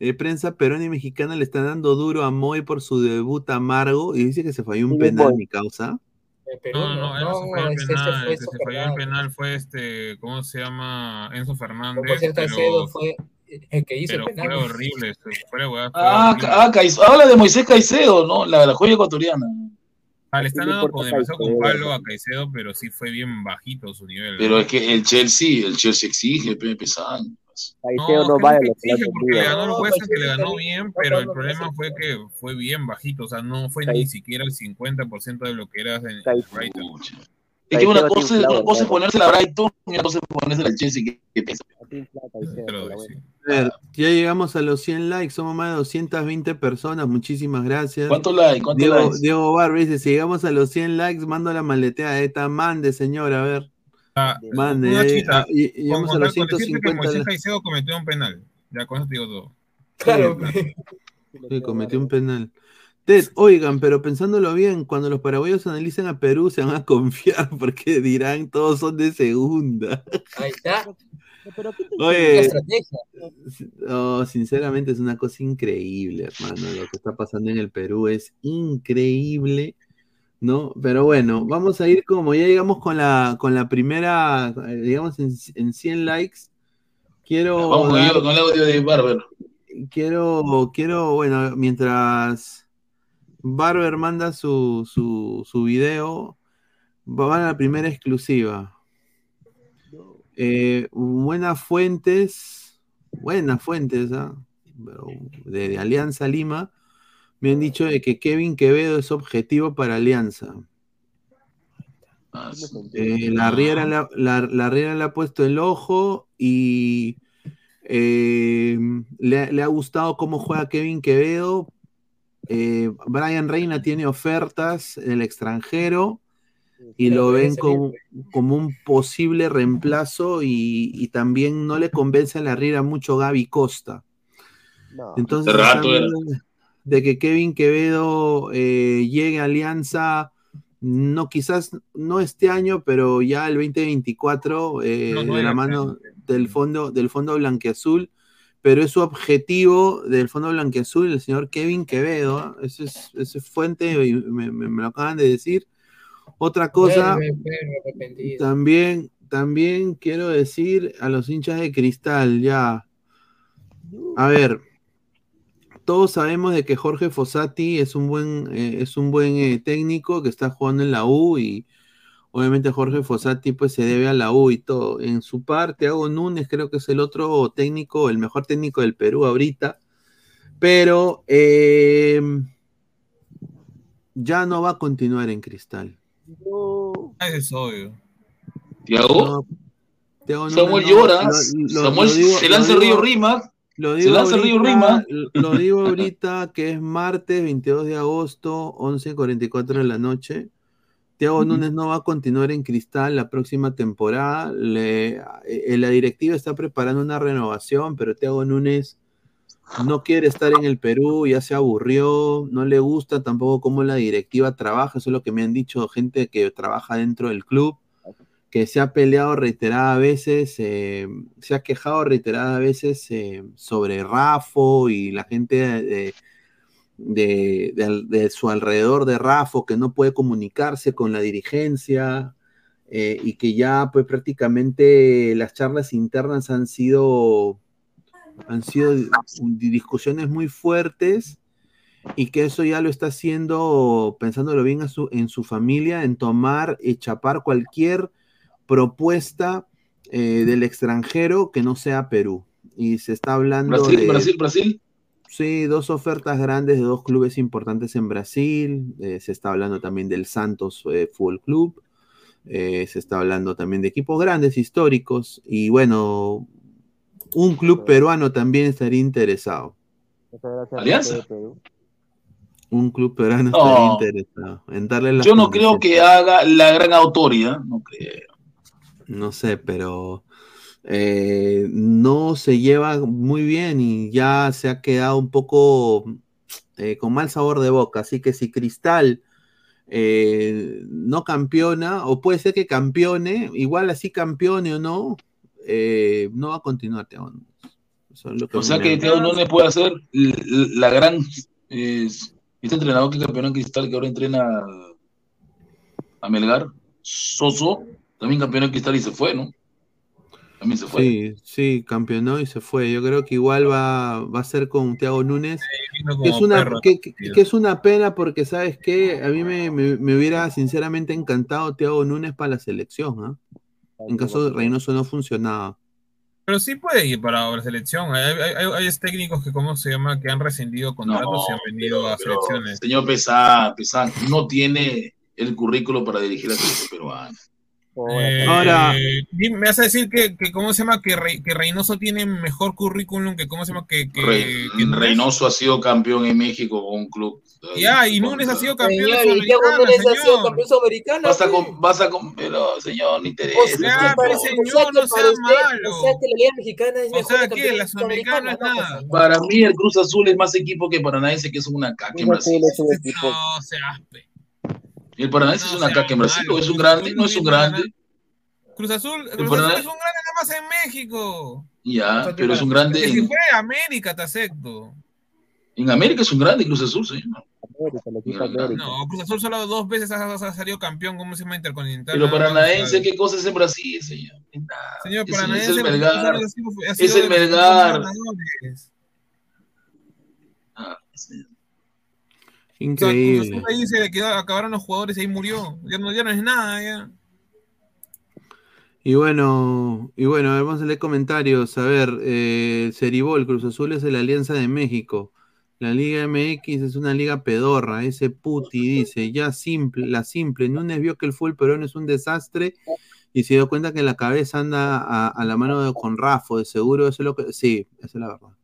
eh, prensa peruana y mexicana le están dando duro a Moy por su debut amargo y dice que se falló un penal, mi causa. No, no, él no se falló el penal. fue El que se falló el penal fue este, ¿cómo se llama? Enzo Fernández. Por cierto, pero, Caicedo fue el que hizo el pero penal. fue horrible. este, Fue fue Ah, horrible. ah, Caicedo. Habla de Moisés Caicedo, ¿no? La, la joya ecuatoriana. Ah, le están dando con demasiado con palo a Caicedo, pero sí fue bien bajito su nivel. Pero ¿no? es que el Chelsea, el Chelsea exige, pe, pesado. Caicedo no que vale que lo que exige porque le ganó el No, Huesca, que le ganó bien, No, pero no, el no, problema fue que fue bien bajito, o sea, no fue ni siquiera el 50% de lo que era en Brighton. Es que una cosa, una cosa es ponerse la Brighton y otra cosa es ponerse la Chelsea. que- que pesa. A ver, ya llegamos a los 100 likes, somos más de 220 personas, muchísimas gracias. ¿Cuántos likes? ¿Cuántos Diego, likes? Diego Barber dice, si llegamos a los 100 likes, mando la maleteada esta, mande señor, a ver. Mande, Una eh, chita, ah, y- y con, llegamos a con, los con decirte que 150 Moisés. Caicedo cometió un penal. Ya con eso te digo todo. Claro. Sí, cometió un penal. Ted, oigan, pero pensándolo bien, cuando los paraguayos analicen a Perú se van a confiar porque dirán todos son de segunda. Ahí está. Oye, estrategia. no, sinceramente es una cosa increíble, hermano. Lo que está pasando en el Perú es increíble, ¿no? Pero bueno, vamos a ir como ya llegamos con la, con la primera, eh, digamos, en, en 100 likes. Quiero. Vamos con el, dar- con el audio de Barber. quiero, quiero, bueno, mientras Barber manda su, su, su video, van a la primera exclusiva. Eh, buenas fuentes, buenas fuentes, de, de Alianza Lima, me han dicho de que Kevin Quevedo es objetivo para Alianza. Eh, la, Riera le ha- la, la Riera le ha puesto el ojo y eh, le, ha- le ha gustado cómo juega Kevin Quevedo. Eh, Brian Reina tiene ofertas en el extranjero y lo ven como, como un posible reemplazo y, y también no le convence a la Riera mucho Gaby Costa. Entonces, rato de que Kevin Quevedo eh, llegue a Alianza, no quizás no este año, pero ya el 2024, eh, No, no de la mano del fondo, del fondo blanqueazul, pero es su objetivo del fondo blanqueazul, el señor Kevin Quevedo, eso es, fuente, me, me- me lo acaban de decir. Otra cosa, también, también quiero decir a los hinchas de cristal, ya. A ver, todos sabemos de que Jorge Fossati es un buen, eh, es un buen eh, técnico que está jugando en la U y obviamente Jorge Fossati pues se debe a la U y todo. En su parte, Hago Núñez creo que es el otro técnico, el mejor técnico del Perú ahorita, pero eh, ya no va a continuar en cristal. Es obvio. Tiago. Samuel llora. lo- lo- Samuel lo digo- se lanza el río Rimac. Lo Se digo río ahorita, Rimac. Lo digo ahorita que es martes 22 de agosto, 11.44 de la noche. Thiago Núñez no va a continuar en Cristal la próxima temporada. Le- eh, la directiva está preparando una renovación, pero Thiago Núñez no quiere estar en el Perú, ya se aburrió, no le gusta tampoco cómo la directiva trabaja, eso es lo que me han dicho gente que trabaja dentro del club que se ha peleado reiteradas veces, eh, se ha quejado reiteradas veces eh, sobre Rafo y la gente de, su alrededor de Rafo que no puede comunicarse con la dirigencia eh, y que ya pues prácticamente las charlas internas han sido han sido di- discusiones muy fuertes y que eso ya lo está haciendo, pensándolo bien a su- en su familia, en tomar y chapar cualquier propuesta eh, del extranjero que no sea Perú. Y se está hablando Brasil, de... Brasil, Brasil. Sí, dos ofertas grandes de dos clubes importantes en Brasil. Eh, se está hablando también del Santos eh, Fútbol Club. Eh, se está hablando también de equipos grandes, históricos. Y bueno, un club peruano también estaría interesado. Alianza. Un club peruano No. estaría interesado en darle Yo no creo que haga la gran autoridad. No creo. No sé, pero eh, no se lleva muy bien y ya se ha quedado un poco eh, con mal sabor de boca. Así que si Cristal eh, no campeona, o puede ser que campeone, igual así campeone o no, no va a continuar. Que O sea que Thiago Núñez puede hacer la gran. este entrenador que campeonó en Cristal, que ahora entrena a Melgar, Soso, también campeonó Cristal y se fue, ¿no? También se fue. Sí, sí, campeonó y se fue. Yo creo que igual va, va a ser con Thiago Núñez. Que es, una, perro, que, que- que es una pena porque, ¿sabes qué? A mí me, me- me hubiera sinceramente encantado Thiago Núñez para la selección, ¿ah? En caso de Reynoso no funcionaba. Pero sí puede ir para la selección. Hay, hay, hay- hay técnicos que, ¿cómo se llama? Que han rescindido contratos y han venido a Pero, selecciones. señor Pesán, Pesán, no tiene el currículo para dirigir a la selección peruana. Eh, Ahora- dime, me vas a decir que, que cómo se llama que, Rey- que Reynoso tiene mejor currículum que cómo se llama que, que, Núñez? Reynoso ha sido campeón en México con un club. Ya, y Núñez ha sido campeón Señor, y Núñez ha sido campeón sudamericano. Vas a, com- vas a com- pero señor, no interesa. O sea, para- pues, o sea, señor, no sea usted- malo. O sea que la Liga Mexicana es O mejor sea, que La Sudamericana es nada. pues, Para mí el Cruz Azul es más equipo que Paranaense, que es una caca en Brasil. No seas pe. El Paranaense No es una caca en Brasil, malo. o es un grande, no es un grande. Cruz Azul, Cruz Azul es un grande nada más en México. Ya, pero es un grande. Que si En, fue a América, te acepto. en América es un grande Cruz Azul, señor. No, Cruz Azul solo dos veces ha, ha salido campeón como se llama Intercontinental. Pero Paranaense. ¿qué cosa es en Brasil, señor? Nada. Señor, Paranaense es el Melgar. Es el Melgar. Ah, sí. O sea, Cruz Increíble. Azul ahí se le quedó, acabaron los jugadores y ahí murió. Ya no, ya no es nada, ya. Y bueno, y bueno, a ver, vamos a leer comentarios. A ver, eh, Ceribol, Cruz Azul es la Alianza de México. La Liga MX es una liga pedorra. Ese puti dice, ya simple, la simple. Núñez vio que el fútbol peruano es un desastre y se dio cuenta que la cabeza anda a, a la mano de, con Rafo, de seguro. Eso es lo que. Sí, esa es la verdad.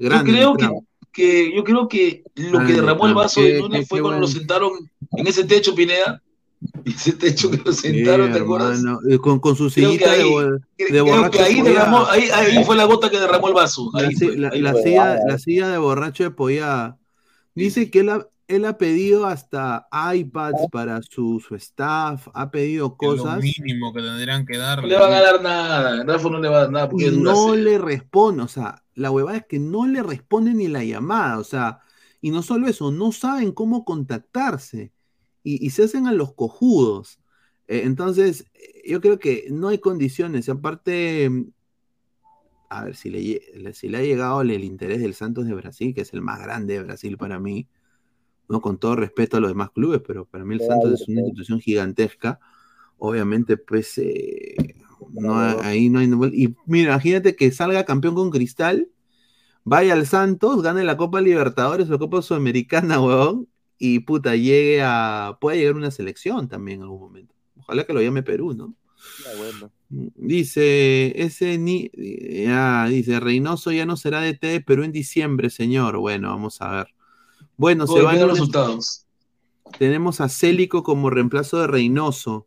Yo creo que. Que- yo creo que lo que Grande, derramó el Trump. vaso de Núñez fue cuando lo sentaron en ese techo, Pineda. Ese techo que lo sentaron, ¿te acuerdas? eh, Con, con su Creo que sillita de, ahí- Creo de que borracho ahí, apoyado. derramó, ahí, ahí fue la gota que derramó el vaso. La, Ahí fue, la- la silla, la silla de borracho de polla. Dice que él ha, él ha pedido hasta iPads para su, su staff, ha pedido Es lo cosas mínimo que tendrían que No darle. le van a dar nada. Rafa no le va a dar nada porque y no le responde. O sea, la huevada es que no le responde ni la llamada. O sea, y no solo eso, no saben cómo contactarse y, y se hacen a los cojudos. Eh, entonces, yo creo que no hay condiciones. Y aparte, mm, a ver, si le, si le ha llegado el, el interés del Santos de Brasil, que es el más grande de Brasil para mí, no con todo respeto a los demás clubes, pero para mí el Santos es una institución gigantesca. Obviamente, pues, eh, no, hay- ahí no hay. Y mira, imagínate que salga campeón con Cristal, vaya al Santos, gane la Copa Libertadores o la Copa Sudamericana, weón, y puta, llegue a. puede llegar una selección también en algún momento. Ojalá que lo llame Perú, ¿no? Dice, ese ni, ya, dice, Reynoso ya no será de T, Perú en diciembre, señor. Bueno, vamos a ver. Bueno, se van los resultados. Tenemos a Célico como reemplazo de Reynoso.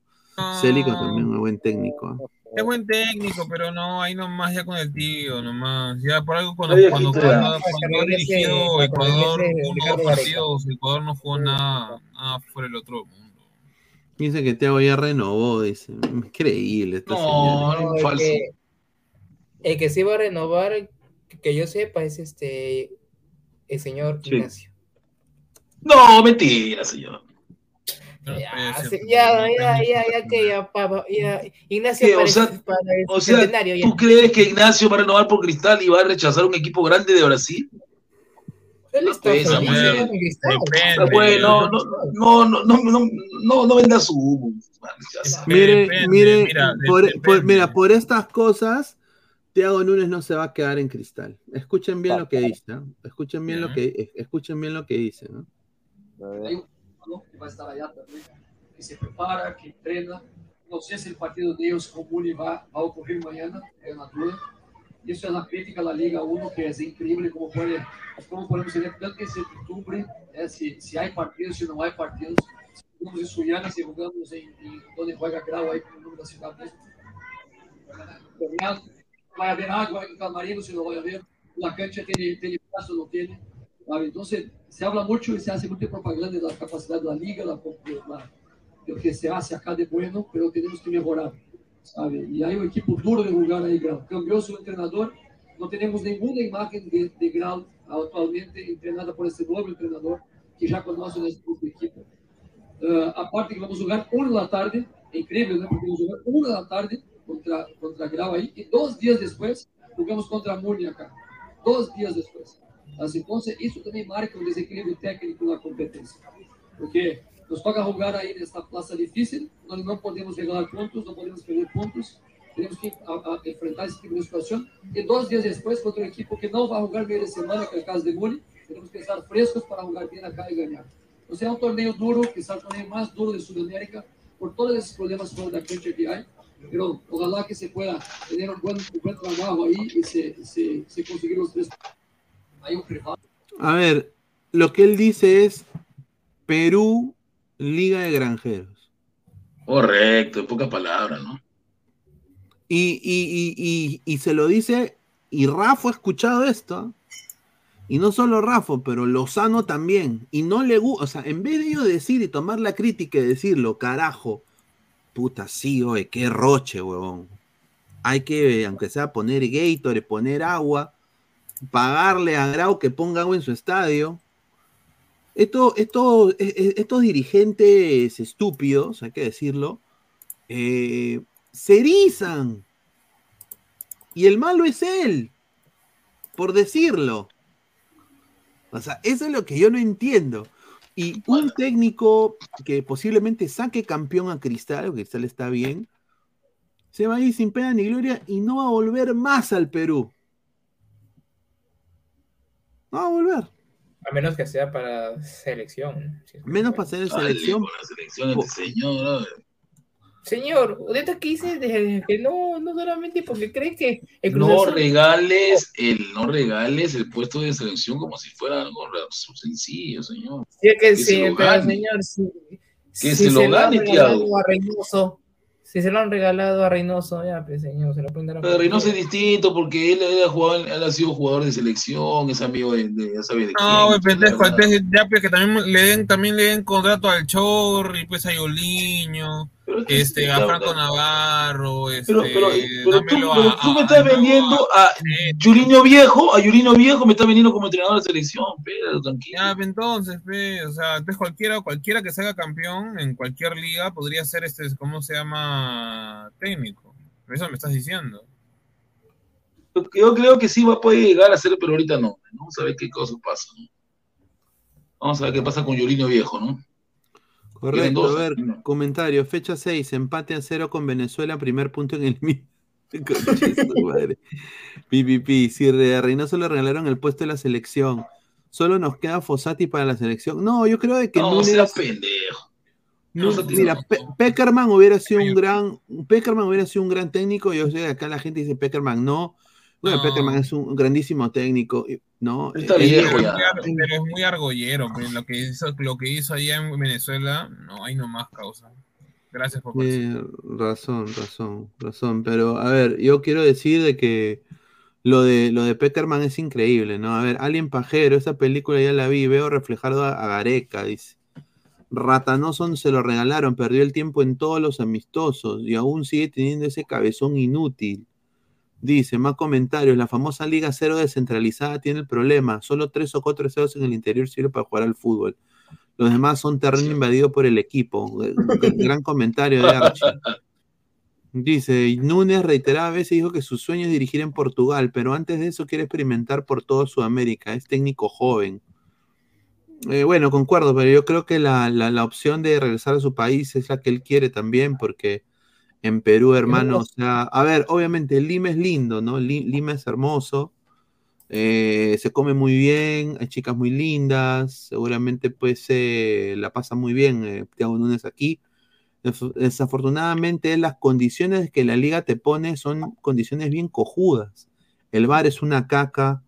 Célico también, un buen técnico. ¿ah? Es buen técnico, pero no, ahí nomás ya con el tío, nomás. Ya por algo cuando, Oye, cuando, cuando, cuando ha dirigido Ecuador uno o dos partidos, Ecuador no jugó nada, nada fuera del otro mundo. Dice que Thiago ya renovó, dice. Increíble esta No, señora. No, el que, el que sí va a renovar, que yo sepa, es este el señor Sí. Ignacio. No, mentira, señor. Ya, ya, ya, ya, ya, que ya, pa- ya, Ignacio. O para, sea, el- para el O sea, centenario ya. ¿tú crees que Ignacio va a renovar por Cristal y va a rechazar un equipo grande de Brasil? Él está Pues, Cristal. Está bueno, no, no, no, no, no, no, no venda su humo. Mire, Depende, mire, mira, por, depende. por- mira, por estas cosas, Thiago Núñez no se va a quedar en cristal. Escuchen bien lo que dice, ¿no? Escuchen bien lo que, escuchen bien lo que dice, ¿no? Hay un jugador que vai estar allá também, que se prepara, que treina. Não sei se o partido de ellos com o Muni vai, vai ocorrer amanhã, é na dúvida. Isso é na crítica da Liga 1, que é incrível como, pode, como podemos ter tanta incertidumbre é, se, se há partidos, se não há partidos. Se jogamos em Suiana, se jogamos em, em onde joga Grau, aí com o nome da cidade mesmo. Vai haver água em Camarino, se não vai haver. La cancha tem, tem espaço, não tem. Entonces, se habla mucho y se hace mucha propaganda de la capacidad de la liga, la, la- de lo que se hace acá de bueno, pero tenemos que mejorar. ¿sabe? Y hay un equipo duro de jugar ahí, Grau. Cambió su entrenador, no tenemos ninguna imagen de, de Grau actualmente entrenada por este nuevo entrenador que ya conoce nuestro equipo. Eh, aparte que vamos jugar una de la tarde, increíble, ¿no? Porque vamos jugar una de la tarde contra, contra Grau ahí y dos días después jugamos contra Muni acá. Dos días después. Así, entonces, eso también marca un desequilibrio técnico na competencia. Porque nos toca jugar ahí nesta plaza difícil, donde no podemos regalar puntos, no podemos perder puntos. Tenemos que a- a- enfrentar esse tipo de situação. E dois dias depois, contra um equipo que não vai jogar meio de semana, que é o caso de Muni, temos que estar frescos para jogar bem acá e ganhar. Então, é um torneio duro, quizás o torneio mais duro de Sudamérica, por todos esos problemas fuera de la cancha que hay. Pero ojalá que se pueda tener un buen, un buen trabajo ahí y se, se, se conseguir los tres. A ver, lo que él dice es Perú, Liga de Granjeros. Correcto, en pocas palabras, ¿no? Y, y, y, y, y se lo dice, y Rafa ha escuchado esto, y no solo Rafa, pero Lozano también, y no le gusta, o sea, en vez de ellos decir y tomar la crítica y decirlo, carajo, puta, sí, oye, qué roche, huevón. Hay que, aunque sea poner Gatorade, poner agua, pagarle a Grau que ponga agua en su estadio. Esto, esto, e- e- estos dirigentes estúpidos, hay que decirlo, eh, se erizan. Y el malo es él, por decirlo. O sea, eso es lo que yo no entiendo. Y un técnico que posiblemente saque campeón a Cristal, o Cristal está bien, se va a ir sin pena ni gloria y no va a volver más al Perú. No va a volver. A menos que sea para selección. si Menos para ser de selección. con la selección este señor. Señor, ahorita que dice de- que no, no solamente porque cree que el Cruz No Azul- regales el, no regales el puesto de selección como si fuera algo sencillo, señor. Sí, es que Que sí, se lo pero gane. señor, Que si se lo gane, Reynoso, si se lo han regalado a Reynoso, ya, pues señor, se lo pueden dar a Pero Reynoso es distinto porque él, él ha jugado, él ha sido jugador de selección, es amigo de, de- ya sabe de No, quién. pues, pendejo, ya pues que también le den, también le den contrato al Chorri, pues a Yoliño, este, a Franco. Navarro, este, Pero, pero, pero tú, dámelo pero a- tú me a- estás a- vendiendo a Yulino Viejo, a Yulino Viejo me estás vendiendo como entrenador de selección, pero tranquilo. Ya, pues, entonces, pe, o sea, entonces cualquiera, cualquiera que se haga campeón en cualquier liga podría ser este, ¿cómo se llama? Técnico. Eso me estás diciendo. Yo creo que sí va a poder llegar a ser, pero ahorita no. Vamos a ver qué cosas pasan. ¿no? Vamos a ver qué pasa con Yolino Viejo, ¿no? Correcto, dos, a ver, comentario, fecha 6, empate a cero con Venezuela, primer punto en el mi- Conche su madre. PPP, si a Reynoso le regalaron el puesto de la selección, solo nos queda Fossati para la selección. No, yo creo de que No, Núñez- pendejo. No, mira, no. Pe- Peckerman hubiera sido un gran, Peckerman hubiera sido un gran técnico. Yo sé que acá la gente dice Peckerman no. Bueno, No. Peckerman es un grandísimo técnico, ¿no? Está Eh, viejo pero, ya. es muy ar- pero es muy argollero, pe, lo que hizo, lo que hizo allá en Venezuela, no hay nomás causa. Gracias por Eh, razón, razón, razón. Pero a ver, yo quiero decir de que lo de lo de Peckerman es increíble, ¿no? A ver, Alien Pajero, esa película ya la vi, veo reflejado a, a Gareca, dice. Ratanoson se lo regalaron, perdió el tiempo en todos los amistosos y aún sigue teniendo ese cabezón inútil. Dice, más comentarios, la famosa Liga Cero descentralizada tiene el problema, solo tres o cuatro ceros en el interior sirve para jugar al fútbol. Los demás son terreno invadido por el equipo. Gran comentario de Archie. Dice, Núñez reiterada veces dijo que su sueño es dirigir en Portugal, pero antes de eso quiere experimentar por toda Sudamérica. Es técnico joven. Eh, bueno, concuerdo, pero yo creo que la, la- la opción de regresar a su país es la que él quiere también, porque en Perú, hermano, o sea, a ver, obviamente Lima es lindo, ¿no? Li- Lima es hermoso, eh, se come muy bien, hay chicas muy lindas, seguramente pues eh, la pasa muy bien eh, Thiago Núñez aquí. Desafortunadamente las condiciones que la liga te pone son condiciones bien cojudas. El bar es una caca,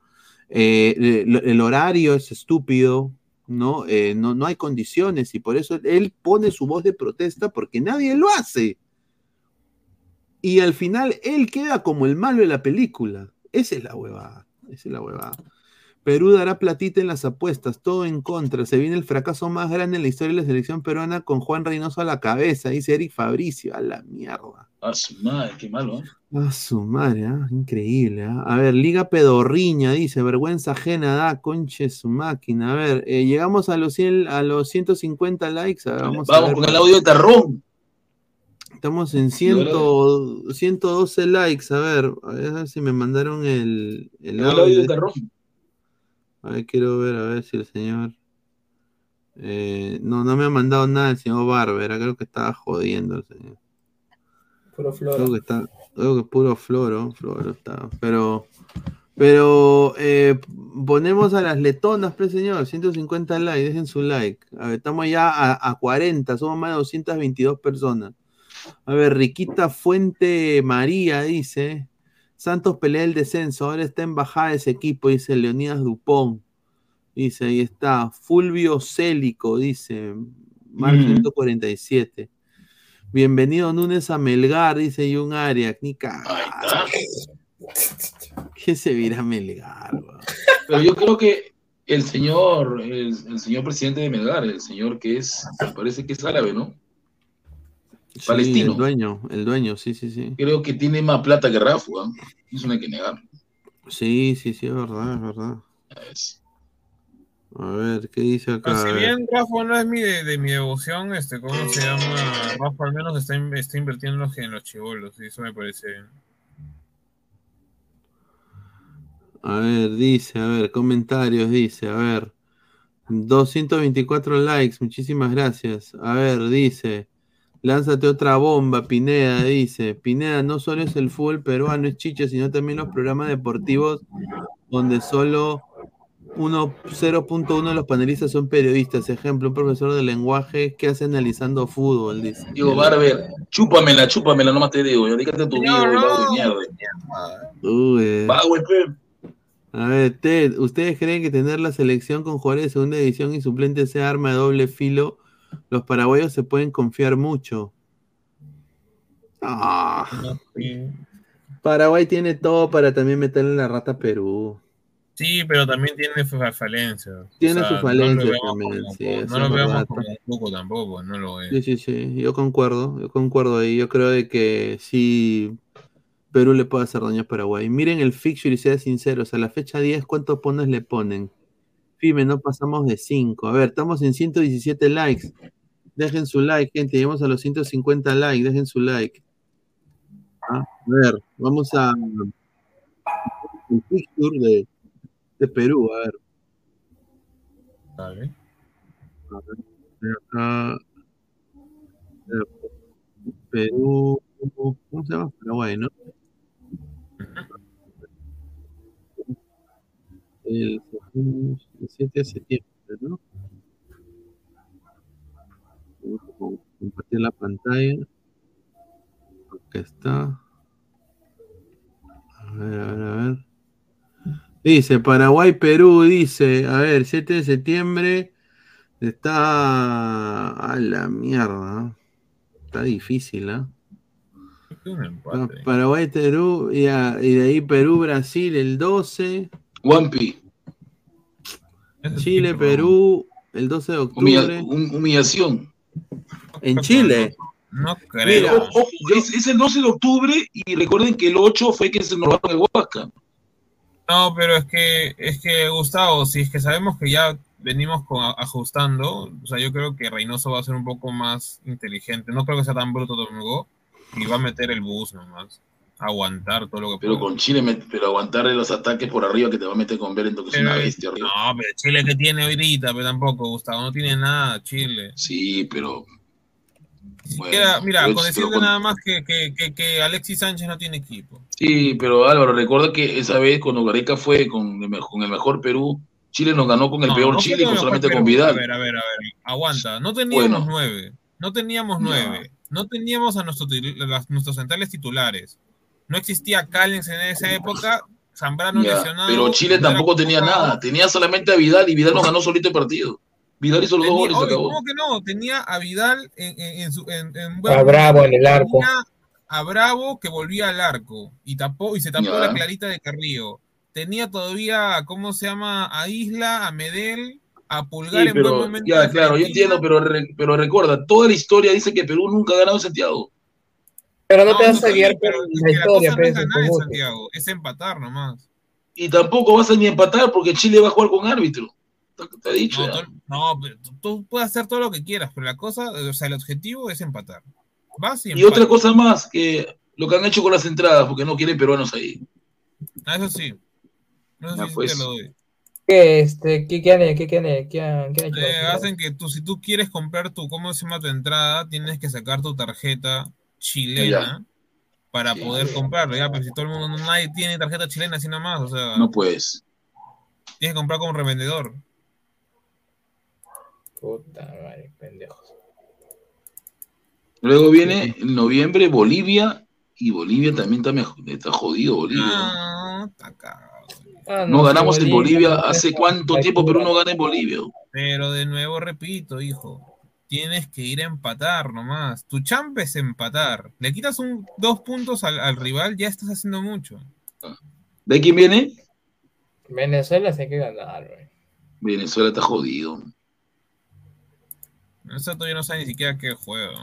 eh, el, el horario es estúpido, ¿no? Eh, no, no hay condiciones y por eso él pone su voz de protesta porque nadie lo hace. Y al final él queda como el malo de la película. Esa es la huevada. Esa es la huevada. Perú dará platita en las apuestas, todo en contra. Se viene el fracaso más grande en la historia de la selección peruana con Juan Reynoso a la cabeza, dice Eric Fabricio. A la mierda. A su madre, qué malo, ¿eh? A su madre, ¿ah? increíble. ¿ah? A ver, Liga Pedorriña, dice, vergüenza ajena da, conche su máquina. A ver, eh, llegamos a los, 100 a los 150 likes. a ver, vamos a Vamos ver. con el audio de Tarrón. Estamos en 100, 112 likes. A ver, a ver si me mandaron el, el audio de. A ver, quiero ver, a ver si el señor. Eh, no, no me ha mandado nada el señor Barbera. Creo que estaba jodiendo el señor. Puro floro. Creo que está, creo que es puro floro, floro está. Pero, Pero eh, ponemos a las letonas, pues señor, 150 likes, dejen su like. A ver, estamos ya a, a 40, somos más de 222 personas. A ver, Riquita Fuente María dice, Santos pelea el descenso, ahora está en bajada ese equipo, dice Leonidas Dupont. Dice, ahí está, Fulvio Célico, dice, Mar Mm. 147. Bienvenido Núñez a Melgar, dice Jun Arias. Ni. ¿Qué se virá Melgar? Pero yo creo que el señor, el, el señor presidente de Melgar, el señor que es, me parece que es árabe, ¿no? Sí, Palestino. el dueño, el dueño, sí, sí, sí. Creo que tiene más plata que Rafa, ¿ah? eso no hay que negar. Sí, sí, sí, es verdad, es verdad. A ver, ¿qué dice acá? Pero si bien Rafa no es mi de, de mi devoción, este, ¿cómo se llama? Rafa al menos está, in- está invirtiendo en los, en los chivolos, y eso me parece bien. A ver, dice, a ver, comentarios, dice, a ver. 224 likes, muchísimas gracias. A ver, dice, lánzate otra bomba, Pineda, dice. Pineda, no solo es el fútbol peruano, es chicha, sino también los programas deportivos donde solo uno- 0.1 de los panelistas son periodistas. Ejemplo, un profesor de lenguaje que hace analizando fútbol, dice. Digo, Barber, chúpamela, chúpamela, nomás te digo, ya dígate tu video, vago de mierda. Uy, eh. Vago, pe. A ver, Ted, ¿ustedes creen que tener la selección con jugadores de segunda división y suplentes sea arma de doble filo? Los paraguayos se pueden confiar mucho. Ah, Paraguay tiene todo para también meterle la rata a Perú. Sí, pero también tiene fa- falencias. Tiene O sea, sus falencias no lo veamos también, como- sí, eso no lo veamos como un poco tampoco, no lo es. Sí, sí, sí, yo concuerdo, yo concuerdo ahí. Yo creo de que sí, Perú le puede hacer daño a Paraguay. Miren el fixture y sean sinceros, a la fecha 10, ¿cuántos pones le ponen? Fime, no pasamos de 5. A ver, estamos en 117 likes. Dejen su like, gente. Llegamos a los 150 likes. Dejen su like. Ah, A ver, vamos a. El fixture de, de Perú. A ver. Vale. A ver, acá. A ver, Perú. ¿Cómo se llama? Paraguay, ¿no? El, el 7 de septiembre, ¿no? Vamos a compartir la pantalla. Acá está. A ver, a ver, a ver. Dice Paraguay, Perú, dice, a ver, 7 de septiembre está a la mierda. Está difícil, ¿ah? Pa- Paraguay, Perú, y, a- y de ahí Perú, Brasil el 12. Wampi. Chile, Perú, el 12 de Humilla- octubre. hum- humillación. En Chile. No Mira, ojo, ojo, es, es el 12 de octubre y recuerden que el 8 fue que se nos robaron el Huasca. No, pero es que, es que Gustavo, si es que sabemos que ya venimos con, ajustando, o sea, yo creo que Reynoso va a ser un poco más inteligente. No creo que sea tan bruto Domingo y va a meter el bus nomás. Aguantar todo lo que Pero con Chile, pero aguantarle los ataques por arriba que te va a meter con Berento, que es una Pero- bestia. arriba. No, pero Chile que tiene ahorita, pero tampoco, Gustavo, no tiene nada, Chile. Sí, pero. Queda- mira, pero- con decirte nada más que, que, que, que Alexis Sánchez no tiene equipo. Sí, pero Álvaro, recuerda que esa vez cuando Gareca fue con el, me- con el mejor Perú, Chile nos ganó con el No, peor no Chile, con solamente mejor con Perú. Vidal. A ver, a ver, a ver, aguanta. No teníamos Bueno. nueve. No teníamos nueve. No teníamos a las- nuestros centrales titulares. No existía Callens en esa época. Zambrano Ya, lesionado. pero Chile tampoco tenía nada, tenía solamente a Vidal y Vidal nos ganó solito el partido. Vidal hizo los dos goles y se oye, acabó. ¿Cómo que no? Tenía a Vidal en, en- en su. En, en A Bravo en el arco. Tenía a Bravo que volvía al arco y tapó y se tapó Ya. la clarita de Carrillo. Tenía todavía, ¿cómo se llama? A Isla, a Medel, a Pulgar Sí, en buen momento. ya, claro, yo entiendo, pero, re- pero recuerda, toda la historia dice que Perú nunca ha ganado en Santiago. Pero no, te No, vas no, a guiar por la historia, cosa no es pues, ganar. Santiago, es empatar nomás. Y tampoco vas a ni empatar porque Chile va a jugar con árbitro. Te- he dicho. No, todo- no, pero tú, tú puedes hacer todo lo que quieras, pero la cosa, o sea, el objetivo es empatar. Vas y otra cosa más, que lo que han hecho con las entradas, porque no quieren peruanos ahí. Ah, Eso sí. Eso Ya, sí pues. te lo doy. ¿Qué, este, qué, qué han, qué, qué han- qué han- qué han hecho? Eh, hacen que tú, si tú quieres comprar tu, ¿cómo se llama tu entrada? Tienes que sacar tu tarjeta chilena para poder comprarlo, ya, pero si todo el mundo, nadie tiene tarjeta chilena así nomás, o sea, No puedes. tienes que comprar como revendedor. Puta madre, pendejos. Luego viene en noviembre Bolivia y Bolivia también está, mej- está jodido Bolivia. No, está cagado. Ah, No ganamos en Bolivia hace cuánto tiempo, pero pura- no gana en Bolivia. Pero de nuevo repito, hijo, tienes que ir a empatar nomás. Tu champ es empatar. Le quitas un, dos puntos al, al rival, ya estás haciendo mucho. ¿De quién viene? Venezuela sí hay que ganar, güey. Venezuela está jodido. Eso todavía no sabe ni siquiera qué juego.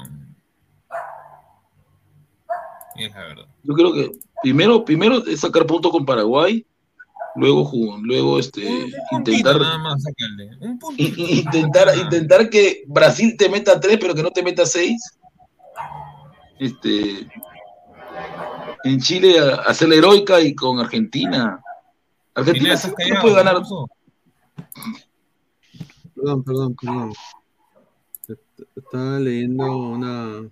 Y es la verdad. Yo creo que primero, primero es sacar puntos con Paraguay, luego ju- luego este intentar Nada más. Un intentar intentar que Brasil te meta tres, pero que no te meta seis. Este en Chile hacer la heroica y con Argentina. Argentina sí no puede ganar. Perdón, perdón, perdón. Est- Estaba leyendo una.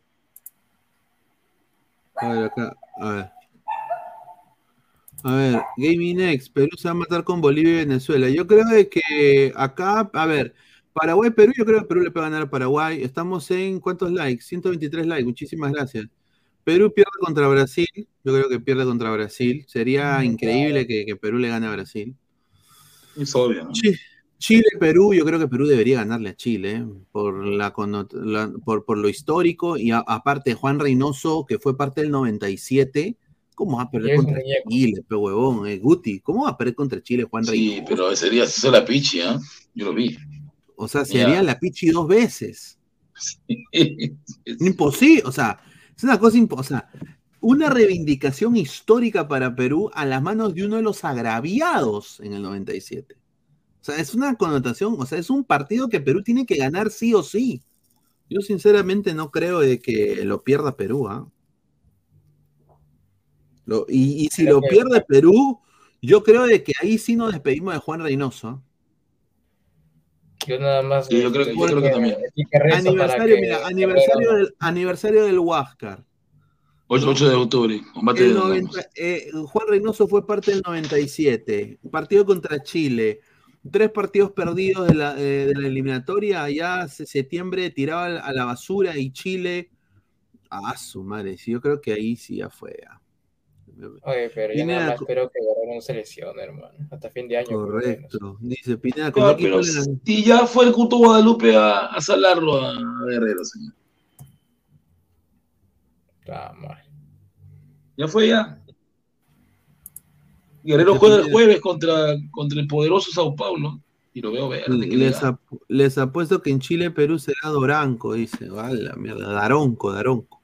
A ver, acá. A ver. A ver, Gaming Next, Perú se va a matar con Bolivia y Venezuela. Yo creo de que acá, a ver, Paraguay, Perú, yo creo que Perú le puede ganar a Paraguay. Estamos en ¿cuántos likes? 123 likes, muchísimas gracias. Perú pierde contra Brasil, yo creo que pierde contra Brasil. Sería increíble que, que Perú le gane a Brasil. Es obvio. Chile, Perú, yo creo que Perú debería ganarle a Chile, ¿eh? por, la, la- por, por lo histórico y a- aparte Juan Reynoso, que fue parte del 97, ¿cómo va a perder contra muñeco. Chile, pe huevón? eh? Guti, ¿cómo va a perder contra Chile Juan Sí, Reynoso? pero ese día se hizo la pichi, ¿ah? Yo lo vi. O sea, Ya. sería la Pichi dos veces. Imposible, o sea, es una cosa imposible. O sea, una reivindicación histórica para Perú a las manos de uno de los agraviados en el 97. O sea, es una connotación, o sea, es un partido que Perú tiene que ganar sí o sí. Yo sinceramente no creo de que lo pierda Perú, ¿ah? Lo- y, y si Creo lo que- pierde Perú, yo creo de que ahí sí nos despedimos de Juan Reynoso. Yo nada más. Sí, yo creo que- yo creo que también. Aniversario, que- mira, que aniversario del, aniversario del Huáscar. 8, de octubre, combate El de 90 eh, Juan Reynoso fue parte del 97. Partido contra Chile. Tres partidos perdidos de la, eh, de la eliminatoria. Ya se- septiembre tiraba a la- basura y Chile. Ah, su madre. Sí, yo creo que ahí sí ya fue. Oye, pero yo Pineda, nada más espero que Guerrero no se lesione, hermano. Hasta fin de año. Correcto. Dice Pineda, ¿con Ya, qué equipo pero si ya fue el Cuto Guadalupe a, a salarlo a Guerrero, señor. Ah. Ya fue ya. Guerrero juega el jueves contra, contra el poderoso Sao Paulo. Y lo veo verde. ap- les apuesto que en Chile, Perú será Doranco, dice. Vale, mierda, Daronco, Daronco.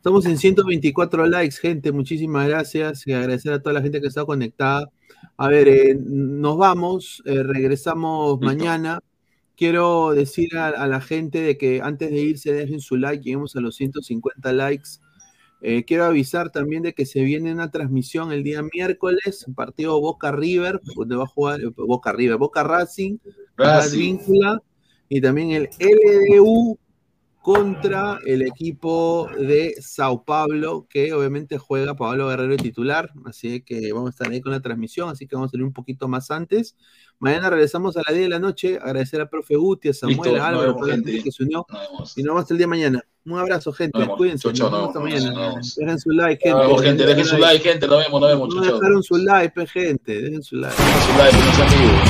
Estamos en 124 likes, gente. Muchísimas gracias. Y agradecer a toda la gente que está conectada. A ver, eh, nos vamos. eh, regresamos mañana. Quiero decir a, a la gente de que antes de irse dejen su like. Lleguemos a los 150 likes. Eh, quiero avisar también de que se viene una transmisión el día miércoles, un partido Boca River, donde va a jugar eh, Boca River, Boca Racing, Racing. Víncula, y también el LDU contra el equipo de Sao Paulo, que obviamente juega Pablo Guerrero de titular, así que vamos a estar ahí con la transmisión, así que vamos a salir un poquito más antes. Mañana regresamos a las 10 de la noche, agradecer a profe Guti, a Samuel, a Álvaro, toda la gente que se unió, Nos y nos vemos el día de mañana. Un abrazo, gente, Nos cuídense, nos vemos hasta mañana. Dejen su like, gente. Nos vemos, gente. Dejen su like, gente. Nos vemos, nos vemos. No dejaron su like, gente, dejen su like. Dejen su like, amigos.